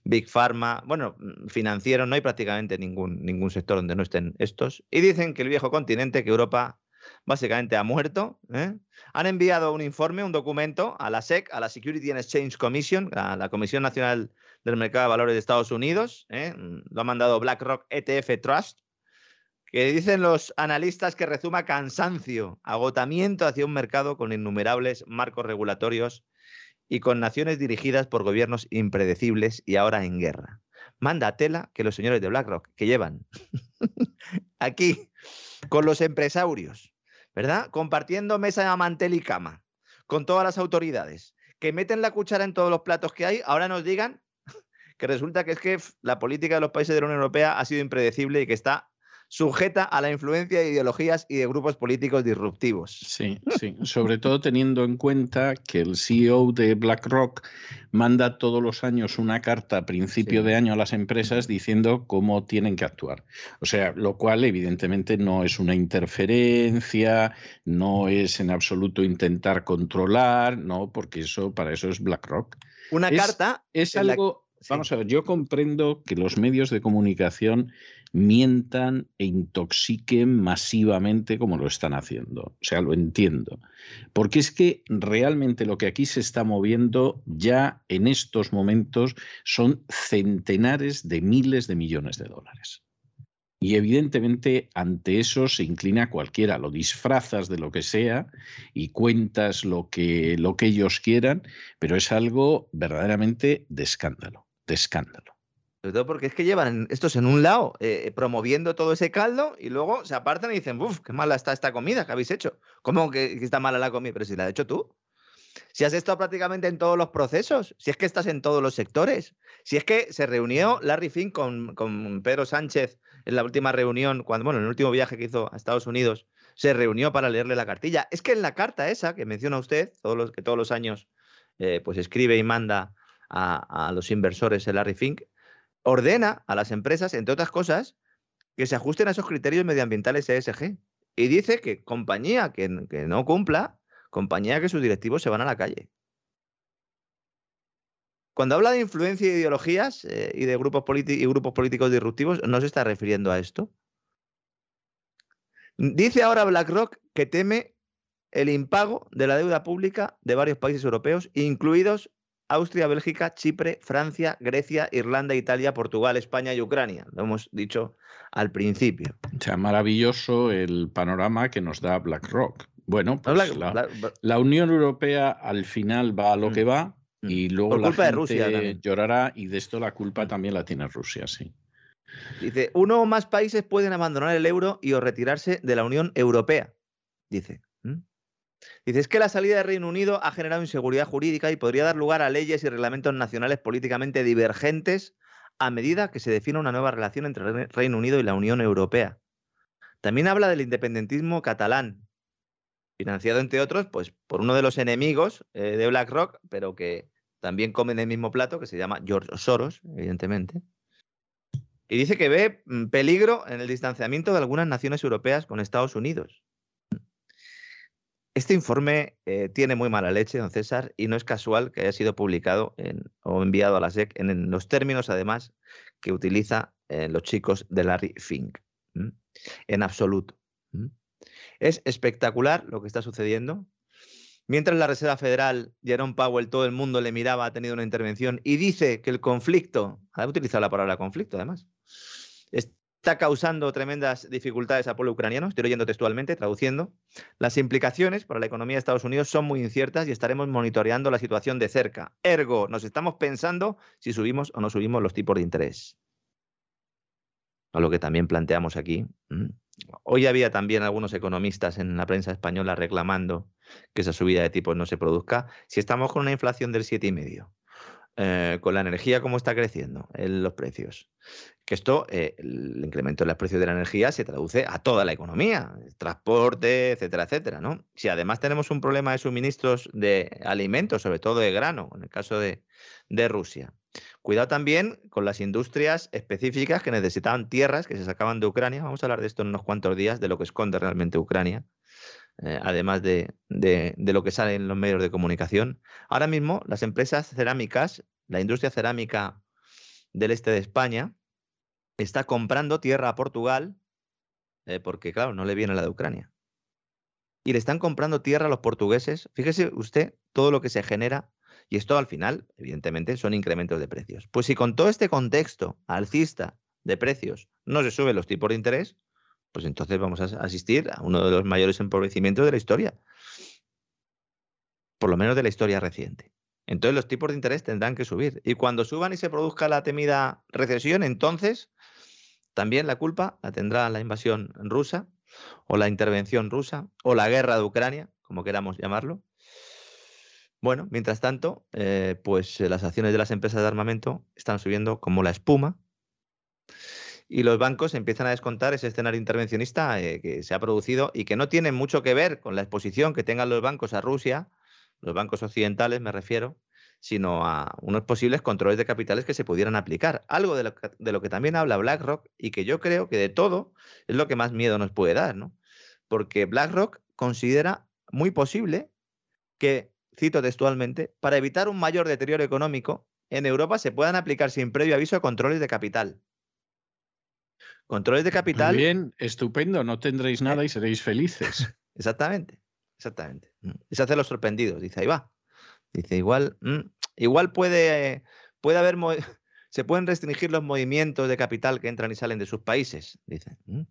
Speaker 3: Big Pharma, bueno, mm, financiero, no hay prácticamente ningún, ningún sector donde no estén estos. Y dicen que el viejo continente, que Europa básicamente ha muerto. ¿eh? Han enviado un informe, un documento a la SEC, a la Security and Exchange Commission, a la Comisión Nacional del Mercado de Valores de Estados Unidos. ¿eh? Lo ha mandado BlackRock ETF Trust que dicen los analistas que rezuma cansancio, agotamiento hacia un mercado con innumerables marcos regulatorios y con naciones dirigidas por gobiernos impredecibles y ahora en guerra. Manda tela que los señores de BlackRock, que llevan aquí con los empresarios, ¿verdad? Compartiendo mesa mantel y cama con todas las autoridades, que meten la cuchara en todos los platos que hay, ahora nos digan que resulta que es que la política de los países de la Unión Europea ha sido impredecible y que está sujeta a la influencia de ideologías y de grupos políticos disruptivos.
Speaker 1: Sí, sí, sobre todo teniendo en cuenta que el CEO de BlackRock manda todos los años una carta a principio de año a las empresas diciendo cómo tienen que actuar. O sea, lo cual evidentemente no es una interferencia, no es en absoluto intentar controlar, no, porque eso para eso es BlackRock.
Speaker 3: Una carta
Speaker 1: es algo Vamos a ver, yo comprendo que los medios de comunicación mientan e intoxiquen masivamente como lo están haciendo. O sea, lo entiendo. Porque es que realmente lo que aquí se está moviendo ya en estos momentos son centenares de miles de millones de dólares. Y evidentemente ante eso se inclina cualquiera, lo disfrazas de lo que sea y cuentas lo que, lo que ellos quieran, pero es algo verdaderamente de escándalo, de escándalo.
Speaker 3: Sobre todo porque es que llevan estos en un lado eh, promoviendo todo ese caldo y luego se apartan y dicen, uff, qué mala está esta comida que habéis hecho. ¿Cómo que, está mala la comida? Pero si la has hecho tú. Si has estado prácticamente en todos los procesos, si es que estás en todos los sectores, si es que se reunió Larry Fink con, con Pedro Sánchez en la última reunión, cuando, bueno, en el último viaje que hizo a Estados Unidos, se reunió para leerle la cartilla. Es que en la carta esa que menciona usted, todos los, que todos los años eh, pues escribe y manda a, a los inversores el Larry Fink, ordena a las empresas, entre otras cosas, que se ajusten a esos criterios medioambientales ESG. Y dice que compañía que, no cumpla, compañía que sus directivos se van a la calle. Cuando habla de influencia y ideologías eh, y de y grupos políticos disruptivos, ¿no se está refiriendo a esto? Dice ahora BlackRock que teme el impago de la deuda pública de varios países europeos, incluidos Austria, Bélgica, Chipre, Francia, Grecia, Irlanda, Italia, Portugal, España y Ucrania. Lo hemos dicho al principio.
Speaker 1: O sea, maravilloso el panorama que nos da BlackRock. Bueno, pues la, Unión Europea al final va a lo mm. que va mm. y luego la culpa gente de Rusia llorará y de esto la culpa también la tiene Rusia, sí.
Speaker 3: Dice, uno o más países pueden abandonar el euro y o retirarse de la Unión Europea. Dice. Dice, es que la salida del Reino Unido ha generado inseguridad jurídica y podría dar lugar a leyes y reglamentos nacionales políticamente divergentes a medida que se define una nueva relación entre el Reino Unido y la Unión Europea. También habla del independentismo catalán, financiado entre otros pues, por uno de los enemigos eh, de BlackRock, pero que también come en el mismo plato, que se llama George Soros, evidentemente. Y dice que ve mm, peligro en el distanciamiento de algunas naciones europeas con Estados Unidos. Este informe eh, tiene muy mala leche, don César, y no es casual que haya sido publicado o enviado a la SEC en, los términos, además, que utiliza eh, los chicos de Larry Fink. En absoluto. Es espectacular lo que está sucediendo. Mientras la Reserva Federal, Jerome Powell, todo el mundo le miraba, ha tenido una intervención y dice que el conflicto, ha utilizado la palabra conflicto además, está causando tremendas dificultades al pueblo ucraniano, estoy leyendo textualmente, traduciendo. Las implicaciones para la economía de Estados Unidos son muy inciertas y estaremos monitoreando la situación de cerca. Ergo, nos estamos pensando si subimos o no subimos los tipos de interés. A lo que también planteamos aquí. Hoy había también algunos economistas en la prensa española reclamando que esa subida de tipos no se produzca. Si estamos con una inflación del 7,5, eh, con la energía como está creciendo en los precios, que esto, eh, el incremento en los precios de la energía se traduce a toda la economía, transporte, etcétera, etcétera, ¿no? Si además tenemos un problema de suministros de alimentos, sobre todo de grano, en el caso de, Rusia. Cuidado también con las industrias específicas que necesitaban tierras que se sacaban de Ucrania. Vamos a hablar de esto en unos cuantos días, de lo que esconde realmente Ucrania, eh, además de, lo que sale en los medios de comunicación. Ahora mismo, las empresas cerámicas, la industria cerámica del este de España, está comprando tierra a Portugal, eh, porque claro, no le viene la de Ucrania. Y le están comprando tierra a los portugueses. Fíjese usted todo lo que se genera. Y esto al final, evidentemente, son incrementos de precios. Pues si con todo este contexto alcista de precios no se suben los tipos de interés, pues entonces vamos a asistir a uno de los mayores empobrecimientos de la historia. Por lo menos de la historia reciente. Entonces los tipos de interés tendrán que subir. Y cuando suban y se produzca la temida recesión, entonces también la culpa la tendrá la invasión rusa o la intervención rusa o la guerra de Ucrania, como queramos llamarlo. Bueno, mientras tanto, eh, pues eh, las acciones de las empresas de armamento están subiendo como la espuma y los bancos empiezan a descontar ese escenario intervencionista eh, que se ha producido y que no tiene mucho que ver con la exposición que tengan los bancos a Rusia, los bancos occidentales me refiero, sino a unos posibles controles de capitales que se pudieran aplicar. Algo de lo, que, también habla BlackRock y que yo creo que de todo es lo que más miedo nos puede dar, ¿no? Porque BlackRock considera muy posible que, cito textualmente, para evitar un mayor deterioro económico, en Europa se puedan aplicar sin previo aviso controles de capital. Controles de capital.
Speaker 1: Muy bien, estupendo, no tendréis nada y seréis felices.
Speaker 3: Exactamente, exactamente. Mm. Y se hace los sorprendidos, dice, ahí va. Dice, igual, mm, igual puede, puede haber, se pueden restringir los movimientos de capital que entran y salen de sus países, dice. Mm.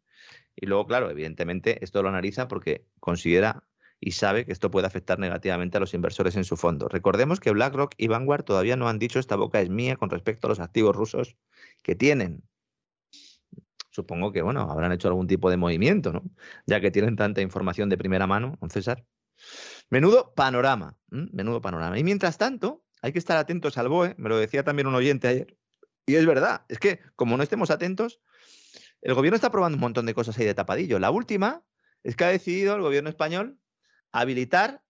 Speaker 3: Y luego, claro, evidentemente, esto lo analiza porque considera y sabe que esto puede afectar negativamente a los inversores en su fondo. Recordemos que BlackRock y Vanguard todavía no han dicho esta boca es mía con respecto a los activos rusos que tienen. Supongo que, bueno, habrán hecho algún tipo de movimiento, ¿no? Ya que tienen tanta información de primera mano, don César. Menudo panorama, menudo panorama. Y mientras tanto, hay que estar atentos al BOE, me lo decía también un oyente ayer, y es verdad, es que como no estemos atentos, el gobierno está probando un montón de cosas ahí de tapadillo. La última es que ha decidido el gobierno español habilitar,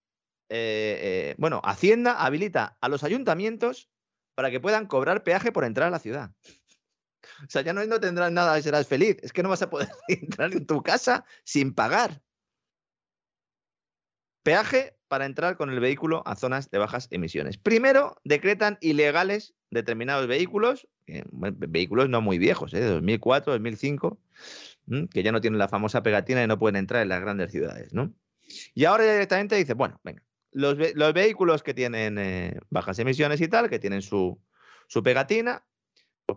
Speaker 3: eh, eh, bueno, Hacienda habilita a los ayuntamientos para que puedan cobrar peaje por entrar a la ciudad. O sea, ya no, tendrás nada y serás feliz. Es que no vas a poder entrar en tu casa sin pagar. Peaje para entrar con el vehículo a zonas de bajas emisiones. Primero, decretan ilegales determinados vehículos, vehículos no muy viejos, ¿eh? de 2004, 2005, que ya no tienen la famosa pegatina y no pueden entrar en las grandes ciudades. ¿no? Y ahora directamente dice, bueno, venga, los, vehículos que tienen eh, bajas emisiones y tal, que tienen su, pegatina,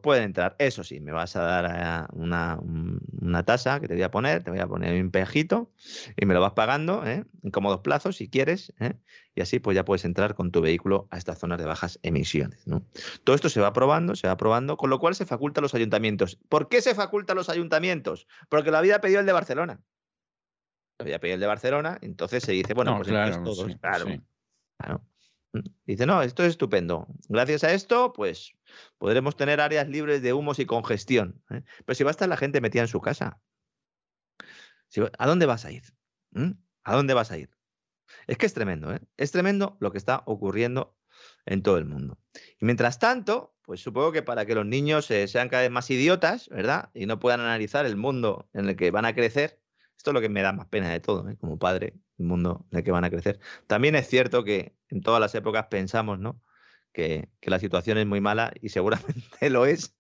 Speaker 3: pueden entrar. Eso sí, me vas a dar eh, una, tasa que te voy a poner, te voy a poner un pejito y me lo vas pagando ¿eh? en cómodos plazos si quieres. ¿eh? Y así pues ya puedes entrar con tu vehículo a estas zonas de bajas emisiones. Todo esto se va aprobando, se va aprobando, con lo cual se faculta a los ayuntamientos. ¿Por qué se faculta a los ayuntamientos? Porque lo había pedido el de Barcelona. Lo había pedido el de Barcelona, entonces se dice, bueno, pues claro, todos, claro. Dice, no, esto es estupendo. Gracias a esto, pues podremos tener áreas libres de humos y congestión. ¿eh? Pero si va a estar la gente metida en su casa, ¿a dónde vas a ir? ¿Mm? ¿A dónde vas a ir? Es que es tremendo, ¿eh? Es tremendo lo que está ocurriendo en todo el mundo. Y mientras tanto, pues supongo que para que los niños eh, sean cada vez más idiotas, ¿verdad? Y no puedan analizar el mundo en el que van a crecer, esto es lo que me da más pena de todo, ¿eh? como padre, el mundo en el que van a crecer. También es cierto que en todas las épocas pensamos, ¿no? Que, la situación es muy mala y seguramente lo es,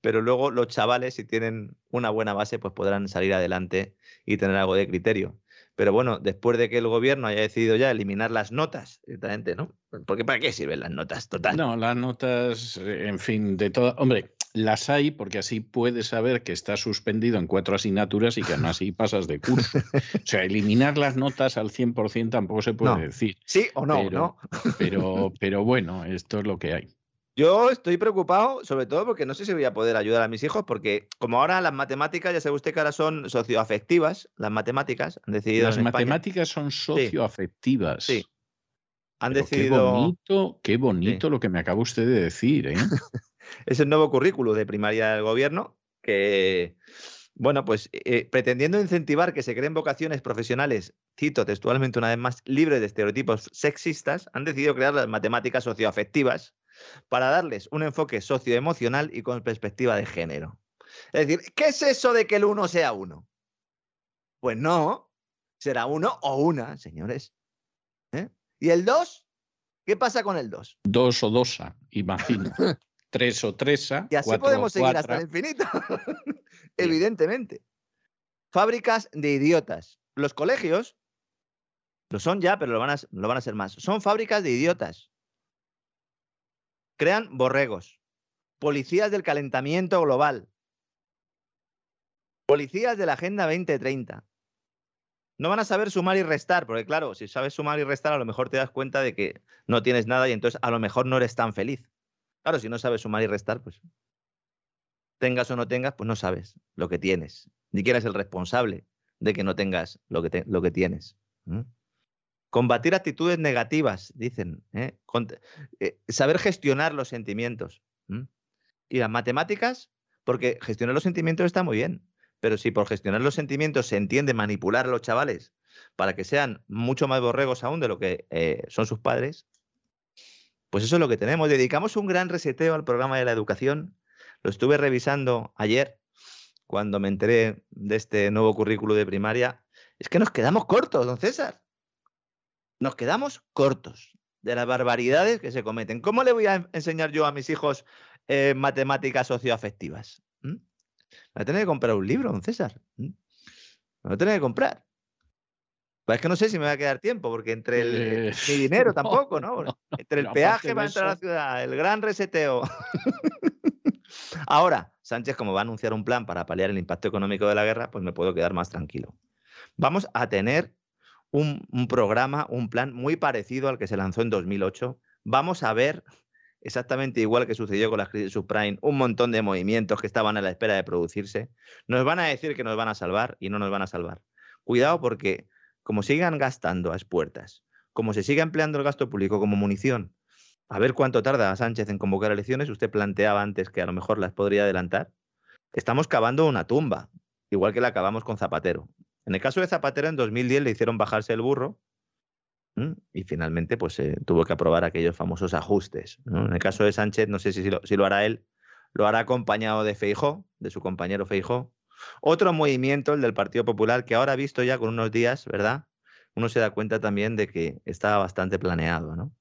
Speaker 3: pero luego los chavales, si tienen una buena base, pues podrán salir adelante y tener algo de criterio. Pero bueno, después de que el gobierno haya decidido ya eliminar las notas, directamente, ¿no? Porque ¿para qué sirven las notas? Total.
Speaker 1: No, las notas, eh, en fin, de todo. Hombre, las hay porque así puedes saber que estás suspendido en cuatro asignaturas y que aún así pasas de curso. O sea, eliminar las notas al 100% tampoco se puede decir.
Speaker 3: Sí o no,
Speaker 1: ¿no? Pero, pero bueno, esto es lo que hay.
Speaker 3: Yo estoy preocupado, sobre todo porque no sé si voy a poder ayudar a mis hijos, porque como ahora las matemáticas, ya sabe usted que ahora son socioafectivas, las matemáticas han decidido.
Speaker 1: Las matemáticas son socioafectivas.
Speaker 3: Sí.
Speaker 1: Han decidido. Qué bonito, qué bonito lo que me acaba usted de decir, ¿eh?
Speaker 3: es el nuevo currículo de primaria del gobierno que, bueno, pues eh, pretendiendo incentivar que se creen vocaciones profesionales, cito textualmente una vez más, libres de estereotipos sexistas, han decidido crear las matemáticas socioafectivas para darles un enfoque socioemocional y con perspectiva de género. Es decir, ¿qué es eso de que el uno sea uno? Pues no, será uno o una, señores. ¿Eh? ¿Y el dos? ¿Qué pasa con el dos?
Speaker 1: Dos o dosa, imagino. tres o tresa.
Speaker 3: Y así podemos seguir hasta el infinito. Evidentemente. Fábricas de idiotas. Los colegios lo son ya, pero lo van, a, lo van a ser más. Son fábricas de idiotas. Crean borregos. Policías del calentamiento global. Policías de la Agenda 2030. No van a saber sumar y restar, porque claro, si sabes sumar y restar, a lo mejor te das cuenta de que no tienes nada y entonces a lo mejor no eres tan feliz. Claro, si no sabes sumar y restar, pues tengas o no tengas, pues no sabes lo que tienes. Ni quién es el responsable de que no tengas lo que, lo que tienes. Combatir actitudes negativas, dicen. ¿eh? Eh, saber gestionar los sentimientos. Y las matemáticas, porque gestionar los sentimientos está muy bien, pero si por gestionar los sentimientos se entiende manipular a los chavales para que sean mucho más borregos aún de lo que eh, son sus padres, pues eso es lo que tenemos. Dedicamos un gran reseteo al programa de la educación. Lo estuve revisando ayer cuando me enteré de este nuevo currículo de primaria. Es que nos quedamos cortos, don César. Nos quedamos cortos de las barbaridades que se cometen. ¿Cómo le voy a enseñar yo a mis hijos eh, matemáticas socioafectivas? ¿Mm? voy a tener que comprar un libro, don César. Me voy a tener que comprar. Pues es que no sé si me va a quedar tiempo, porque entre el,
Speaker 1: Eh,
Speaker 3: mi dinero tampoco,
Speaker 1: no,
Speaker 3: ¿no?
Speaker 1: no,
Speaker 3: entre el peaje para
Speaker 1: de
Speaker 3: entrar a la ciudad, el gran reseteo. Ahora, Sánchez, como va a anunciar un plan para paliar el impacto económico de la guerra, pues me puedo quedar más tranquilo. Vamos a tener un, un programa, un plan muy parecido al que se lanzó en 2008. Vamos a ver exactamente igual que sucedió con la crisis subprime, un montón de movimientos que estaban a la espera de producirse. Nos van a decir que nos van a salvar y no nos van a salvar. Cuidado porque como sigan gastando a expuertas, como se siga empleando el gasto público como munición, a ver cuánto tarda Sánchez en convocar elecciones, usted planteaba antes que a lo mejor las podría adelantar. Estamos cavando una tumba, igual que la acabamos con Zapatero. En el caso de Zapatero, en 2010 le hicieron bajarse el burro y finalmente pues, tuvo que aprobar aquellos famosos ajustes. En el caso de Sánchez, no sé si lo, si lo hará él, lo hará acompañado de Feijó, de su compañero Feijó. Otro movimiento, el del Partido Popular, que ahora visto ya con unos días, ¿verdad? Uno se da cuenta también de que estaba bastante planeado, ¿no?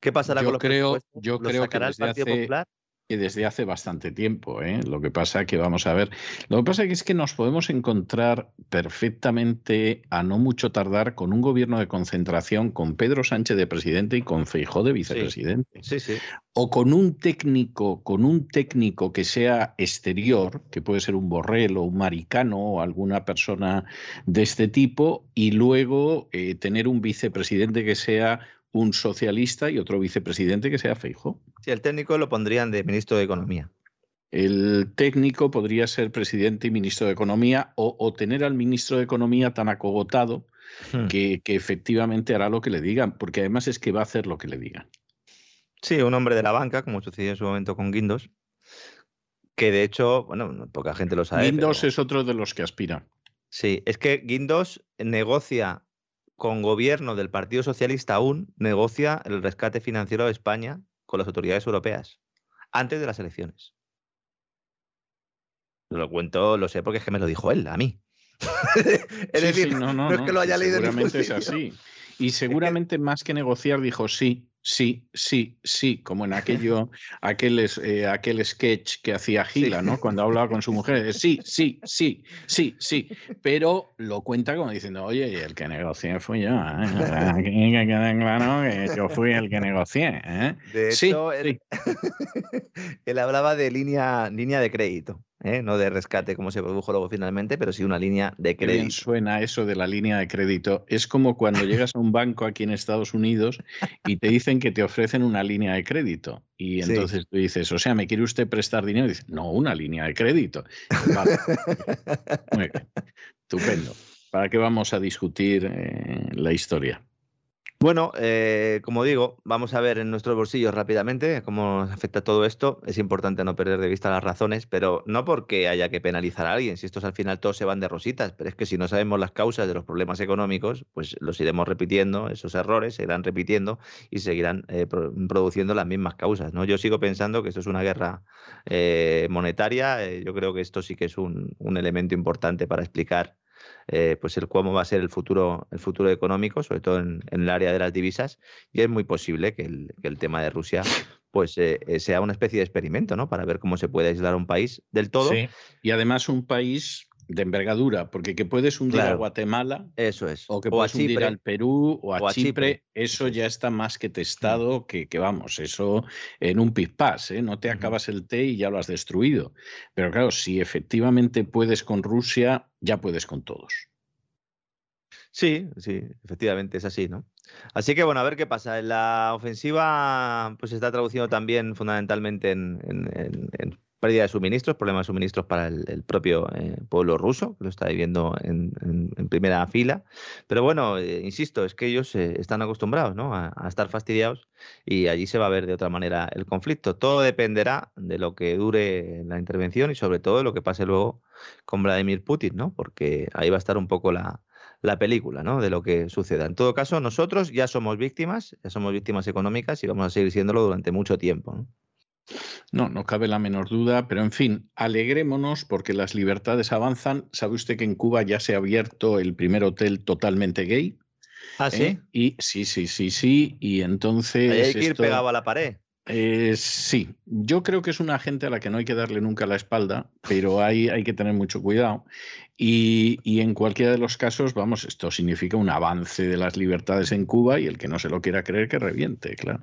Speaker 3: ¿Qué pasará
Speaker 1: Yo
Speaker 3: con los
Speaker 1: creo- yo
Speaker 3: ¿Los
Speaker 1: creo que
Speaker 3: sacará el
Speaker 1: desde
Speaker 3: Partido
Speaker 1: hace-
Speaker 3: Popular?
Speaker 1: Que desde hace bastante tiempo. ¿eh? Lo que pasa que vamos a ver. Lo que pasa es que nos podemos encontrar perfectamente a no mucho tardar con un gobierno de concentración con Pedro Sánchez de presidente y con Feijó de vicepresidente.
Speaker 3: Sí, sí.
Speaker 1: O con un técnico, con un técnico que sea exterior, que puede ser un borrell o un maricano o alguna persona de este tipo, y luego eh, tener un vicepresidente que sea un socialista y otro vicepresidente que sea Feijó.
Speaker 3: Sí, el técnico lo pondrían de ministro de Economía.
Speaker 1: El técnico podría ser presidente y ministro de Economía o, o tener al ministro de Economía tan acogotado
Speaker 3: Hmm.
Speaker 1: que, que efectivamente hará lo que le digan, porque además es que va a hacer lo que le digan.
Speaker 3: Sí, un hombre de la banca, como sucedió en su momento con Guindos, que de hecho, bueno, no- poca gente lo sabe.
Speaker 1: Guindos
Speaker 3: pero-
Speaker 1: es otro de los que aspira.
Speaker 3: Sí, es que Guindos negocia con gobierno del Partido Socialista aún, negocia el rescate financiero de España con las autoridades europeas, antes de las elecciones. Lo cuento, lo sé porque es que me lo dijo él, a mí. es
Speaker 1: Sí,
Speaker 3: decir,
Speaker 1: sí, no,
Speaker 3: no,
Speaker 1: no,
Speaker 3: es que lo haya leído en
Speaker 1: Seguramente es así. Y seguramente más que negociar dijo sí, sí, sí, sí, como en aquello, aquel, eh, aquel sketch que hacía Gila, ¿no? Cuando hablaba con su mujer, sí, sí, sí, sí, sí. Pero lo cuenta como diciendo, oye, y el que negocié fui yo, ¿eh? Que quede claro que yo fui el que negocié, ¿eh?
Speaker 3: De
Speaker 1: Sí,
Speaker 3: él, él hablaba de línea, línea de crédito, ¿eh? no de rescate como se produjo luego finalmente, pero sí una línea de
Speaker 1: Qué bien
Speaker 3: crédito.
Speaker 1: suena eso de la línea de crédito. Es como cuando llegas a un banco aquí en Estados Unidos y te dicen que te ofrecen una línea de crédito. Y
Speaker 3: Sí.
Speaker 1: entonces tú dices, o sea, ¿me quiere usted prestar dinero? Y dices, no, una línea de crédito. Vale. Muy bien. Estupendo. ¿Para qué vamos a discutir eh, la historia?
Speaker 3: Bueno, eh, como digo, vamos a ver en nuestros bolsillos rápidamente cómo afecta todo esto. Es importante no perder de vista las razones, pero no porque haya que penalizar a alguien. Si estos al final todos se van de rositas, pero es que si no sabemos las causas de los problemas económicos, pues los iremos repitiendo, esos errores se irán repitiendo y seguirán eh, pro- produciendo las mismas causas. ¿no? Yo sigo pensando que esto es una guerra eh, monetaria. eh, yo creo que esto sí que es un, un elemento importante para explicar eh, pues el cómo va a ser el futuro, el futuro económico, sobre todo en, el área de las divisas, y es muy posible que el, que el tema de Rusia pues eh, eh, sea una especie de experimento, ¿no? Para ver cómo se puede aislar un país del todo.
Speaker 1: Sí. Y además un país de envergadura, porque que puedes hundir a. Guatemala
Speaker 3: Eso es.
Speaker 1: o que puedes hundir al Perú o a,
Speaker 3: o a
Speaker 1: Chipre,
Speaker 3: Chipre.
Speaker 1: eso
Speaker 3: Eso es.
Speaker 1: ya está más que testado, que, que vamos, eso en un pispás, ¿eh? no te acabas el té y ya lo has destruido. Pero claro, si efectivamente puedes con Rusia, ya puedes con todos.
Speaker 3: Sí, sí, efectivamente es así, ¿no? Así que bueno, a ver qué pasa. La ofensiva pues se está traduciendo también fundamentalmente en, en- en- en pérdida de suministros, problemas de suministros para el, propio eh, pueblo ruso, que lo está viviendo en, primera fila. Pero bueno, eh, insisto, es que ellos eh, están acostumbrados ¿no? a, estar fastidiados y allí se va a ver de otra manera el conflicto. Todo dependerá de lo que dure la intervención y sobre todo de lo que pase luego con Vladimir Putin, ¿no? Porque ahí va a estar un poco la, la película, ¿no? De lo que suceda. En todo caso, nosotros ya somos víctimas, ya somos víctimas económicas y vamos a seguir siéndolo durante mucho tiempo. No,
Speaker 1: no cabe la menor duda, pero en fin, alegrémonos porque las libertades avanzan. ¿Sabe usted que en Cuba ya se ha abierto el primer hotel totalmente gay?
Speaker 3: Ah,
Speaker 1: ¿eh? Y sí, sí, sí, sí. Y entonces.
Speaker 3: Hay que ir
Speaker 1: esto-
Speaker 3: pegado a la pared.
Speaker 1: Eh, sí, yo creo que es una gente a la que no hay que darle nunca la espalda, pero hay, hay que tener mucho cuidado. Y, y, en cualquiera de los casos, vamos, esto significa un avance de las libertades en Cuba y el que no se lo quiera creer que reviente, claro.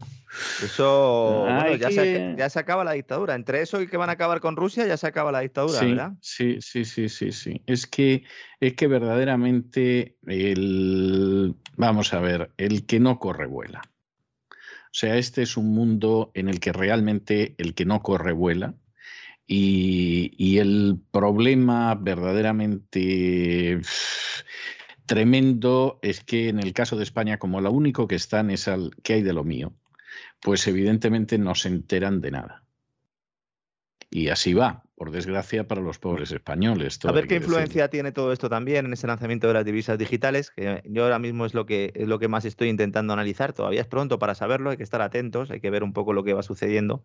Speaker 3: Eso, bueno, ya, se, ya, se, acaba la dictadura. Entre eso y que van a acabar con Rusia, ya se acaba la dictadura,
Speaker 1: sí,
Speaker 3: ¿verdad?
Speaker 1: Sí, sí, sí, sí, sí. Es que, es que verdaderamente el, vamos a ver, el que no corre vuela. Sea, este es un mundo en el que realmente el que no corre vuela. Y, y el problema verdaderamente tremendo es que en el caso de España, como lo único que están es al que hay de lo mío, pues evidentemente no se enteran de nada. Y así va, por desgracia, para los pobres españoles.
Speaker 3: A ver qué influencia decir. tiene todo esto también en ese lanzamiento de las divisas digitales, que yo ahora mismo es lo que, es lo que más estoy intentando analizar. Todavía es pronto para saberlo, hay que estar atentos, hay que ver un poco lo que va sucediendo.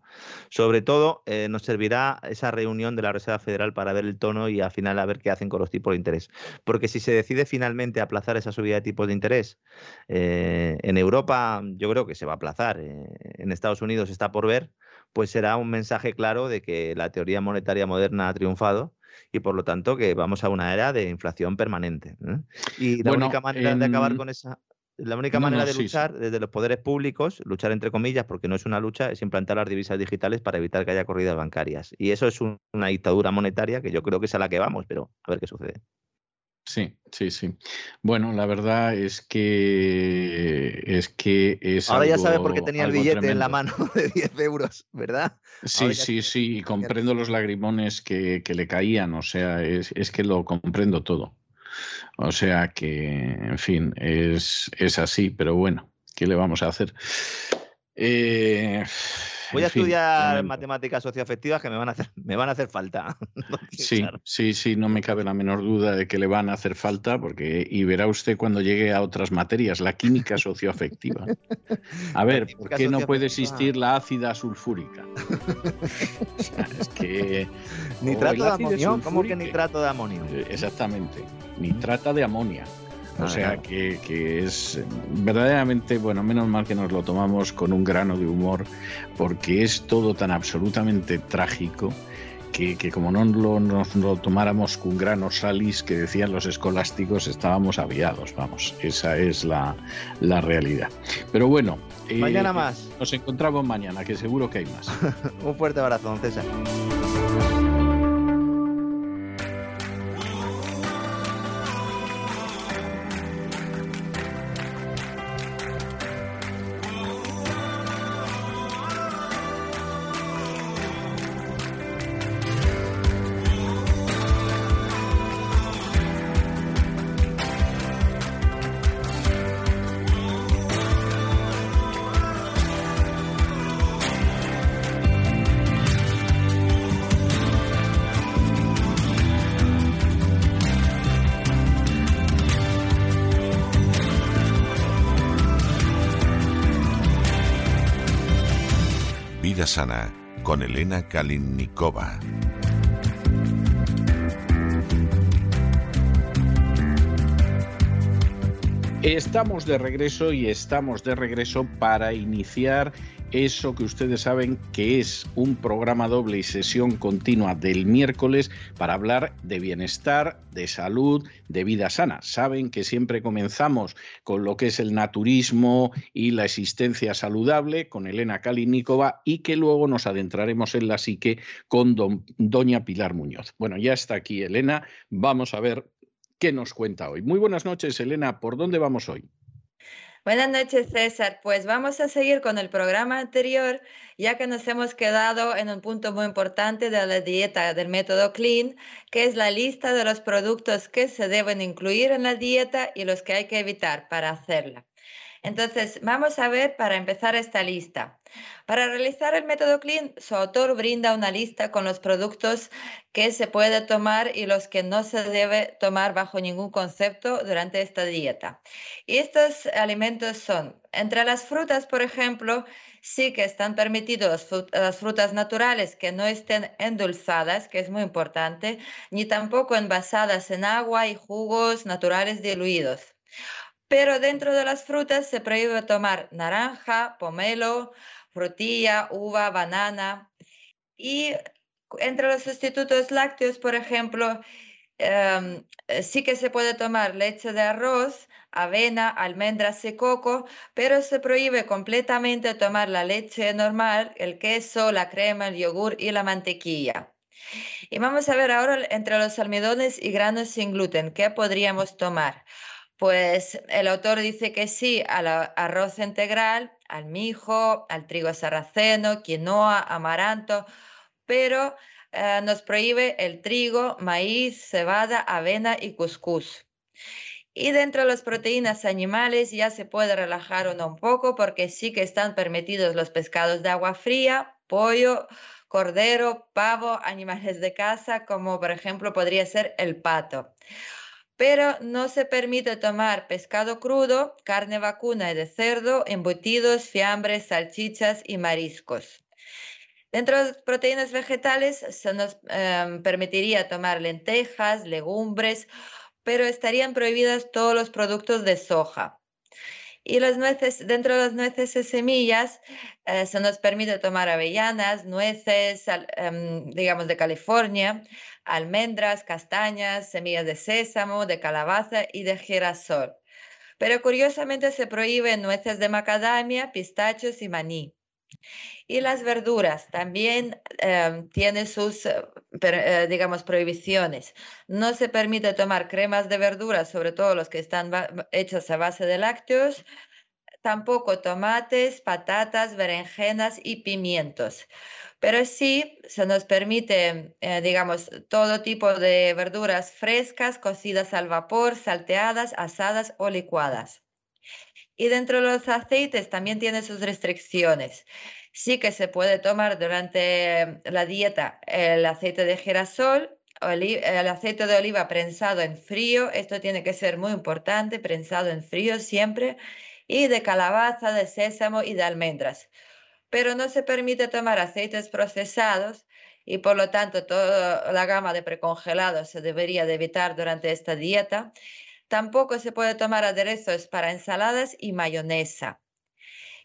Speaker 3: Sobre todo, eh, nos servirá esa reunión de la Reserva Federal para ver el tono y al final a ver qué hacen con los tipos de interés. Porque si se decide finalmente aplazar esa subida de tipos de interés, eh, en Europa yo creo que se va a aplazar, eh, en Estados Unidos está por ver pues será un mensaje claro de que la teoría monetaria moderna ha triunfado y por lo tanto que vamos a una era de inflación permanente. ¿eh? Y la bueno, única manera en... de acabar con esa... La única no, manera no, de luchar sí. desde los poderes públicos, luchar entre comillas, porque no es una lucha, es implantar las divisas digitales para evitar que haya corridas bancarias. Y eso es un, una dictadura monetaria que yo creo que es a la que vamos, pero a ver qué sucede.
Speaker 1: Sí, sí, sí. Bueno, la verdad es que es que es
Speaker 3: Ahora
Speaker 1: algo,
Speaker 3: ya sabe por qué tenía el billete tremendo. en la mano de 10 euros, ¿verdad?
Speaker 1: Sí, sí, sí, y comprendo los lagrimones que, que le caían, o sea, es, es, que lo comprendo todo. O sea que, en fin, es, es así, pero bueno, ¿qué le vamos a hacer? Eh,
Speaker 3: Voy a fin, estudiar matemáticas socioafectivas que me van a hacer, me van a hacer falta.
Speaker 1: sí, sí, sí, no me cabe la menor duda de que le van a hacer falta, porque y verá usted cuando llegue a otras materias, la química socioafectiva. A ver, ¿por qué no puede existir la ácida sulfúrica? o sea, es que
Speaker 3: nitrato de amonio, ¿cómo que nitrato de amonio?
Speaker 1: Eh, exactamente, nitrata de amonia. O sea que, que, es verdaderamente, bueno, menos mal que nos lo tomamos con un grano de humor, porque es todo tan absolutamente trágico que, que como no lo, nos lo tomáramos con grano salis, que decían los escolásticos, estábamos aviados, vamos, esa es la, la realidad. Pero bueno.
Speaker 3: Mañana eh, más.
Speaker 1: Nos encontramos mañana, que seguro que hay más.
Speaker 3: un fuerte abrazo, don César.
Speaker 4: Con Elena Kalinnikova.
Speaker 1: Estamos de regreso y estamos de regreso para iniciar eso que ustedes saben que es un programa doble y sesión continua del miércoles para hablar de bienestar, de salud, de vida sana. Saben que siempre comenzamos con lo que es el naturismo y la existencia saludable con Elena Kalinikova y que luego nos adentraremos en la psique con don, doña Pilar Muñoz. Bueno, ya está aquí Elena. Vamos a ver qué nos cuenta hoy. Muy buenas noches, Elena. ¿Por dónde vamos hoy?
Speaker 5: Buenas noches, César. Pues vamos a seguir con el programa anterior, ya que nos hemos quedado en un punto muy importante de la dieta del método Clean, que es la lista de los productos que se deben incluir en la dieta y los que hay que evitar para hacerla. Entonces, vamos a ver para empezar esta lista. Para realizar el método Clean, su autor brinda una lista con los productos que se puede tomar y los que no se debe tomar bajo ningún concepto durante esta dieta. Y estos alimentos son, entre las frutas, por ejemplo, sí que están permitidos las frutas naturales que no estén endulzadas, que es muy importante, ni tampoco envasadas en agua y jugos naturales diluidos. Pero dentro de las frutas se prohíbe tomar naranja, pomelo, frutilla, uva, banana. Y entre los sustitutos lácteos, por ejemplo, em, sí que se puede tomar leche de arroz, avena, almendras y coco, pero se prohíbe completamente tomar la leche normal, el queso, la crema, el yogur y la mantequilla. Y vamos a ver ahora entre los almidones y granos sin gluten, ¿qué podríamos tomar? Pues el autor dice que sí al arroz integral, al mijo, al trigo sarraceno, quinoa, amaranto, pero eh, nos prohíbe el trigo, maíz, cebada, avena y cuscús. Y dentro de las proteínas animales ya se puede relajar uno un poco porque sí que están permitidos los pescados de agua fría, pollo, cordero, pavo, animales de casa, como por ejemplo podría ser el pato. Pero no se permite tomar pescado crudo, carne vacuna y de cerdo, embutidos, fiambres, salchichas y mariscos. Dentro de proteínas vegetales se nos em, permitiría tomar lentejas, legumbres, pero estarían prohibidas todos los productos de soja. Y las nueces, dentro de las nueces y semillas eh, se nos permite tomar avellanas, nueces, em, digamos, de California, almendras, castañas, semillas de sésamo, de calabaza y de girasol. Pero curiosamente se prohíben nueces de macadamia, pistachos y maní. Y las verduras también em, tienen sus, eh, eh, digamos, prohibiciones. No se permite tomar cremas de verduras, sobre todo los que están hechas a base de lácteos, tampoco tomates, patatas, berenjenas y pimientos. Pero sí se nos permite, eh, digamos, todo tipo de verduras frescas, cocidas al vapor, salteadas, asadas o licuadas. Y dentro de los aceites también tiene sus restricciones. Sí que se puede tomar durante la dieta el aceite de girasol, el aceite de oliva prensado en frío, esto tiene que ser muy importante, prensado en frío siempre, y de calabaza, de sésamo y de almendras. Pero no se permite tomar aceites procesados y por lo tanto toda la gama de precongelados se debería de evitar durante esta dieta. Tampoco se puede tomar aderezos para ensaladas y mayonesa.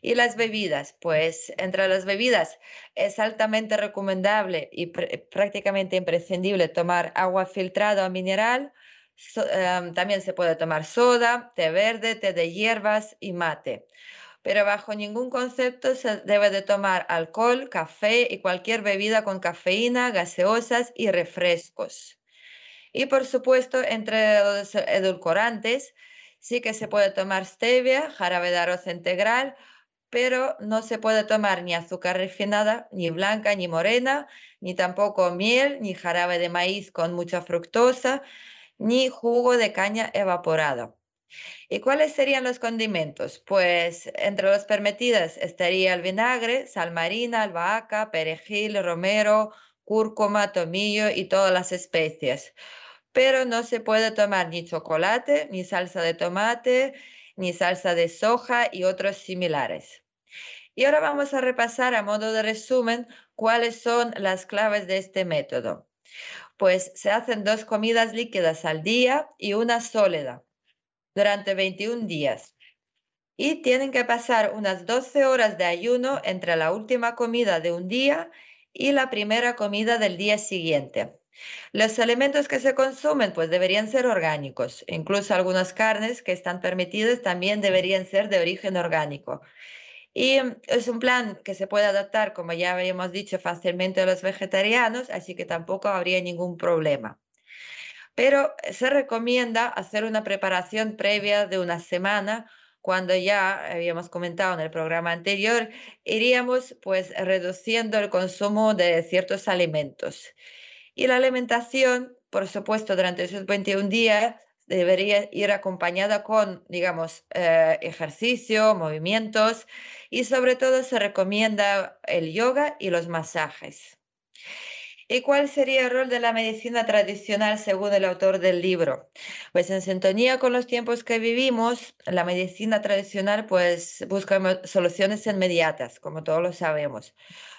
Speaker 5: Y las bebidas, pues entre las bebidas es altamente recomendable y prácticamente imprescindible tomar agua filtrada o mineral. Em, también se puede tomar soda, té verde, té de hierbas y mate. Pero bajo ningún concepto se debe de tomar alcohol, café y cualquier bebida con cafeína, gaseosas y refrescos. Y por supuesto, entre los edulcorantes, sí que se puede tomar stevia, jarabe de arroz integral, pero no se puede tomar ni azúcar refinada, ni blanca, ni morena, ni tampoco miel, ni jarabe de maíz con mucha fructosa, ni jugo de caña evaporado. ¿Y cuáles serían los condimentos? Pues entre los permitidos estaría el vinagre, sal marina, albahaca, perejil, romero, cúrcuma, tomillo y todas las especias pero no se puede tomar ni chocolate, ni salsa de tomate, ni salsa de soja y otros similares. Y ahora vamos a repasar a modo de resumen cuáles son las claves de este método. Pues se hacen dos comidas líquidas al día y una sólida durante 21 días. Y tienen que pasar unas 12 horas de ayuno entre la última comida de un día y la primera comida del día siguiente. Los alimentos que se consumen pues deberían ser orgánicos, incluso algunas carnes que están permitidas también deberían ser de origen orgánico. Y mm, es un plan que se puede adaptar, como ya habíamos dicho, fácilmente a los vegetarianos, así que tampoco habría ningún problema. Pero se recomienda hacer una preparación previa de una semana cuando ya habíamos comentado en el programa anterior, iríamos pues reduciendo el consumo de ciertos alimentos. Y la alimentación, por supuesto, durante esos 21 días debería ir acompañada con, digamos, eh, ejercicio, movimientos y sobre todo se recomienda el yoga y los masajes. ¿Y cuál sería el rol de la medicina tradicional según el autor del libro? Pues en sintonía con los tiempos que vivimos, la medicina tradicional pues busca soluciones inmediatas, como todos lo sabemos.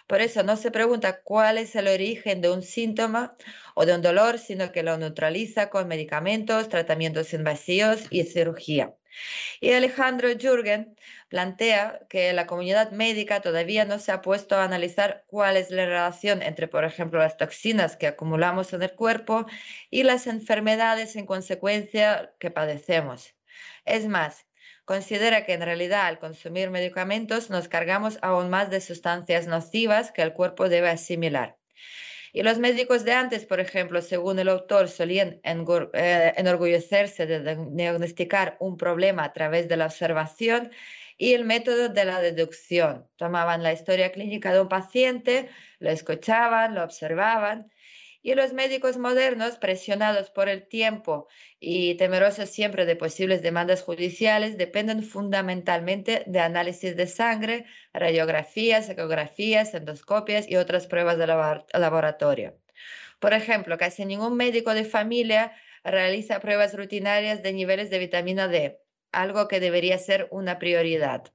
Speaker 5: Por eso no se pregunta cuál es el origen de un síntoma o de un dolor, sino que lo neutraliza con medicamentos, tratamientos invasivos y cirugía. Y Alejandro Jürgen plantea que la comunidad médica todavía no se ha puesto a analizar cuál es la relación entre, por ejemplo, las toxinas que acumulamos en el cuerpo y las enfermedades en consecuencia que padecemos. Es más, considera que en realidad al consumir medicamentos nos cargamos aún más de sustancias nocivas que el cuerpo debe asimilar. Y los médicos de antes, por ejemplo, según el autor, solían eh, enorgullecerse de diagnosticar un problema a través de la observación y el método de la deducción. Tomaban la historia clínica de un paciente, lo escuchaban, lo observaban y los médicos modernos, presionados por el tiempo y temerosos siempre de posibles demandas judiciales, dependen fundamentalmente de análisis de sangre, radiografías, ecografías, endoscopias y otras pruebas de laboratorio. Por ejemplo, casi ningún médico de familia realiza pruebas rutinarias de niveles de vitamina D, algo que debería ser una prioridad.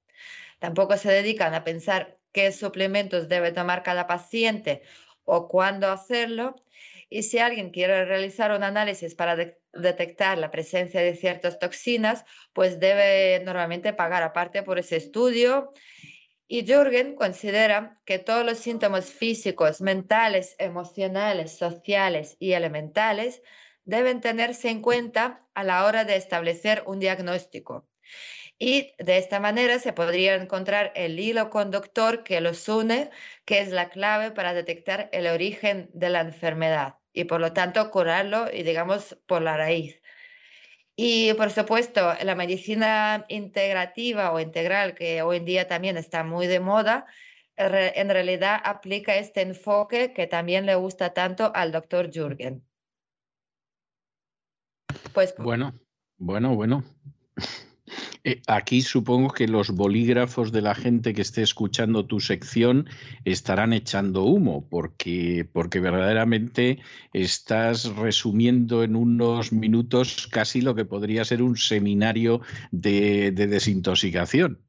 Speaker 5: Tampoco se dedican a pensar qué suplementos debe tomar cada paciente o cuándo hacerlo y si alguien quiere realizar un análisis para detectar la presencia de ciertas toxinas, pues debe normalmente pagar aparte por ese estudio. Y Jürgen considera que todos los síntomas físicos, mentales, emocionales, sociales y elementales deben tenerse en cuenta a la hora de establecer un diagnóstico. Y de esta manera se podría encontrar el hilo conductor que los une, que es la clave para detectar el origen de la enfermedad y por lo tanto curarlo y digamos por la raíz. Y por supuesto, la medicina integrativa o integral, que hoy en día también está muy de moda, en realidad aplica este enfoque que también le gusta tanto al doctor Jürgen.
Speaker 1: Pues, bueno, bueno, bueno. Eh, aquí supongo que los bolígrafos de la gente que esté escuchando tu sección estarán echando humo, porque, porque verdaderamente estás resumiendo en unos minutos casi lo que podría ser un seminario de, de desintoxicación.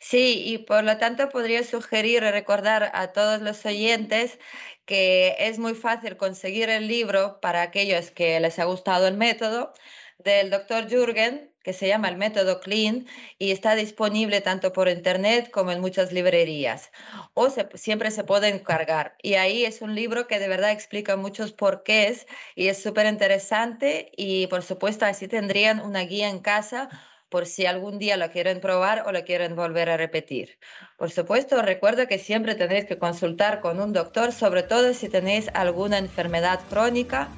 Speaker 5: Sí, y por lo tanto podría sugerir y recordar a todos los oyentes que es muy fácil conseguir el libro para aquellos que les ha gustado el método del doctor Jürgen, que se llama el método Clean y está disponible tanto por internet como en muchas librerías o siempre se puede encargar. Y ahí es un libro que de verdad explica muchos porqués y es súper interesante y por supuesto así tendrían una guía en casa por si algún día lo quieren probar o lo quieren volver a repetir. Por supuesto, recuerdo que siempre tenéis que consultar con un doctor, sobre todo si tenéis alguna enfermedad crónica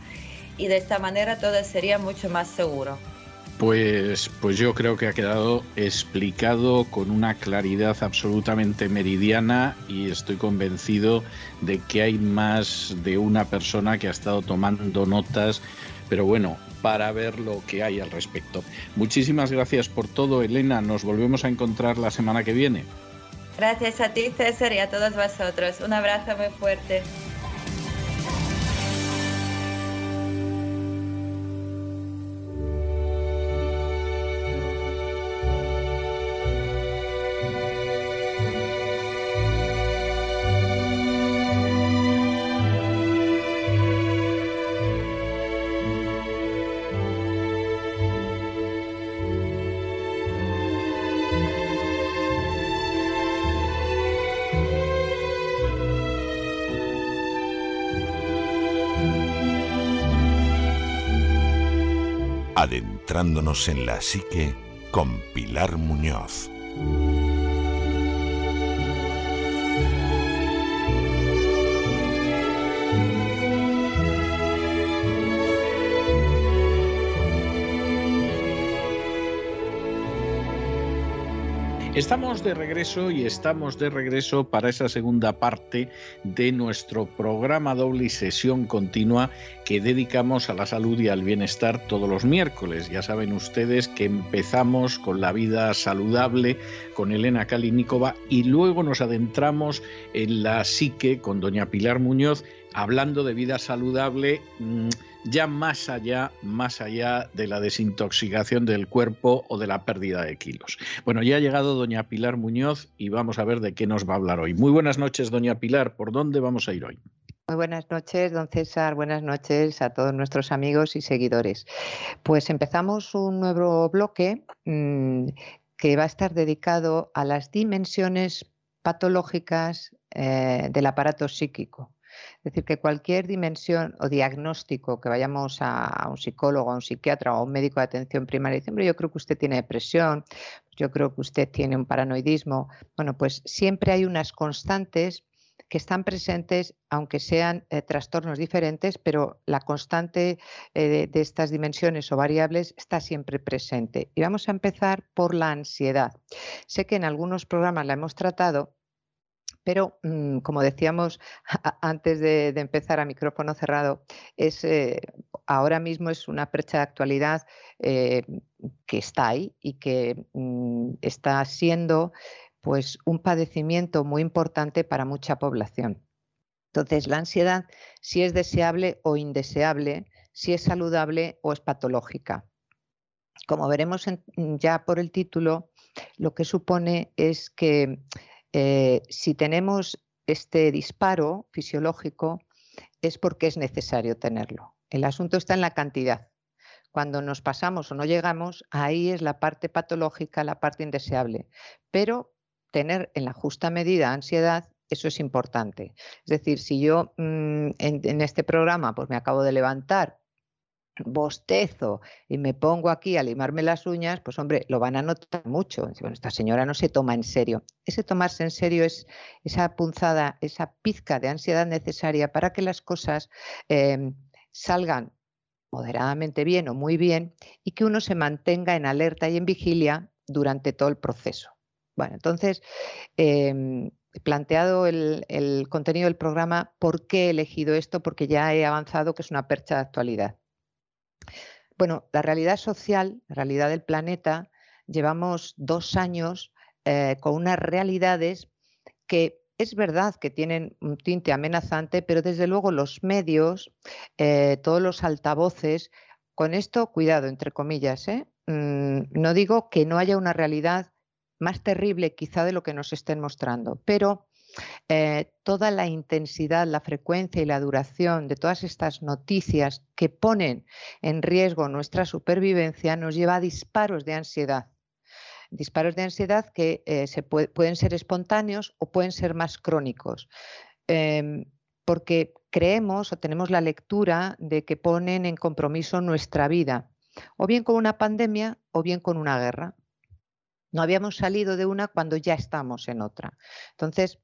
Speaker 5: y de esta manera todo sería mucho más seguro.
Speaker 1: Pues, pues yo creo que ha quedado explicado con una claridad absolutamente meridiana y estoy convencido de que hay más de una persona que ha estado tomando notas, pero bueno, para ver lo que hay al respecto. Muchísimas gracias por todo, Elena. Nos volvemos a encontrar la semana que viene.
Speaker 5: Gracias a ti, César, y a todos vosotros. Un abrazo muy fuerte.
Speaker 4: Adentrándonos en la psique con Pilar Muñoz.
Speaker 1: Estamos de regreso y estamos de regreso para esa segunda parte de nuestro programa doble y sesión continua que dedicamos a la salud y al bienestar todos los miércoles. Ya saben ustedes que empezamos con la vida saludable con Elena Kalinikova y luego nos adentramos en la psique con doña Pilar Muñoz hablando de vida saludable mm, ya más allá, más allá de la desintoxicación del cuerpo o de la pérdida de kilos. Bueno, ya ha llegado doña Pilar Muñoz y vamos a ver de qué nos va a hablar hoy. Muy buenas noches, doña Pilar. ¿Por dónde vamos a ir hoy?
Speaker 6: Muy buenas noches, don César. Buenas noches a todos nuestros amigos y seguidores. Pues empezamos un nuevo bloque mmm, que va a estar dedicado a las dimensiones patológicas eh, del aparato psíquico. Es decir, que cualquier dimensión o diagnóstico que vayamos a, un psicólogo, a un psiquiatra o a un médico de atención primaria y dicen, yo creo que usted tiene depresión, yo creo que usted tiene un paranoidismo. Bueno, pues siempre hay unas constantes que están presentes, aunque sean eh, trastornos diferentes, pero la constante eh, de, estas dimensiones o variables está siempre presente. Y vamos a empezar por la ansiedad. Sé que en algunos programas la hemos tratado, pero, mm, como decíamos antes de, empezar a micrófono cerrado, eh, ahora mismo es una percha de actualidad eh, que está ahí y que mm, está siendo pues, un padecimiento muy importante para mucha población. Entonces, la ansiedad, si es deseable o indeseable, si es saludable o es patológica. Como veremos ya por el título, lo que supone es que eh, si tenemos este disparo fisiológico es porque es necesario tenerlo. El asunto está en la cantidad. Cuando nos pasamos o no llegamos, ahí es la parte patológica, la parte indeseable. Pero tener en la justa medida ansiedad, eso es importante. Es decir, si yo mmm, en, en, este programa pues me acabo de levantar bostezo y me pongo aquí a limarme las uñas, pues hombre, lo van a notar mucho. Bueno, esta señora no se toma en serio. Ese tomarse en serio es esa punzada, esa pizca de ansiedad necesaria para que las cosas eh, salgan moderadamente bien o muy bien y que uno se mantenga en alerta y en vigilia durante todo el proceso. Bueno, entonces, eh, planteado el, el contenido del programa, ¿por qué he elegido esto? Porque ya he avanzado que es una percha de actualidad. Bueno, la realidad social, la realidad del planeta, llevamos dos años eh, con unas realidades que es verdad que tienen un tinte amenazante, pero desde luego los medios, eh, todos los altavoces, con esto, cuidado, entre comillas, ¿eh? mm, no digo que no haya una realidad más terrible quizá de lo que nos estén mostrando, pero eh, toda la intensidad, la frecuencia y la duración de todas estas noticias que ponen en riesgo nuestra supervivencia nos lleva a disparos de ansiedad. Disparos de ansiedad que eh, pueden ser espontáneos o pueden ser más crónicos. Eh, porque creemos o tenemos la lectura de que ponen en compromiso nuestra vida, o bien con una pandemia o bien con una guerra. No habíamos salido de una cuando ya estamos en otra. Entonces,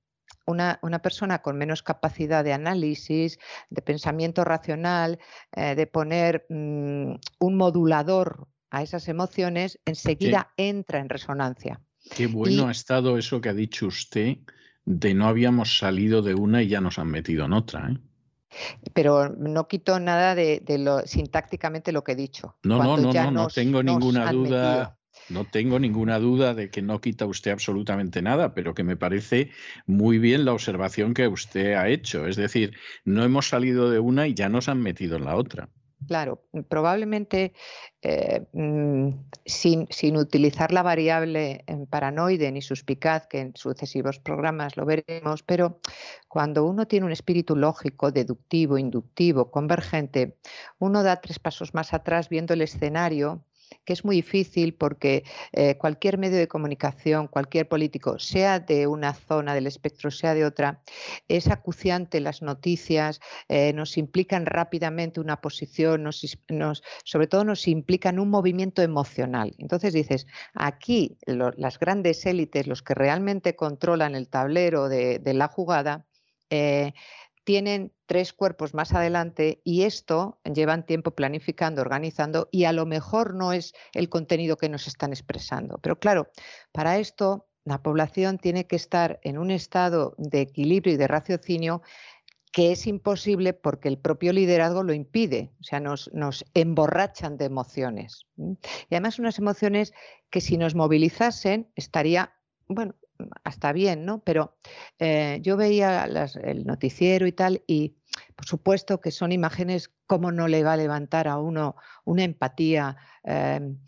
Speaker 6: una, una, persona con menos capacidad de análisis, de pensamiento racional, eh, de poner mmm, un modulador a esas emociones, enseguida sí. entra en resonancia.
Speaker 1: Qué bueno y, ha estado eso que ha dicho usted de no habíamos salido de una y ya nos han metido en otra. ¿eh?
Speaker 6: Pero no quito nada de, de, lo sintácticamente lo que he dicho.
Speaker 1: No, no, no, no, no tengo ninguna duda. Metido. No tengo ninguna duda de que no quita usted absolutamente nada, pero que me parece muy bien la observación que usted ha hecho. Es decir, no hemos salido de una y ya nos han metido en la otra.
Speaker 6: Claro, probablemente eh, mm, sin, sin, utilizar la variable en paranoide ni suspicaz, que en sucesivos programas lo veremos, pero cuando uno tiene un espíritu lógico, deductivo, inductivo, convergente, uno da tres pasos más atrás viendo el escenario que es muy difícil porque eh, cualquier medio de comunicación, cualquier político, sea de una zona del espectro, sea de otra, es acuciante las noticias, eh, nos implican rápidamente una posición, nos, nos, sobre todo nos implican un movimiento emocional. Entonces dices, aquí las grandes élites, los que realmente controlan el tablero de, de la jugada, eh, tienen tres cuerpos más adelante y esto llevan tiempo planificando, organizando y a lo mejor no es el contenido que nos están expresando. Pero claro, para esto la población tiene que estar en un estado de equilibrio y de raciocinio que es imposible porque el propio liderazgo lo impide, o sea, nos, nos emborrachan de emociones. Y además unas emociones que si nos movilizasen estaría, bueno, hasta bien, ¿no? Pero eh, yo veía el noticiero y tal, y por supuesto que son imágenes, ¿cómo no le va a levantar a uno una empatía? Em,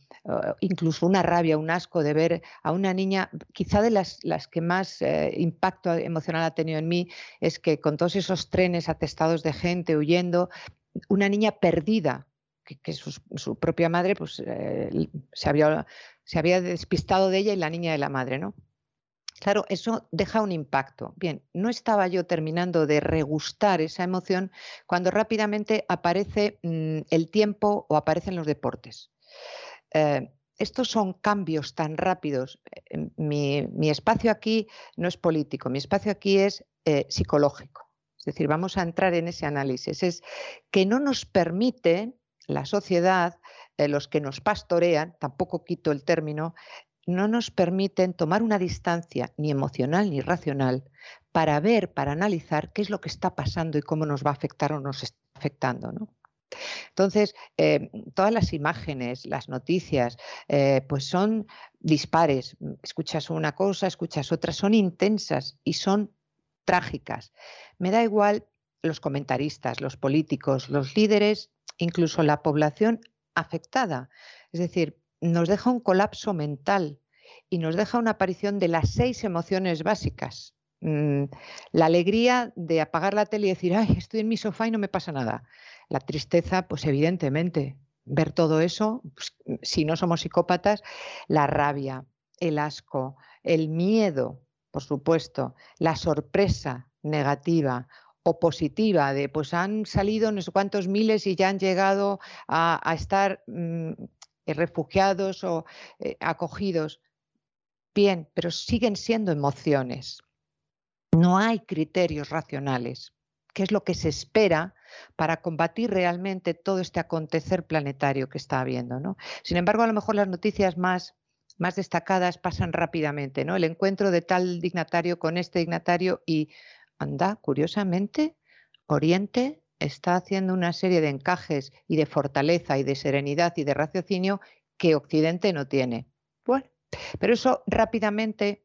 Speaker 6: incluso una rabia, un asco de ver a una niña, quizá de las, las que más eh, impacto emocional ha tenido en mí, es que con todos esos trenes atestados de gente huyendo, una niña perdida, que, su, propia madre pues, eh, se, había, se había despistado de ella y la niña de la madre, ¿no? Claro, eso deja un impacto. Bien, no estaba yo terminando de regustar esa emoción cuando rápidamente aparece mm, el tiempo o aparecen los deportes. Eh, estos son cambios tan rápidos. Eh, mi, espacio aquí no es político, mi espacio aquí es eh, psicológico. Es decir, vamos a entrar en ese análisis. Es que no nos permite la sociedad, los que nos pastorean, tampoco quito el término, no nos permiten tomar una distancia ni emocional ni racional para ver, para analizar qué es lo que está pasando y cómo nos va a afectar o nos está afectando. ¿no? Entonces, eh, todas las imágenes, las noticias, eh, pues son dispares. Escuchas una cosa, escuchas otra, son intensas y son trágicas. Me da igual los comentaristas, los políticos, los líderes, incluso la población afectada. Es decir, nos deja un colapso mental y nos deja una aparición de las seis emociones básicas. Mm, la alegría de apagar la tele y decir, ay, estoy en mi sofá y no me pasa nada. La tristeza, pues evidentemente, ver todo eso, pues, si no somos psicópatas, la rabia, el asco, el miedo, por supuesto, la sorpresa negativa o positiva de pues han salido no sé cuántos miles y ya han llegado a, estar mm, refugiados o eh, acogidos. Bien, pero siguen siendo emociones. No hay criterios racionales, que es lo que se espera para combatir realmente todo este acontecer planetario que está habiendo. ¿no? Sin embargo, a lo mejor las noticias más, más destacadas pasan rápidamente, ¿no? El encuentro de tal dignatario con este dignatario y anda, curiosamente, Oriente está haciendo una serie de encajes y de fortaleza y de serenidad y de raciocinio que Occidente no tiene. Bueno, pero eso rápidamente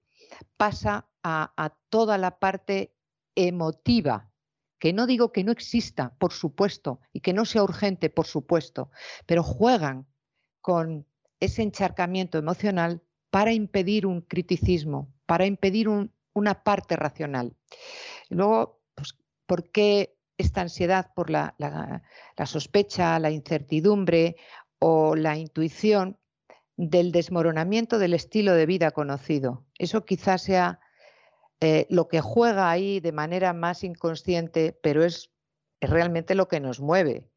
Speaker 6: pasa a, toda la parte emotiva que no digo que no exista, por supuesto, y que no sea urgente, por supuesto, pero juegan con ese encharcamiento emocional para impedir un criticismo, para impedir una parte racional. Luego, pues, ¿por qué esta ansiedad por la, sospecha, la incertidumbre o la intuición del desmoronamiento del estilo de vida conocido? Eso quizás sea eh, lo que juega ahí de manera más inconsciente, pero es, realmente lo que nos mueve.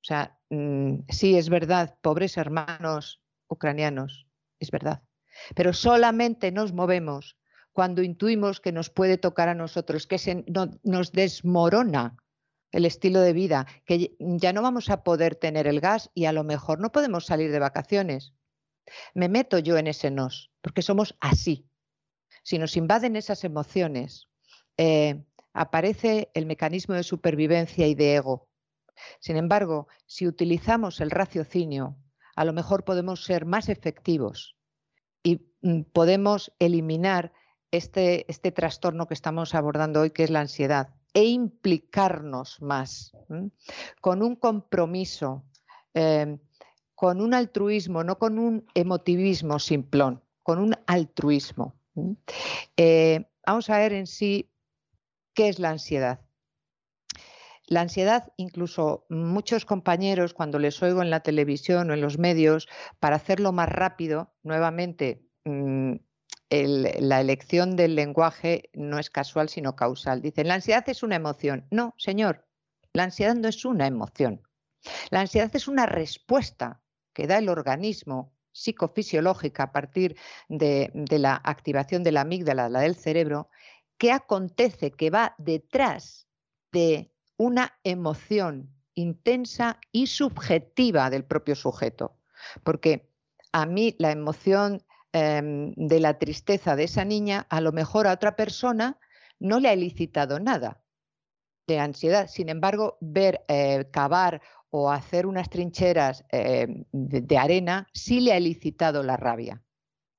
Speaker 6: O sea, mm, sí, es verdad, pobres hermanos ucranianos, es verdad. Pero solamente nos movemos cuando intuimos que nos puede tocar a nosotros, que se, nos desmorona el estilo de vida, que ya no vamos a poder tener el gas y a lo mejor no podemos salir de vacaciones. Me meto yo en ese nos, porque somos así si nos invaden esas emociones, eh, aparece el mecanismo de supervivencia y de ego. Sin embargo, si utilizamos el raciocinio, a lo mejor podemos ser más efectivos y mm, podemos eliminar este, este, trastorno que estamos abordando hoy, que es la ansiedad, e implicarnos más con un compromiso, eh, con un altruismo, no con un emotivismo simplón, con un altruismo. Eh, vamos a ver en sí qué es la ansiedad. La ansiedad, incluso muchos compañeros, cuando les oigo en la televisión o en los medios, para hacerlo más rápido, nuevamente, la elección del lenguaje no es casual, sino causal. Dicen, la ansiedad es una emoción. No, señor, la ansiedad no es una emoción. La ansiedad es una respuesta que da el organismo psicofisiológica a partir de, la activación de la amígdala, la del cerebro, que acontece que va detrás de una emoción intensa y subjetiva del propio sujeto. Porque a mí la emoción em, de la tristeza de esa niña, a lo mejor a otra persona no le ha elicitado nada de ansiedad. Sin embargo, ver eh, cavar o hacer unas trincheras eh, de, arena sí le ha elicitado la rabia.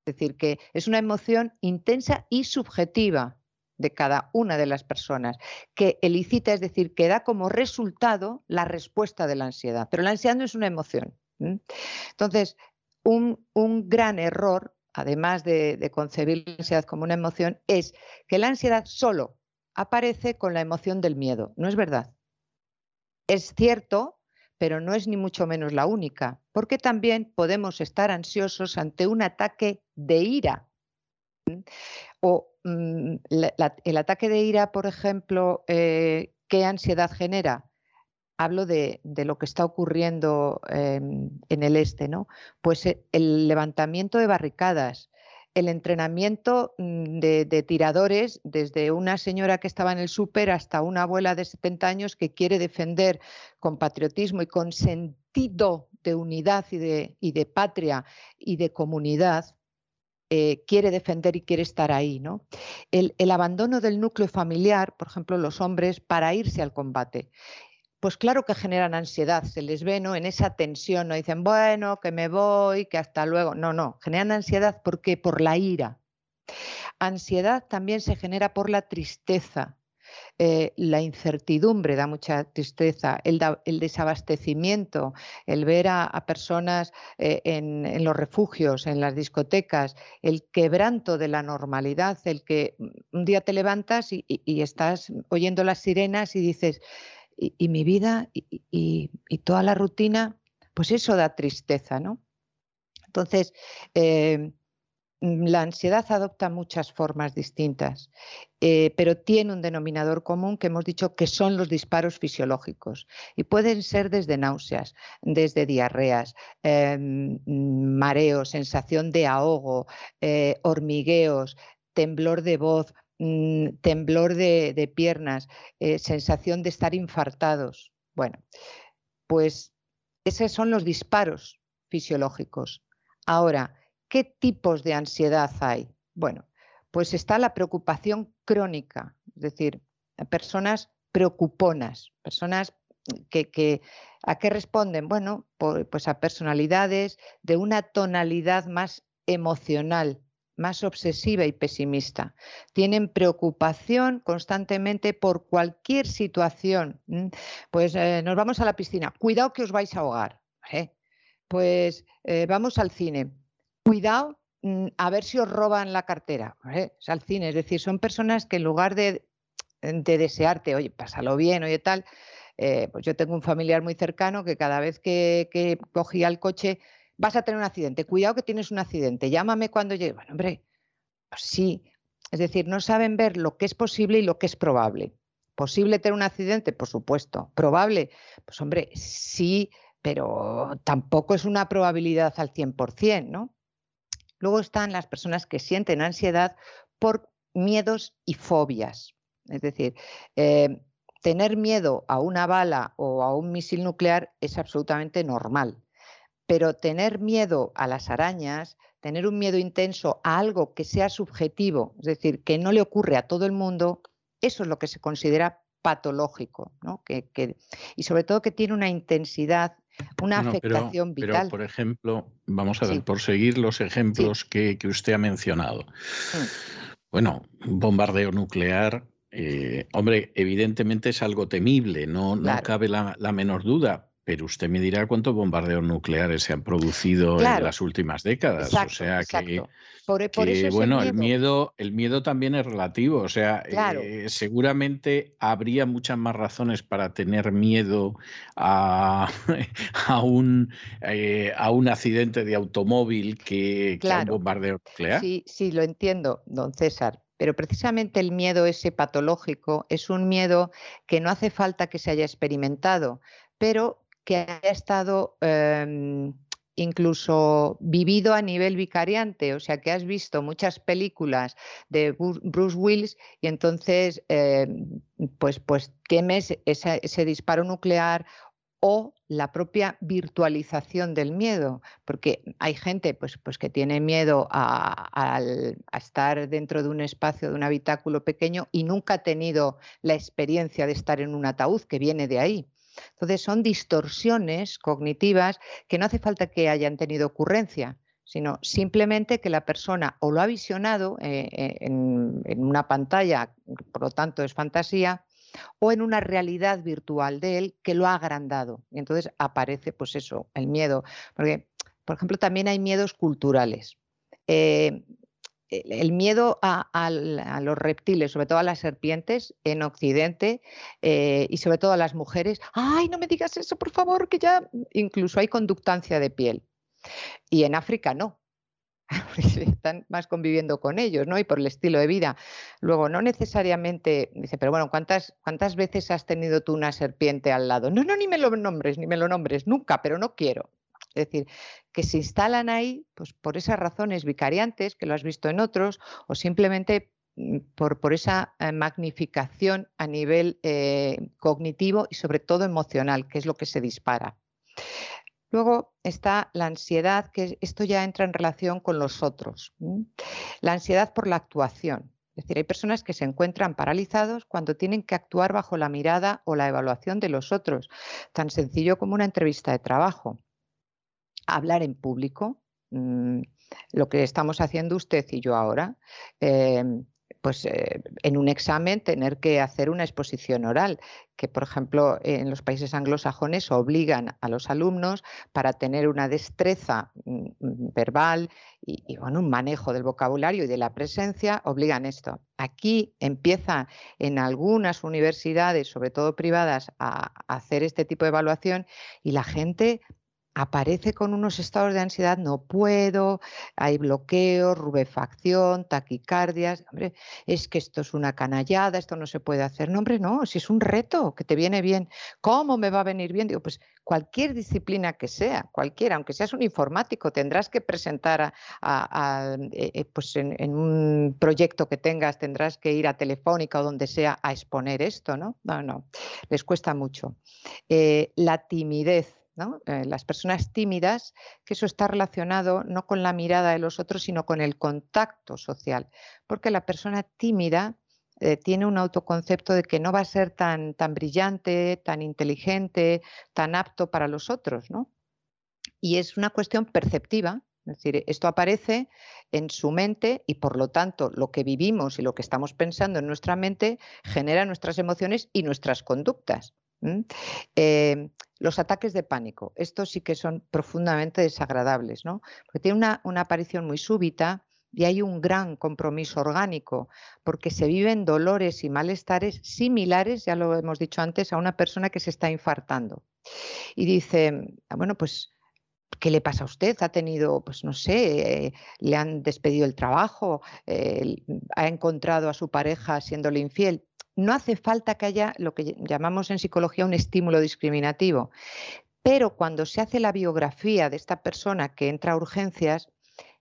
Speaker 6: Es decir, que es una emoción intensa y subjetiva de cada una de las personas, que elicita, es decir, que da como resultado la respuesta de la ansiedad. Pero la ansiedad no es una emoción. Entonces, un, gran error, además de, concebir la ansiedad como una emoción, es que la ansiedad solo aparece con la emoción del miedo. No es verdad. Es cierto, pero no es ni mucho menos la única, porque también podemos estar ansiosos ante un ataque de ira. O mm, el ataque de ira, por ejemplo, eh, ¿qué ansiedad genera? Hablo de, lo que está ocurriendo em, en el este, ¿no? Pues eh, el levantamiento de barricadas, el entrenamiento mm, de, tiradores, desde una señora que estaba en el súper hasta una abuela de 70 años que quiere defender con patriotismo y con sentido de unidad y de, patria y de comunidad, eh, quiere defender y quiere estar ahí. ¿no? El, abandono del núcleo familiar, por ejemplo, los hombres, para irse al combate pues claro que generan ansiedad, se les ve ¿no? en esa tensión, no dicen, bueno, que me voy, que hasta luego. No, no, generan ansiedad porque por la ira. Ansiedad también se genera por la tristeza. Eh, la incertidumbre da mucha tristeza, el, desabastecimiento, el ver a, personas eh, en, los refugios, en las discotecas, el quebranto de la normalidad, el que un día te levantas y estás oyendo las sirenas y dices, y, mi vida y, toda la rutina, pues eso da tristeza, ¿no? Entonces, eh, la ansiedad adopta muchas formas distintas, eh, pero tiene un denominador común que hemos dicho que son los disparos fisiológicos y pueden ser desde náuseas, desde diarreas, em, mareos, sensación de ahogo, eh, hormigueos, temblor de voz, Mm, temblor de, piernas, eh, sensación de estar infartados. Bueno, pues esos son los disparos fisiológicos. Ahora, ¿qué tipos de ansiedad hay? Bueno, pues está la preocupación crónica, es decir, personas preocuponas, personas que, ¿a qué responden? Bueno, pues a personalidades de una tonalidad más emocional, más obsesiva y pesimista. Tienen preocupación constantemente por cualquier situación. Pues eh, nos vamos a la piscina, cuidado que os vais a ahogar. Pues eh, vamos al cine, cuidado mm, a ver si os roban la cartera. Es al cine, es decir, son personas que en lugar de, desearte, oye, pásalo bien, oye tal, eh, pues yo tengo un familiar muy cercano que cada vez que, que cogía el coche vas a tener un accidente, cuidado que tienes un accidente, llámame cuando llegue. Bueno, hombre, pues sí, es decir, no saben ver lo que es posible y lo que es probable. ¿Posible tener un accidente? Por supuesto. ¿Probable? Pues hombre, sí, pero tampoco es una probabilidad al 100%, ¿no? Luego están las personas que sienten ansiedad por miedos y fobias. Es decir, eh, tener miedo a una bala o a un misil nuclear es absolutamente normal pero tener miedo a las arañas, tener un miedo intenso a algo que sea subjetivo, es decir, que no le ocurre a todo el mundo, eso es lo que se considera patológico, ¿no? que, y sobre todo que tiene una intensidad, una afectación vital.
Speaker 1: Pero, por ejemplo, vamos a ver, por seguir los ejemplos que, usted ha mencionado. Mm. Bueno, un bombardeo nuclear, eh, hombre, evidentemente es algo temible, no, no cabe la, la menor duda, pero usted me dirá cuántos bombardeos nucleares se han producido en las últimas décadas. o sea que, e, bueno, el miedo. el miedo, también es relativo. O sea, eh, seguramente habría muchas más razones para tener miedo a, a, un, eh, a un accidente de automóvil que, que a un bombardeo nuclear.
Speaker 6: Sí, sí, lo entiendo, don César. Pero precisamente el miedo ese patológico es un miedo que no hace falta que se haya experimentado, pero que haya estado em, incluso vivido a nivel vicariante, o sea, que has visto muchas películas de Bruce Willis y entonces em, pues, pues temes ese disparo nuclear o la propia virtualización del miedo, porque hay gente pues, pues que tiene miedo a, estar dentro de un espacio, de un habitáculo pequeño y nunca ha tenido la experiencia de estar en un ataúd, que viene de ahí. Entonces son distorsiones cognitivas que no hace falta que hayan tenido ocurrencia, sino simplemente que la persona o lo ha visionado eh, eh, en, una pantalla, por lo tanto es fantasía, o en una realidad virtual de él que lo ha agrandado. Y entonces aparece, pues eso, el miedo. Porque, por ejemplo, también hay miedos culturales. Eh, el miedo a, los reptiles, sobre todo a las serpientes en Occidente y sobre todo a las mujeres. Ay, no me digas eso, por favor, que ya incluso hay conductancia de piel. Y en África no. Están más conviviendo con ellos, ¿no? Y por el estilo de vida. Luego, no necesariamente, dice, pero bueno, ¿cuántas, ¿cuántas veces has tenido tú una serpiente al lado? No, no, ni me lo nombres, ni me lo nombres, nunca, pero no quiero. Es decir, que se instalan ahí pues, por esas razones vicariantes, que lo has visto en otros, o simplemente mm, por, esa eh, magnificación a nivel eh, cognitivo y sobre todo emocional, que es lo que se dispara. Luego está la ansiedad, que esto ya entra en relación con los otros. La ansiedad por la actuación. Es decir, hay personas que se encuentran paralizados cuando tienen que actuar bajo la mirada o la evaluación de los otros. Tan sencillo como una entrevista de trabajo. Hablar en público, mm, lo que estamos haciendo usted y yo ahora. Em, pues eh, en un examen tener que hacer una exposición oral, que por ejemplo en los países anglosajones obligan a los alumnos para tener una destreza mm, mm, verbal y, bueno, un manejo del vocabulario y de la presencia, obligan esto. Aquí empieza en algunas universidades, sobre todo privadas, a hacer este tipo de evaluación y la gente aparece con unos estados de ansiedad, no puedo, hay bloqueos, rubefacción, taquicardias. Hombre, es que esto es una canallada, esto no se puede hacer. No, hombre, no, si es un reto que te viene bien. ¿Cómo me va a venir bien? Digo, pues cualquier disciplina que sea, cualquiera, aunque seas un informático, tendrás que presentar a, eh, eh, pues en, un proyecto que tengas, tendrás que ir a Telefónica o donde sea a exponer esto, ¿no? No, no, les cuesta mucho. Eh, la timidez eh, las personas tímidas, que eso está relacionado no con la mirada de los otros, sino con el contacto social, porque la persona tímida eh, tiene un autoconcepto de que no va a ser tan, tan brillante, tan inteligente, tan apto para los otros, ¿no? Y es una cuestión perceptiva, es decir, esto aparece en su mente y por lo tanto lo que vivimos y lo que estamos pensando en nuestra mente genera nuestras emociones y nuestras conductas. Eh, los ataques de pánico, estos sí que son profundamente desagradables, ¿no? Porque tiene una, aparición muy súbita, y hay un gran compromiso orgánico, porque se viven dolores y malestares similares, ya lo hemos dicho antes, a una persona que se está infartando. Y dice, ah, bueno, pues, ¿qué le pasa a usted? ¿Ha tenido, pues no sé, eh, le han despedido el trabajo? Eh, ¿Ha encontrado a su pareja siéndole infiel? No hace falta que haya lo que llamamos en psicología un estímulo discriminativo. Pero cuando se hace la biografía de esta persona que entra a urgencias,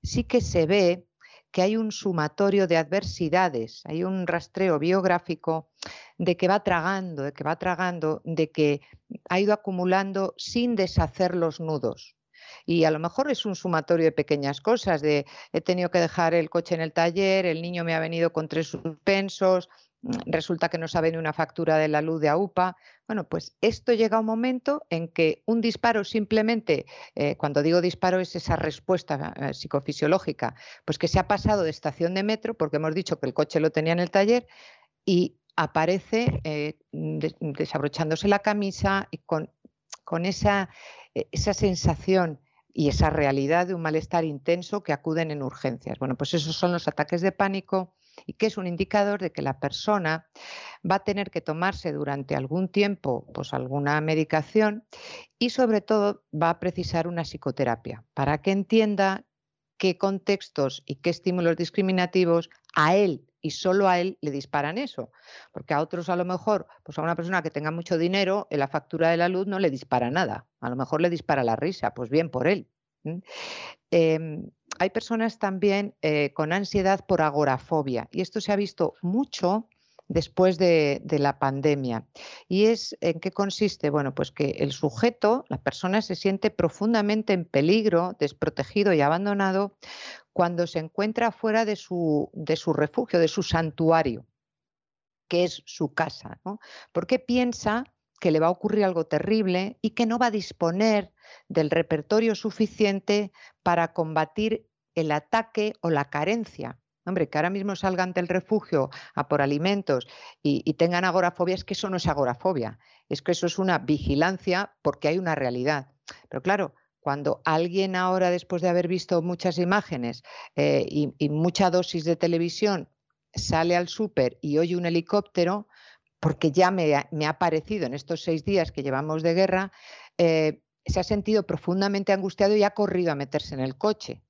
Speaker 6: sí que se ve que hay un sumatorio de adversidades, hay un rastreo biográfico de que va tragando, de que va tragando, de que ha ido acumulando sin deshacer los nudos. Y a lo mejor es un sumatorio de pequeñas cosas, de he tenido que dejar el coche en el taller, el niño me ha venido con tres suspensos, resulta que no sabe ni una factura de la luz de AUPA. Bueno, pues esto llega a un momento en que un disparo simplemente, eh, cuando digo disparo es esa respuesta eh, psicofisiológica, pues que se ha pasado de estación de metro, porque hemos dicho que el coche lo tenía en el taller, y aparece eh, desabrochándose la camisa y con, con esa, esa sensación y esa realidad de un malestar intenso que acuden en urgencias. Bueno, pues esos son los ataques de pánico y que es un indicador de que la persona va a tener que tomarse durante algún tiempo pues alguna medicación y sobre todo va a precisar una psicoterapia para que entienda qué contextos y qué estímulos discriminativos a él y solo a él le disparan eso. Porque a otros a lo mejor, pues a una persona que tenga mucho dinero, en la factura de la luz no le dispara nada. A lo mejor le dispara la risa, pues bien por él. Em, hay personas también eh, con ansiedad por agorafobia y esto se ha visto mucho después de, la pandemia. ¿Y es en qué consiste? Bueno, pues que el sujeto, la persona se siente profundamente en peligro, desprotegido y abandonado cuando se encuentra fuera de su, refugio, de su santuario, que es su casa. Porque piensa que le va a ocurrir algo terrible y que no va a disponer del repertorio suficiente para combatir el ataque o la carencia. Hombre, que ahora mismo salgan del refugio a por alimentos y, tengan agorafobia, es que eso no es agorafobia, es que eso es una vigilancia porque hay una realidad. Pero claro, cuando alguien ahora, después de haber visto muchas imágenes eh, y, mucha dosis de televisión, sale al súper y oye un helicóptero, porque ya me ha, me ha, parecido en estos seis días que llevamos de guerra, eh, se ha sentido profundamente angustiado y ha corrido a meterse en el coche.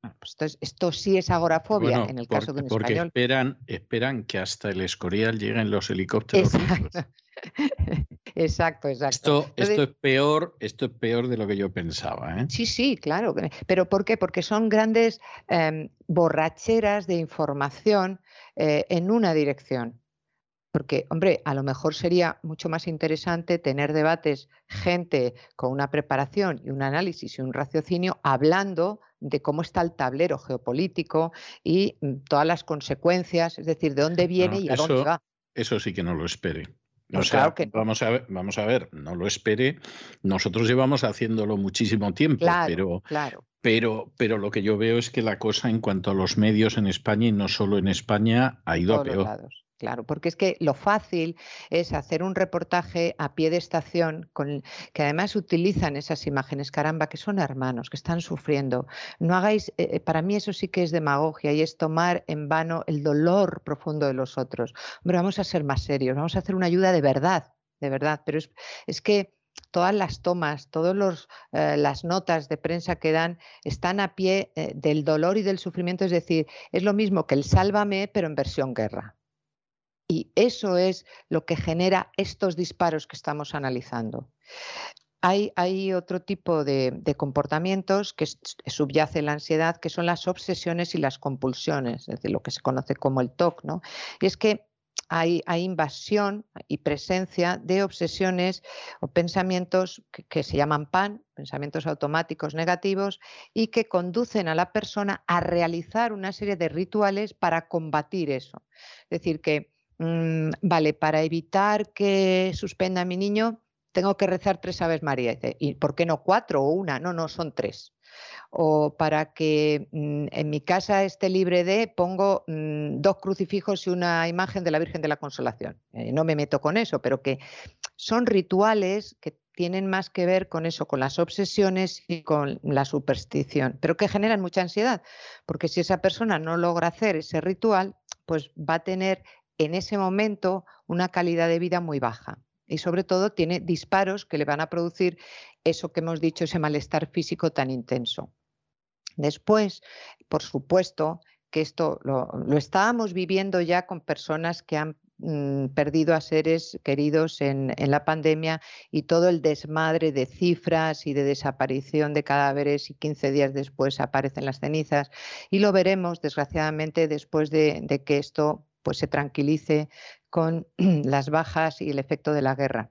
Speaker 6: Pues esto, esto, sí es agorafobia
Speaker 1: bueno,
Speaker 6: en el
Speaker 1: porque,
Speaker 6: caso de un
Speaker 1: porque
Speaker 6: español.
Speaker 1: Esperan, esperan que hasta el Escorial lleguen los helicópteros.
Speaker 6: Exacto. exacto, exacto.
Speaker 1: Esto,
Speaker 6: Entonces,
Speaker 1: esto, es peor, esto es peor de lo que yo pensaba. ¿eh?
Speaker 6: Sí, sí, claro. Pero ¿por qué? Porque son grandes eh, borracheras de información eh, en una dirección. Porque, hombre, a lo mejor sería mucho más interesante tener debates, gente con una preparación y un análisis y un raciocinio hablando de cómo está el tablero geopolítico y mm, todas las consecuencias, es decir, de dónde viene
Speaker 1: no,
Speaker 6: y a
Speaker 1: eso,
Speaker 6: dónde va.
Speaker 1: Eso sí que no lo espere. O sea,
Speaker 6: claro que no.
Speaker 1: vamos, a ver, vamos a ver, no lo espere. Nosotros llevamos haciéndolo muchísimo tiempo,
Speaker 6: Claro,
Speaker 1: pero,
Speaker 6: claro.
Speaker 1: pero, pero lo que yo veo es que la cosa en cuanto a los medios en España y no solo en España ha ido a
Speaker 6: todos
Speaker 1: peor.
Speaker 6: lados. Claro, porque es que lo fácil es hacer un reportaje a pie de estación con que además utilizan esas imágenes, caramba, que son hermanos, que están sufriendo. No hagáis, eh, para mí eso sí que es demagogia y es tomar en vano el dolor profundo de los otros. Hombre, vamos a ser más serios, vamos a hacer una ayuda de verdad, de verdad, pero es, que todas las tomas, todas eh, las notas de prensa que dan están a pie eh, del dolor y del sufrimiento, es decir, es lo mismo que el sálvame, pero en versión guerra. Y eso es lo que genera estos disparos que estamos analizando. Hay, otro tipo de, comportamientos que subyace la ansiedad, que son las obsesiones y las compulsiones, es decir, lo que se conoce como el TOC. ¿no? Y es que hay, hay, invasión y presencia de obsesiones o pensamientos que, que, se llaman PAN, pensamientos automáticos negativos, y que conducen a la persona a realizar una serie de rituales para combatir eso. Es decir, que, mmm, vale, para evitar que suspenda a mi niño, tengo que rezar tres Aves María. ¿Y por qué no cuatro o una? No, no, son tres o para que mmm, en mi casa esté libre de, pongo mmm, dos crucifijos y una imagen de la Virgen de la Consolación. Eh, no me meto con eso, pero que son rituales que tienen más que ver con eso, con las obsesiones y con la superstición, pero que generan mucha ansiedad, porque si esa persona no logra hacer ese ritual, pues va a tener en ese momento una calidad de vida muy baja y sobre todo tiene disparos que le van a producir eso que hemos dicho, ese malestar físico tan intenso. Después, por supuesto, que esto lo, estábamos viviendo ya con personas que han mmm, perdido a seres queridos en, la pandemia y todo el desmadre de cifras y de desaparición de cadáveres y 15 días después aparecen las cenizas. Y lo veremos, desgraciadamente, después de, de que esto pues, se tranquilice con las bajas y el efecto de la guerra.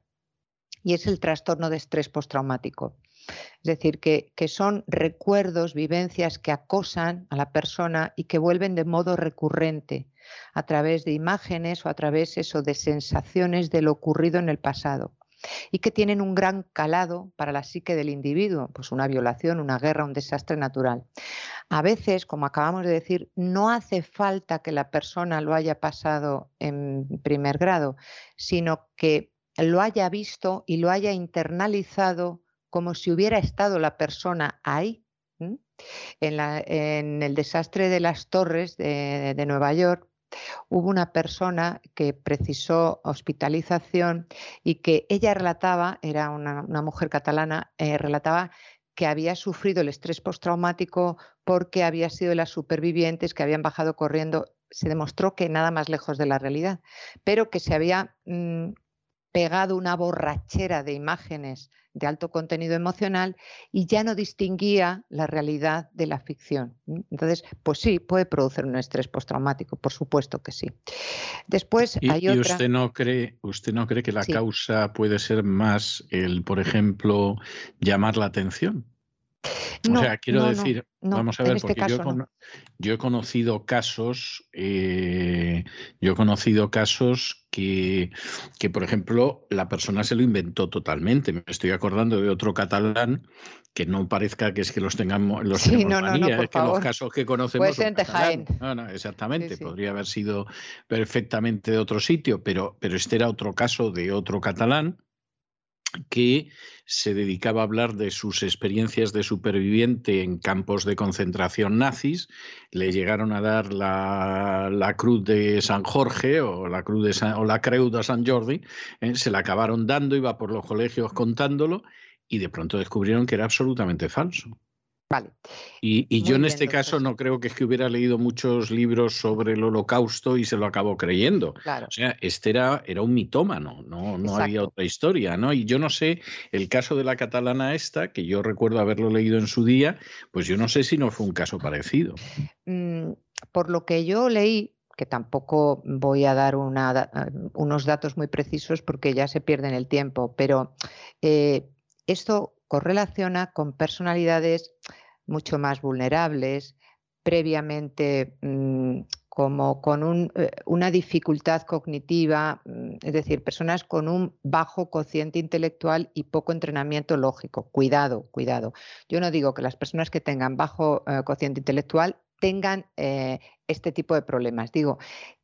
Speaker 6: Y es el trastorno de estrés postraumático. Es decir, que, que, son recuerdos, vivencias que acosan a la persona y que vuelven de modo recurrente a través de imágenes o a través eso, de sensaciones de lo ocurrido en el pasado y que tienen un gran calado para la psique del individuo, pues una violación, una guerra, un desastre natural. A veces, como acabamos de decir, no hace falta que la persona lo haya pasado en primer grado, sino que lo haya visto y lo haya internalizado como si hubiera estado la persona ahí. En, el desastre de las torres de Nueva York, hubo una persona que precisó hospitalización y que ella relataba, era una, mujer catalana, eh, relataba que había sufrido el estrés postraumático porque había sido de las supervivientes que habían bajado corriendo. Se demostró que nada más lejos de la realidad, pero que se había mmm, pegado una borrachera de imágenes de alto contenido emocional y ya no distinguía la realidad de la ficción. Entonces, pues sí, puede producir un estrés postraumático, por supuesto que sí. Después
Speaker 1: ¿Y,
Speaker 6: hay
Speaker 1: y
Speaker 6: otra...
Speaker 1: usted no cree, usted no cree que la
Speaker 6: Sí.
Speaker 1: causa puede ser más el, por ejemplo, llamar la atención? O sea, quiero decir, vamos a ver, este porque yo, he conocido casos, eh, yo he conocido casos que, que, por ejemplo, la persona se lo inventó totalmente. Me estoy acordando de otro catalán que no parezca que es que los tengamos los
Speaker 6: sí, no, no,
Speaker 1: es que los casos que conocemos
Speaker 6: Puede ser
Speaker 1: No, no, exactamente, podría haber sido perfectamente de otro sitio, pero, pero este era otro caso de otro catalán que se dedicaba a hablar de sus experiencias de superviviente en campos de concentración nazis. Le llegaron a dar la, cruz de San Jorge o la cruz de o la creu de San Jordi. ¿eh? se la acabaron dando, iba por los colegios contándolo y de pronto descubrieron que era absolutamente falso.
Speaker 6: Vale.
Speaker 1: Y, yo en este caso no creo que es que hubiera leído muchos libros sobre el holocausto y se lo acabó creyendo. O sea, este era, era un mitómano, no, no había otra historia, ¿no? Y yo no sé, el caso de la catalana esta, que yo recuerdo haberlo leído en su día, pues yo no sé si no fue un caso parecido.
Speaker 6: Mm, por lo que yo leí, que tampoco voy a dar una, unos datos muy precisos porque ya se pierden el tiempo, pero eh, esto correlaciona con personalidades mucho más vulnerables, previamente mm, como con eh, una dificultad cognitiva, mm, es decir, personas con un bajo cociente intelectual y poco entrenamiento lógico. Cuidado, cuidado. Yo no digo que las personas que tengan bajo eh, cociente intelectual tengan eh, este tipo de problemas. Digo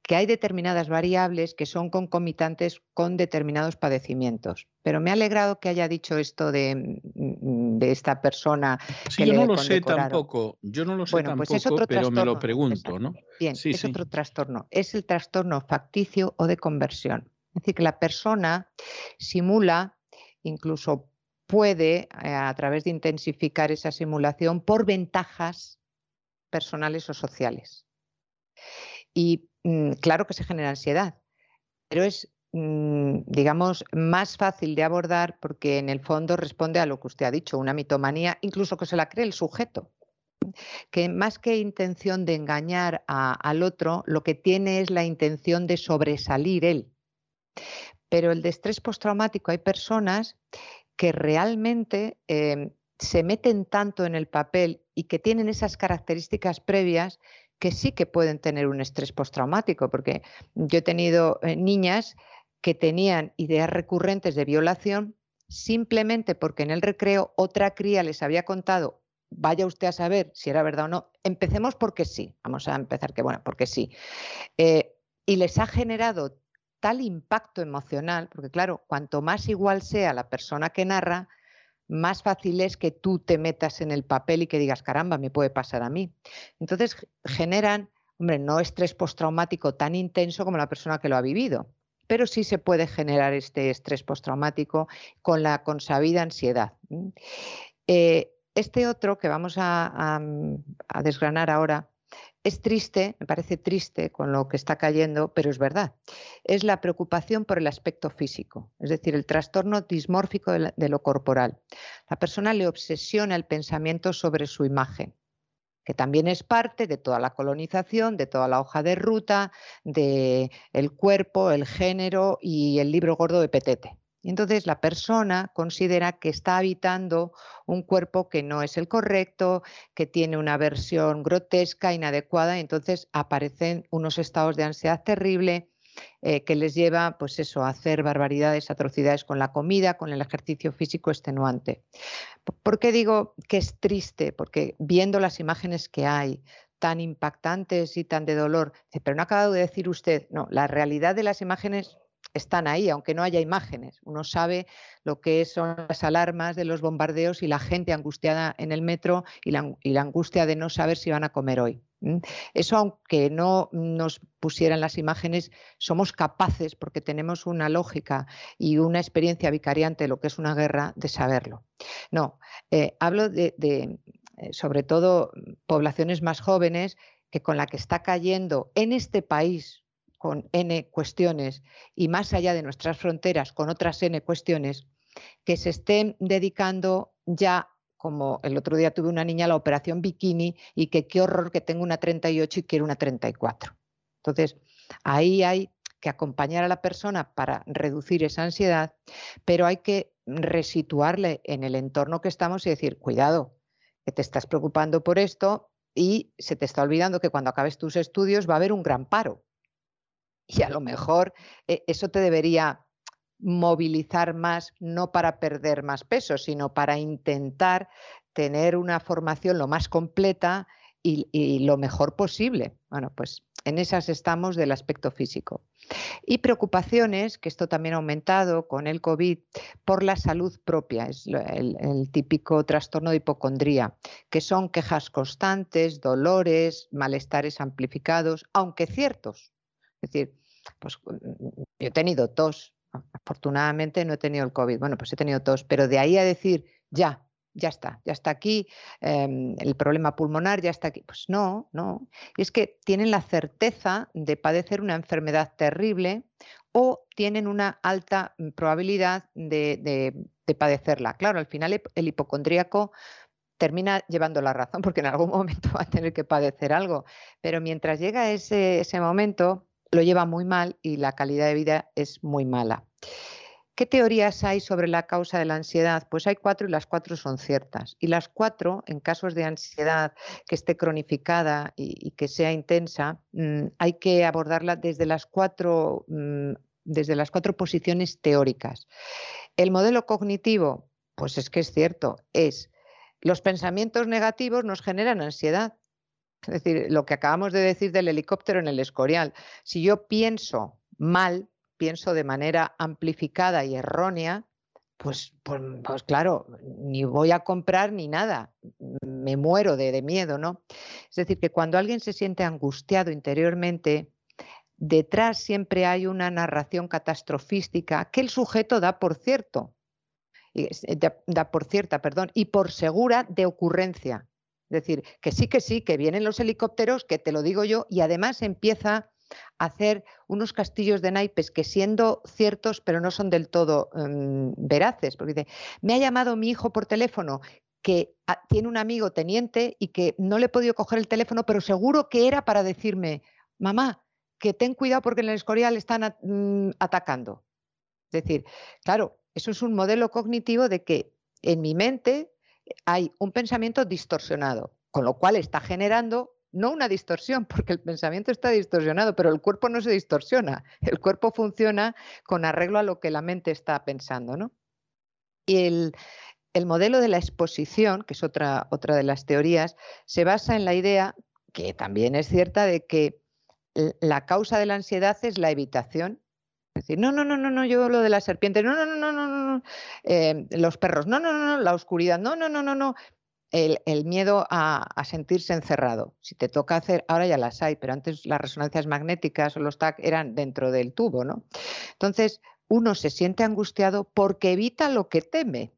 Speaker 6: que hay determinadas variables que son concomitantes con determinados padecimientos. Pero me ha alegrado que haya dicho esto de, mm, esta persona.
Speaker 1: Sí, yo no lo sé tampoco, yo no lo sé
Speaker 6: bueno, pues es otro
Speaker 1: pero me lo pregunto, ¿no?
Speaker 6: Bien, es otro trastorno. Es el trastorno facticio o de conversión. Es decir, que la persona simula, incluso puede, eh, a través de intensificar esa simulación, por ventajas personales o sociales. Y claro que se genera ansiedad, pero es, mm, digamos, más fácil de abordar porque en el fondo responde a lo que usted ha dicho, una mitomanía, incluso que se la cree el sujeto que más que intención de engañar al otro, lo que tiene es la intención de sobresalir él. Pero el de estrés postraumático hay personas que realmente em, se meten tanto en el papel y que tienen esas características previas que sí que pueden tener un estrés postraumático, porque yo he tenido eh, niñas que tenían ideas recurrentes de violación simplemente porque en el recreo otra cría les había contado, vaya usted a saber si era verdad o no, empecemos porque sí, vamos a empezar que bueno, porque sí, eh, y les ha generado tal impacto emocional, porque claro, cuanto más igual sea la persona que narra, más fácil es que tú te metas en el papel y que digas, caramba, me puede pasar a mí. Entonces generan, hombre, no estrés postraumático tan intenso como la persona que lo ha vivido, pero sí se puede generar este estrés postraumático con la consabida ansiedad. Eh, este otro que vamos a desgranar ahora es triste, me parece triste con lo que está cayendo, pero es verdad. Es la preocupación por el aspecto físico, es decir, el trastorno dismórfico de, lo corporal. La persona le obsesiona el pensamiento sobre su imagen que también es parte de toda la colonización, de toda la hoja de ruta, del el cuerpo, el género y el libro gordo de Petete. Y entonces la persona considera que está habitando un cuerpo que no es el correcto, que tiene una versión grotesca, inadecuada, y entonces aparecen unos estados de ansiedad terrible eh, que les lleva pues eso, a hacer barbaridades, atrocidades con la comida, con el ejercicio físico extenuante. ¿Por qué digo que es triste? Porque viendo las imágenes que hay, tan impactantes y tan de dolor, pero no ha acabado de decir usted, no, la realidad de las imágenes están ahí, aunque no haya imágenes. Uno sabe lo que son las alarmas de los bombardeos y la gente angustiada en el metro y la, angustia de no saber si van a comer hoy. Eso, aunque no nos pusieran las imágenes, somos capaces, porque tenemos una lógica y una experiencia vicariante de lo que es una guerra, de saberlo. No, eh, hablo de, eh, sobre todo, poblaciones más jóvenes que con la que está cayendo en este país con N cuestiones y más allá de nuestras fronteras con otras N cuestiones, que se estén dedicando ya, como el otro día tuve una niña, la operación bikini y que qué horror que tengo una 38 y quiero una 34. Entonces, ahí hay que acompañar a la persona para reducir esa ansiedad, pero hay que resituarle en el entorno que estamos y decir, cuidado, que te estás preocupando por esto y se te está olvidando que cuando acabes tus estudios va a haber un gran paro. Y a lo mejor eh, eso te debería movilizar más, no para perder más peso, sino para intentar tener una formación lo más completa y, lo mejor posible. Bueno, pues en esas estamos del aspecto físico. Y preocupaciones, que esto también ha aumentado con el COVID, por la salud propia, es el, el, típico trastorno de hipocondría, que son quejas constantes, dolores, malestares amplificados, aunque ciertos. Es decir, pues yo he tenido tos, afortunadamente no he tenido el COVID, bueno, pues he tenido tos, pero de ahí a decir, ya, ya está, ya está aquí, em, el problema pulmonar ya está aquí. Pues no, no. Y es que tienen la certeza de padecer una enfermedad terrible o tienen una alta mm, probabilidad de, padecerla. Claro, al final el hipocondríaco termina llevando la razón porque en algún momento va a tener que padecer algo, pero mientras llega ese, ese momento lo lleva muy mal y la calidad de vida es muy mala. ¿Qué teorías hay sobre la causa de la ansiedad? Pues hay cuatro y las cuatro son ciertas. Y las cuatro, en casos de ansiedad que esté cronificada y, que sea intensa, mm, hay que abordarla desde las cuatro, mm, desde las cuatro posiciones teóricas. El modelo cognitivo, pues es que es cierto, es los pensamientos negativos nos generan ansiedad. Es decir, lo que acabamos de decir del helicóptero en el escorial. Si yo pienso mal, pienso de manera amplificada y errónea, pues, pues, pues, claro, ni voy a comprar ni nada, me muero de, miedo, ¿no? Es decir, que cuando alguien se siente angustiado interiormente, detrás siempre hay una narración catastrofística que el sujeto da por cierto, da por cierta, perdón, y por segura de ocurrencia. Decir, que sí, que sí, que vienen los helicópteros, que te lo digo yo, y además empieza hacer unos castillos de naipes que siendo ciertos, pero no son del todo mm, veraces, porque dice, me ha llamado mi hijo por teléfono que tiene un amigo teniente y que no le he podido coger el teléfono, pero seguro que era para decirme, mamá, que ten cuidado porque en el Escorial están mm, atacando. Es decir, claro, eso es un modelo cognitivo de que en mi mente hay un pensamiento distorsionado, con lo cual está generando no una distorsión, porque el pensamiento está distorsionado, pero el cuerpo no se distorsiona. El cuerpo funciona con arreglo a lo que la mente está pensando. ¿no? Y el, modelo de la exposición, que es otra, otra de las teorías, se basa en la idea, que también es cierta, de que la causa de la ansiedad es la evitación. Decir, no, no, no, no, no, yo lo de la serpiente, no, no, no, no, no, no, eh, los perros, no, no, no, no, la oscuridad, no, no, no, no, no, el, miedo a, sentirse encerrado. Si te toca hacer, ahora ya las hay, pero antes las resonancias magnéticas o los TAC eran dentro del tubo, ¿no? Entonces, uno se siente angustiado porque evita lo que teme.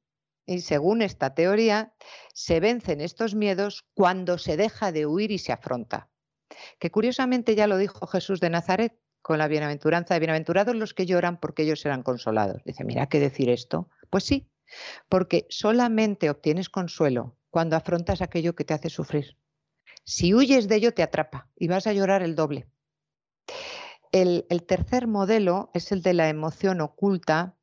Speaker 6: Y según esta teoría, se vencen estos miedos cuando se deja de huir y se afronta. Que curiosamente ya lo dijo Jesús de Nazaret con la bienaventuranza de bienaventurados los que lloran porque ellos serán consolados. Dice, mira, ¿qué decir esto? Pues sí, porque solamente obtienes consuelo cuando afrontas aquello que te hace sufrir. Si huyes de ello, te atrapa y vas a llorar el doble. El, tercer modelo es el de la emoción oculta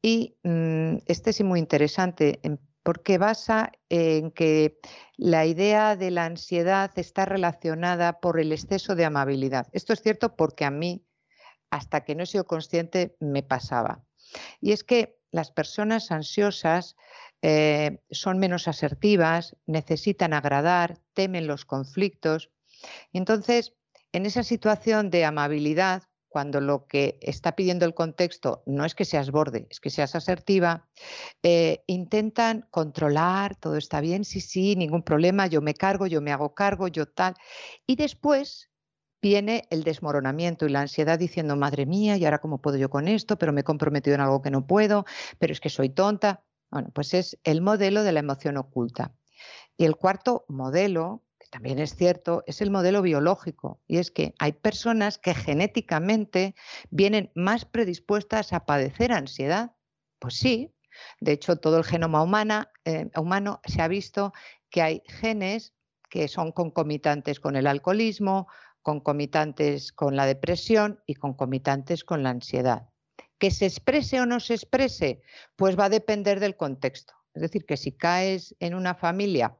Speaker 6: y mm, este es muy interesante porque basa en que la idea de la ansiedad está relacionada por el exceso de amabilidad. Esto es cierto porque a mí, hasta que no he sido consciente, me pasaba. Y es que las personas ansiosas eh, son menos asertivas, necesitan agradar, temen los conflictos. Entonces, en esa situación de amabilidad, cuando lo que está pidiendo el contexto no es que seas borde, es que seas asertiva, eh, intentan controlar, todo está bien, sí, sí, ningún problema, yo me cargo, yo me hago cargo, yo tal. Y después viene el desmoronamiento y la ansiedad diciendo, madre mía, ¿y ahora cómo puedo yo con esto? Pero me he comprometido en algo que no puedo, pero es que soy tonta. Bueno, pues es el modelo de la emoción oculta. Y el cuarto modelo, que también es cierto, es el modelo biológico. Y es que hay personas que genéticamente vienen más predispuestas a padecer ansiedad. Pues sí, de hecho todo el genoma humana, eh, humano se ha visto que hay genes que son concomitantes con el alcoholismo, concomitantes con la depresión y concomitantes con la ansiedad. Que se exprese o no se exprese, pues va a depender del contexto. Es decir, que si caes en una familia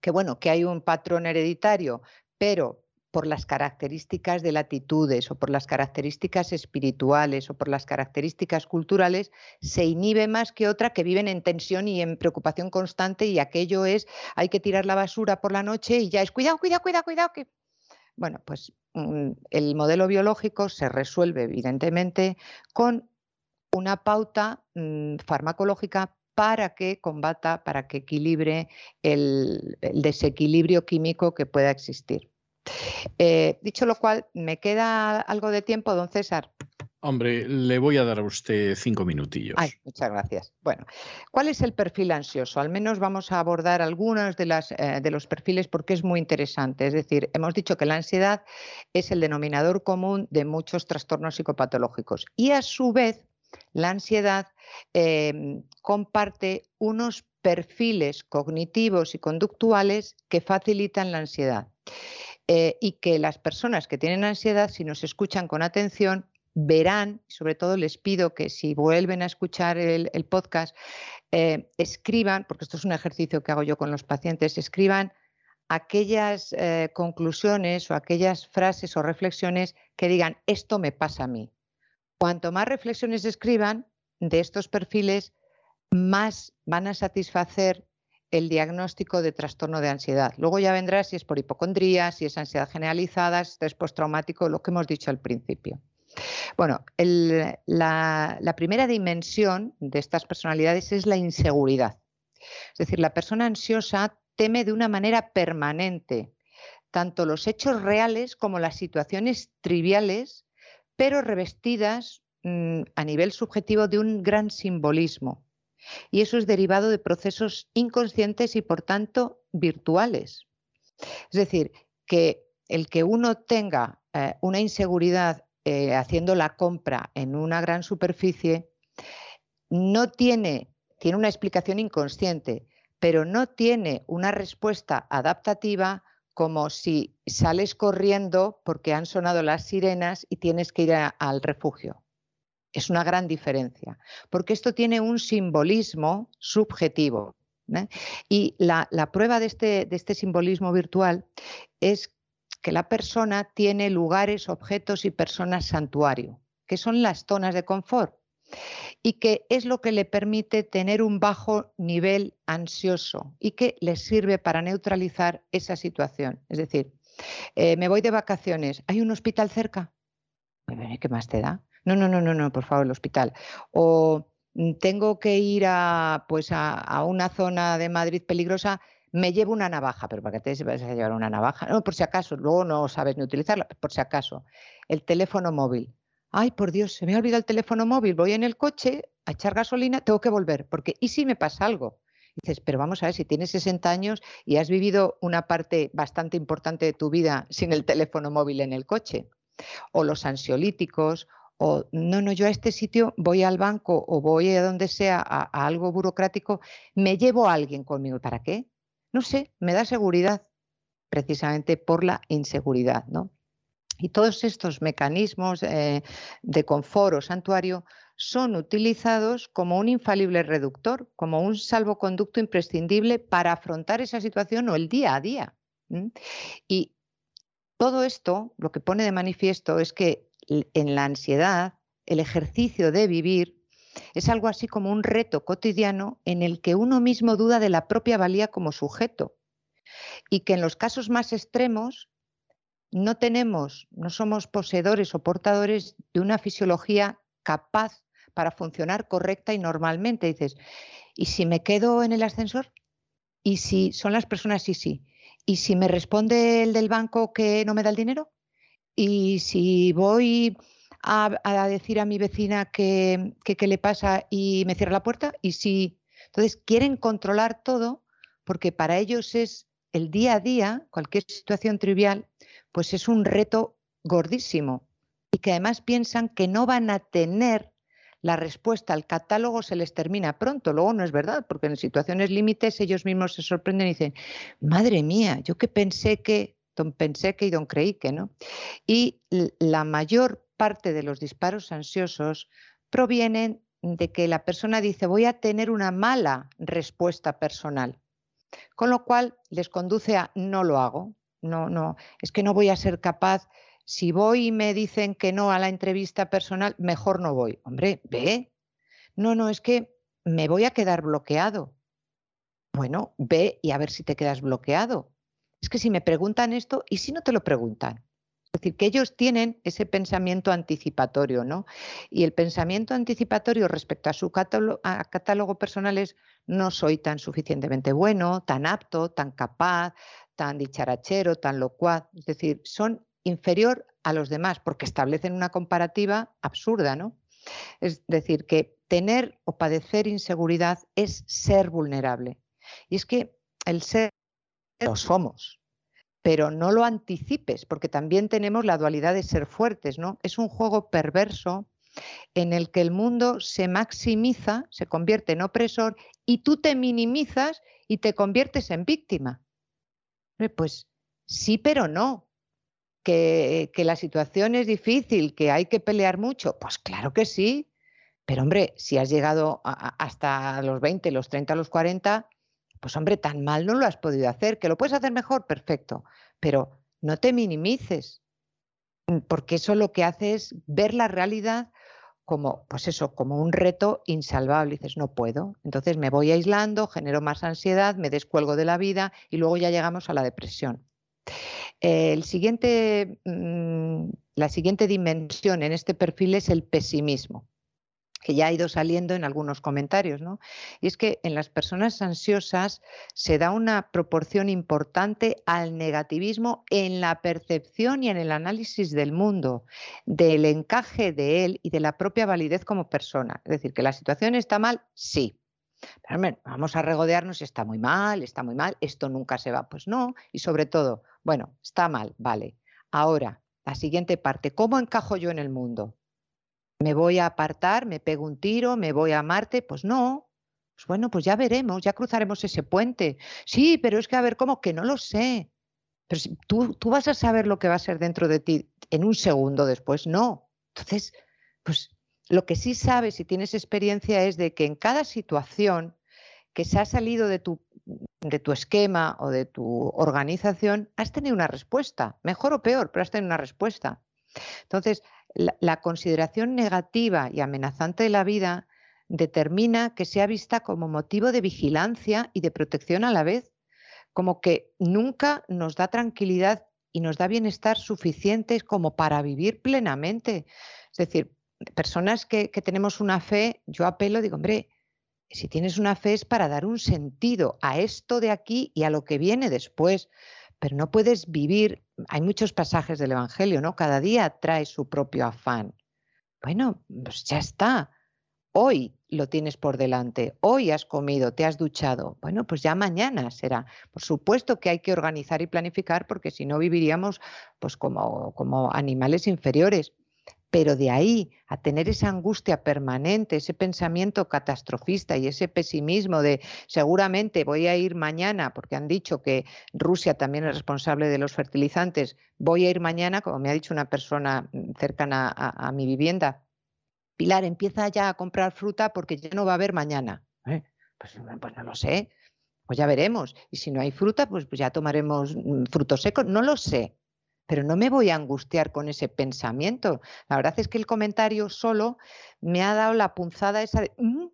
Speaker 6: que bueno, que hay un patrón hereditario, pero por las características de latitudes o por las características espirituales o por las características culturales, se inhibe más que otra que viven en tensión y en preocupación constante y aquello es, hay que tirar la basura por la noche y ya es, cuidado, cuidado, cuidado, cuidado, que... Bueno, pues mm, el modelo biológico se resuelve evidentemente con una pauta mm, farmacológica para que combata, para que equilibre el desequilibrio químico que pueda existir. Eh, dicho lo cual, ¿me queda algo de tiempo, don César?
Speaker 1: Hombre, le voy a dar a usted cinco minutillos.
Speaker 6: Ay, muchas gracias. Bueno, ¿cuál es el perfil ansioso? Al menos vamos a abordar algunos de, las, eh, de los perfiles porque es muy interesante. Es decir, hemos dicho que la ansiedad es el denominador común de muchos trastornos psicopatológicos y a su vez la ansiedad em, comparte unos perfiles cognitivos y conductuales que facilitan la ansiedad. Eh, y que las personas que tienen ansiedad, si nos escuchan con atención, verán, sobre todo les pido que si vuelven a escuchar el, podcast, eh, escriban, porque esto es un ejercicio que hago yo con los pacientes, escriban aquellas eh, conclusiones o aquellas frases o reflexiones que digan, esto me pasa a mí. Cuanto más reflexiones escriban de estos perfiles, más van a satisfacer el diagnóstico de trastorno de ansiedad. Luego ya vendrá si es por hipocondría, si es ansiedad generalizada, estrés postraumático, lo que hemos dicho al principio. Bueno, la, primera dimensión de estas personalidades es la inseguridad. Es decir, la persona ansiosa teme de una manera permanente tanto los hechos reales como las situaciones triviales, pero revestidas mm, a nivel subjetivo de un gran simbolismo. Y eso es derivado de procesos inconscientes y por tanto virtuales. Es decir, que el que uno tenga eh, una inseguridad eh, haciendo la compra en una gran superficie no tiene, tiene una explicación inconsciente, pero no tiene una respuesta adaptativa como si sales corriendo porque han sonado las sirenas y tienes que ir al refugio. Es una gran diferencia, porque esto tiene un simbolismo subjetivo. ¿eh? Y la, prueba de este, de este simbolismo virtual es que la persona tiene lugares, objetos y personas santuario, que son las zonas de confort y que es lo que le permite tener un bajo nivel ansioso y que le sirve para neutralizar esa situación. Es decir, eh, me voy de vacaciones, ¿hay un hospital cerca? ¿Qué más te da? No, no, no, no, no, por favor, el hospital. O mm, tengo que ir a, pues a, una zona de Madrid peligrosa, me llevo una navaja, pero ¿para qué te vas a llevar una navaja? No, por si acaso, luego no sabes ni utilizarla, por si acaso. El teléfono móvil. Ay, por Dios, se me ha olvidado el teléfono móvil, voy en el coche a echar gasolina, tengo que volver, porque ¿y si me pasa algo? dices, pero vamos a ver, si tienes 60 años y has vivido una parte bastante importante de tu vida sin el teléfono móvil en el coche, o los ansiolíticos, o no, no, yo a este sitio voy al banco o voy a donde sea a, algo burocrático, me llevo a alguien conmigo. ¿Para qué? No sé, me da seguridad, precisamente por la inseguridad, ¿no? Y todos estos mecanismos eh, de confort o santuario son utilizados como un infalible reductor, como un salvoconducto imprescindible para afrontar esa situación o el día a día. Y todo esto lo que pone de manifiesto es que en la ansiedad, el ejercicio de vivir es algo así como un reto cotidiano en el que uno mismo duda de la propia valía como sujeto y que en los casos más extremos no tenemos, no somos poseedores o portadores de una fisiología capaz para funcionar correcta y normalmente. Dices, ¿y si me quedo en el ascensor? ¿Y si son las personas y sí? ¿Y si me responde el del banco que no me da el dinero? Y si voy a, decir a mi vecina que, qué le pasa y me cierra la puerta, y si. Entonces quieren controlar todo porque para ellos es el día a día, cualquier situación trivial, pues es un reto gordísimo y que además piensan que no van a tener la respuesta al catálogo se les termina pronto. Luego no es verdad, porque en situaciones límites ellos mismos se sorprenden y dicen, madre mía, yo que pensé que, don pensé que y don creí que, ¿no? Y la mayor parte de los disparos ansiosos provienen de que la persona dice voy a tener una mala respuesta personal. Con lo cual les conduce a no lo hago, no, no, es que no voy a ser capaz. Si voy y me dicen que no a la entrevista personal, mejor no voy. Hombre, ve. No, no, es que me voy a quedar bloqueado. Bueno, ve y a ver si te quedas bloqueado. Es que si me preguntan esto, ¿y si no te lo preguntan? Es decir, que ellos tienen ese pensamiento anticipatorio, ¿no? Y el pensamiento anticipatorio respecto a su catálogo, catálogo personal es no soy tan suficientemente bueno, tan apto, tan capaz, tan dicharachero, tan locuaz. Es decir, son inferior a los demás porque establecen una comparativa absurda, ¿no? Es decir, que tener o padecer inseguridad es ser vulnerable. Y es que el ser lo somos, pero no lo anticipes, porque también tenemos la dualidad de ser fuertes, ¿no? Es un juego perverso en el que el mundo se maximiza, se convierte en opresor y tú te minimizas y te conviertes en víctima. Pues sí, pero no. Que, la situación es difícil, que hay que pelear mucho. Pues claro que sí. Pero hombre, si has llegado hasta los 20, los 30, los 40, pues hombre, tan mal no lo has podido hacer. Que lo puedes hacer mejor, perfecto. Pero no te minimices, mm, porque eso lo que hace es ver la realidad como, pues eso, como un reto insalvable. dices, no puedo. Entonces me voy aislando, genero más ansiedad, me descuelgo de la vida y luego ya llegamos a la depresión. Mm, la siguiente dimensión en este perfil es el pesimismo que ya ha ido saliendo en algunos comentarios, ¿no? Y es que en las personas ansiosas se da una proporción importante al negativismo en la percepción y en el análisis del mundo, del encaje de él y de la propia validez como persona. Es decir, que la situación está mal, sí. Pero vamos a regodearnos, está muy mal, está muy mal, esto nunca se va. Pues no, y sobre todo, bueno, está mal, vale. Ahora, la siguiente parte, ¿cómo encajo yo en el mundo? ¿Me voy a apartar? ¿Me pego un tiro? ¿Me voy a Marte? Pues no. Pues bueno, pues ya veremos, ya cruzaremos ese puente. Sí, pero es que a ver, ¿cómo? Que no lo sé. Pero si, tú, tú vas a saber lo que va a ser dentro de ti en un segundo después, no. Entonces, pues lo que sí sabes y tienes experiencia es de que en cada situación que se ha salido de tu, de tu esquema o de tu organización, has tenido una respuesta, mejor o peor, pero has tenido una respuesta. Entonces, la, consideración negativa y amenazante de la vida determina que sea vista como motivo de vigilancia y de protección a la vez, como que nunca nos da tranquilidad y nos da bienestar suficientes como para vivir plenamente. Es decir, personas que, que, tenemos una fe, yo apelo, digo, hombre, si tienes una fe es para dar un sentido a esto de aquí y a lo que viene después pero no puedes vivir, hay muchos pasajes del Evangelio, ¿no? Cada día trae su propio afán. Bueno, pues ya está. Hoy lo tienes por delante, hoy has comido, te has duchado. Bueno, pues ya mañana será. Por supuesto que hay que organizar y planificar porque si no viviríamos pues como, como animales inferiores. Pero de ahí a tener esa angustia permanente, ese pensamiento catastrofista y ese pesimismo de seguramente voy a ir mañana, porque han dicho que Rusia también es responsable de los fertilizantes, voy a ir mañana, como me ha dicho una persona cercana a, mi vivienda, Pilar, empieza ya a comprar fruta porque ya no va a haber mañana. ¿eh? Pues, pues, no lo sé, pues ya veremos. Y si no hay fruta, pues, pues ya tomaremos mm, frutos secos, no lo sé pero no me voy a angustiar con ese pensamiento. La verdad es que el comentario solo me ha dado la punzada esa de, mm",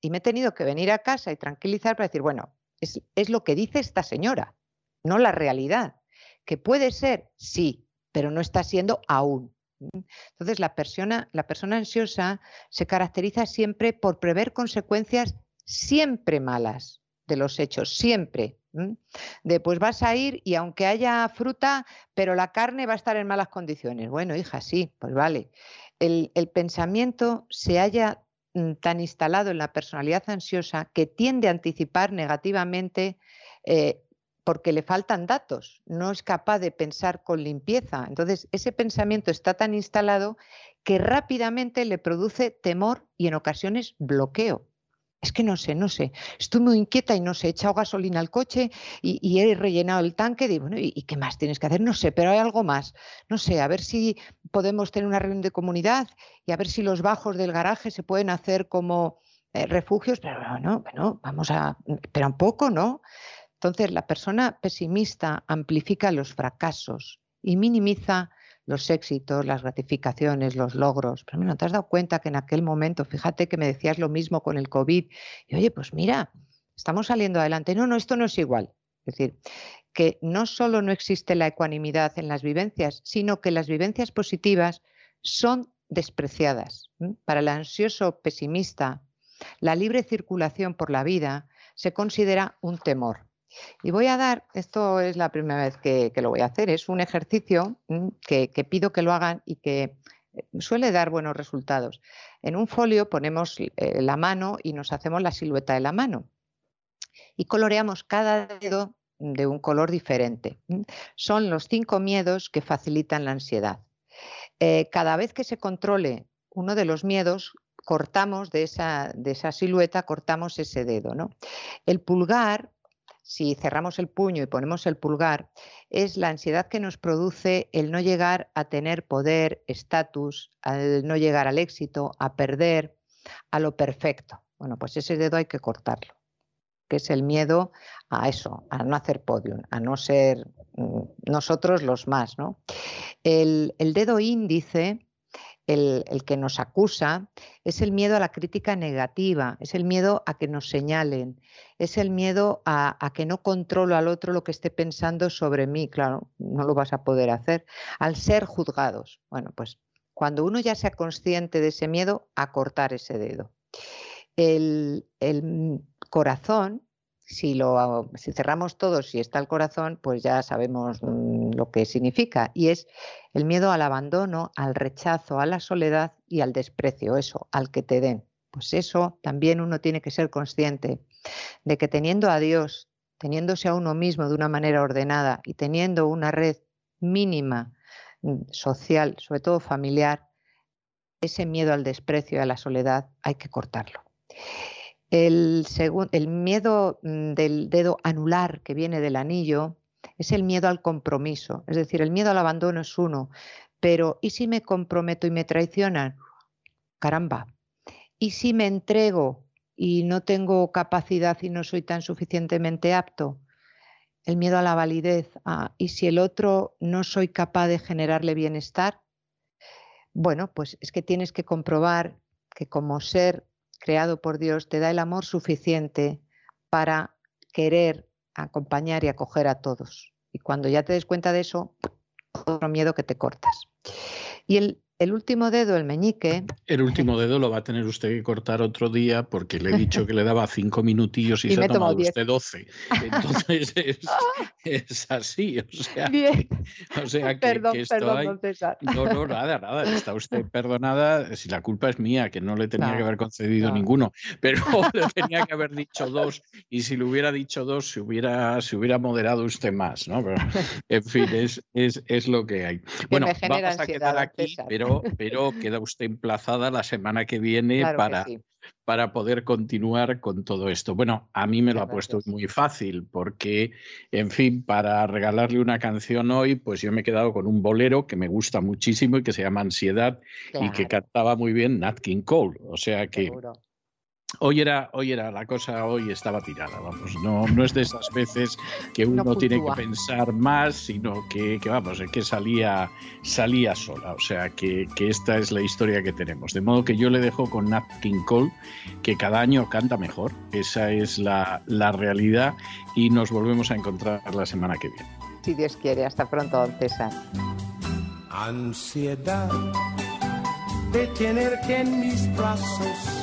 Speaker 6: y me he tenido que venir a casa y tranquilizar para decir, bueno, es, lo que dice esta señora, no la realidad. Que puede ser, sí, pero no está siendo aún. Entonces, la persona ansiosa se caracteriza siempre por prever consecuencias siempre malas de los hechos, siempre. De pues vas a ir y aunque haya fruta, pero la carne va a estar en malas condiciones. Bueno, hija, sí, pues vale. El, pensamiento se haya mm, tan instalado en la personalidad ansiosa que tiende a anticipar negativamente eh, porque le faltan datos, no es capaz de pensar con limpieza. Entonces, ese pensamiento está tan instalado que rápidamente le produce temor y en ocasiones bloqueo es que no sé, no sé, estoy muy inquieta y no sé, he echado gasolina al coche y, he rellenado el tanque, digo, bueno, ¿y, qué más tienes que hacer? No sé, pero hay algo más, no sé, a ver si podemos tener una reunión de comunidad y a ver si los bajos del garaje se pueden hacer como eh, refugios, pero no, bueno, vamos a, pero un poco, ¿no? Entonces, la persona pesimista amplifica los fracasos y minimiza los éxitos, las gratificaciones, los logros. Pero ¿no te has dado cuenta que en aquel momento, fíjate que me decías lo mismo con el COVID, y oye, pues mira, estamos saliendo adelante. No, no, esto no es igual. Es decir, que no solo no existe la ecuanimidad en las vivencias, sino que las vivencias positivas son despreciadas. Para el ansioso pesimista, la libre circulación por la vida se considera un temor. Y voy a dar, esto es la primera vez que, lo voy a hacer, es un ejercicio que, pido que lo hagan y que eh, suele dar buenos resultados. En un folio ponemos eh, la mano y nos hacemos la silueta de la mano y coloreamos cada dedo de un color diferente. Son los cinco miedos que facilitan la ansiedad. Eh, cada vez que se controle uno de los miedos, cortamos de esa, de esa silueta, cortamos ese dedo. ¿no? El pulgar, si cerramos el puño y ponemos el pulgar, es la ansiedad que nos produce el no llegar a tener poder, estatus, al no llegar al éxito, a perder, a lo perfecto. Bueno, pues ese dedo hay que cortarlo que es el miedo a eso, a no hacer podium, a no ser mm, nosotros los más. ¿no? El, dedo índice, el, que nos acusa, es el miedo a la crítica negativa, es el miedo a que nos señalen, es el miedo a, que no controlo al otro lo que esté pensando sobre mí. Claro, no lo vas a poder hacer. Al ser juzgados. Bueno, pues cuando uno ya sea consciente de ese miedo, a cortar ese dedo. El, corazón, si, lo, si cerramos todos, si está el corazón, pues ya sabemos mm, lo que significa. Y es el miedo al abandono, al rechazo, a la soledad y al desprecio, eso, al que te den. Pues eso también uno tiene que ser consciente de que teniendo a Dios, teniéndose a uno mismo de una manera ordenada y teniendo una red mínima mm, social, sobre todo familiar, ese miedo al desprecio y a la soledad hay que cortarlo. El, el miedo mm, del dedo anular que viene del anillo es el miedo al compromiso, es decir, el miedo al abandono es uno, pero ¿y si me comprometo y me traicionan? Caramba. ¿Y si me entrego y no tengo capacidad y no soy tan suficientemente apto? El miedo a la validez. ¿Y si el otro no soy capaz de generarle bienestar? Bueno, pues es que tienes que comprobar que como ser creado por Dios te da el amor suficiente para querer acompañar y acoger a todos. Y cuando ya te des cuenta de eso, otro miedo que te cortas. Y el, el último dedo, el meñique.
Speaker 1: El último dedo lo va a tener usted que cortar otro día porque le he dicho que le daba cinco minutillos y, se ha tomado usted doce. Entonces es, así. O sea, que, o sea que,
Speaker 6: perdón, perdón,
Speaker 1: No, no, nada, nada. Está usted perdonada si la culpa es mía, que no le tenía que haber concedido ninguno. Pero le tenía que haber dicho dos y si le hubiera dicho dos se hubiera, se hubiera moderado usted más. ¿no? Pero, en fin, es, es, es lo que hay. Bueno, vamos a quedar aquí, pero pero, queda usted emplazada la semana que viene para, para poder continuar con todo esto. Bueno, a mí me lo ha puesto muy fácil porque, en fin, para regalarle una canción hoy, pues yo me he quedado con un bolero que me gusta muchísimo y que se llama Ansiedad y que cantaba muy bien Nat King Cole. O sea que... Hoy era, hoy era, la cosa hoy estaba tirada, vamos, no, no es de esas veces que uno tiene que pensar más, sino que, que, vamos, que salía, salía sola, o sea que, que, esta es la historia que tenemos. De modo que yo le dejo con Nat King Cole, que cada año canta mejor, esa es la, la realidad y nos volvemos a encontrar la semana que viene.
Speaker 6: Si Dios quiere, hasta pronto, don César.
Speaker 7: Ansiedad de tenerte en mis brazos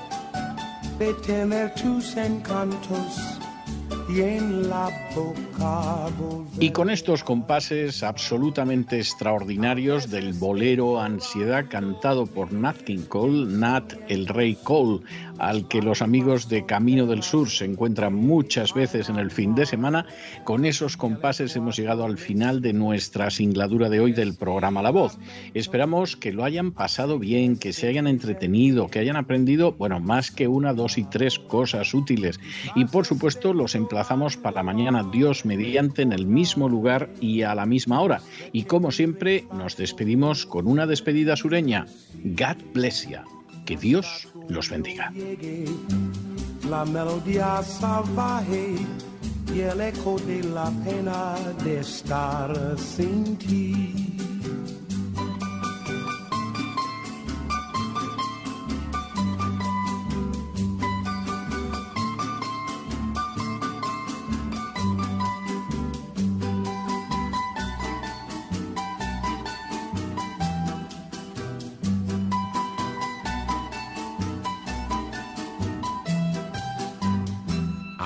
Speaker 7: encantos
Speaker 1: Y con estos compases absolutamente extraordinarios del bolero Ansiedad cantado por Nat King Cole, Nat el Rey Cole, al que los amigos de Camino del Sur se encuentran muchas veces en el fin de semana, con esos compases hemos llegado al final de nuestra singladura de hoy del programa La Voz. Esperamos que lo hayan pasado bien, que se hayan entretenido, que hayan aprendido, bueno, más que una, dos y tres cosas útiles. Y por supuesto los emplazamos para mañana, Dios mediante, en el mismo lugar y a la misma hora. Y como siempre, nos despedimos con una despedida sureña. God bless you. Que Dios los bendiga.
Speaker 7: La melodía salvaje y el eco de la pena de estar sin ti.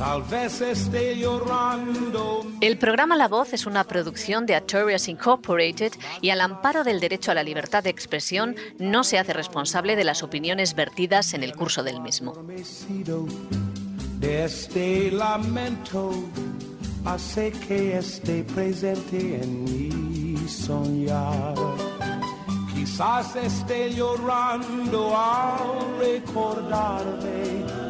Speaker 7: Tal vez esté llorando.
Speaker 8: El programa La Voz es una producción de Artorias Incorporated y al amparo del derecho a la libertad de expresión no se hace responsable de las opiniones vertidas en el curso del mismo.
Speaker 7: De este lamento hace que esté presente en mi soñar. Quizás esté llorando al recordarme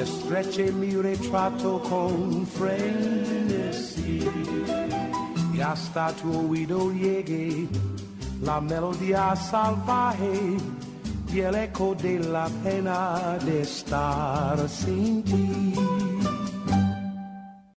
Speaker 7: estreche mi retrato con frenesí y hasta tu oído llegue la melodía salvaje y el eco de la pena de estar sin ti.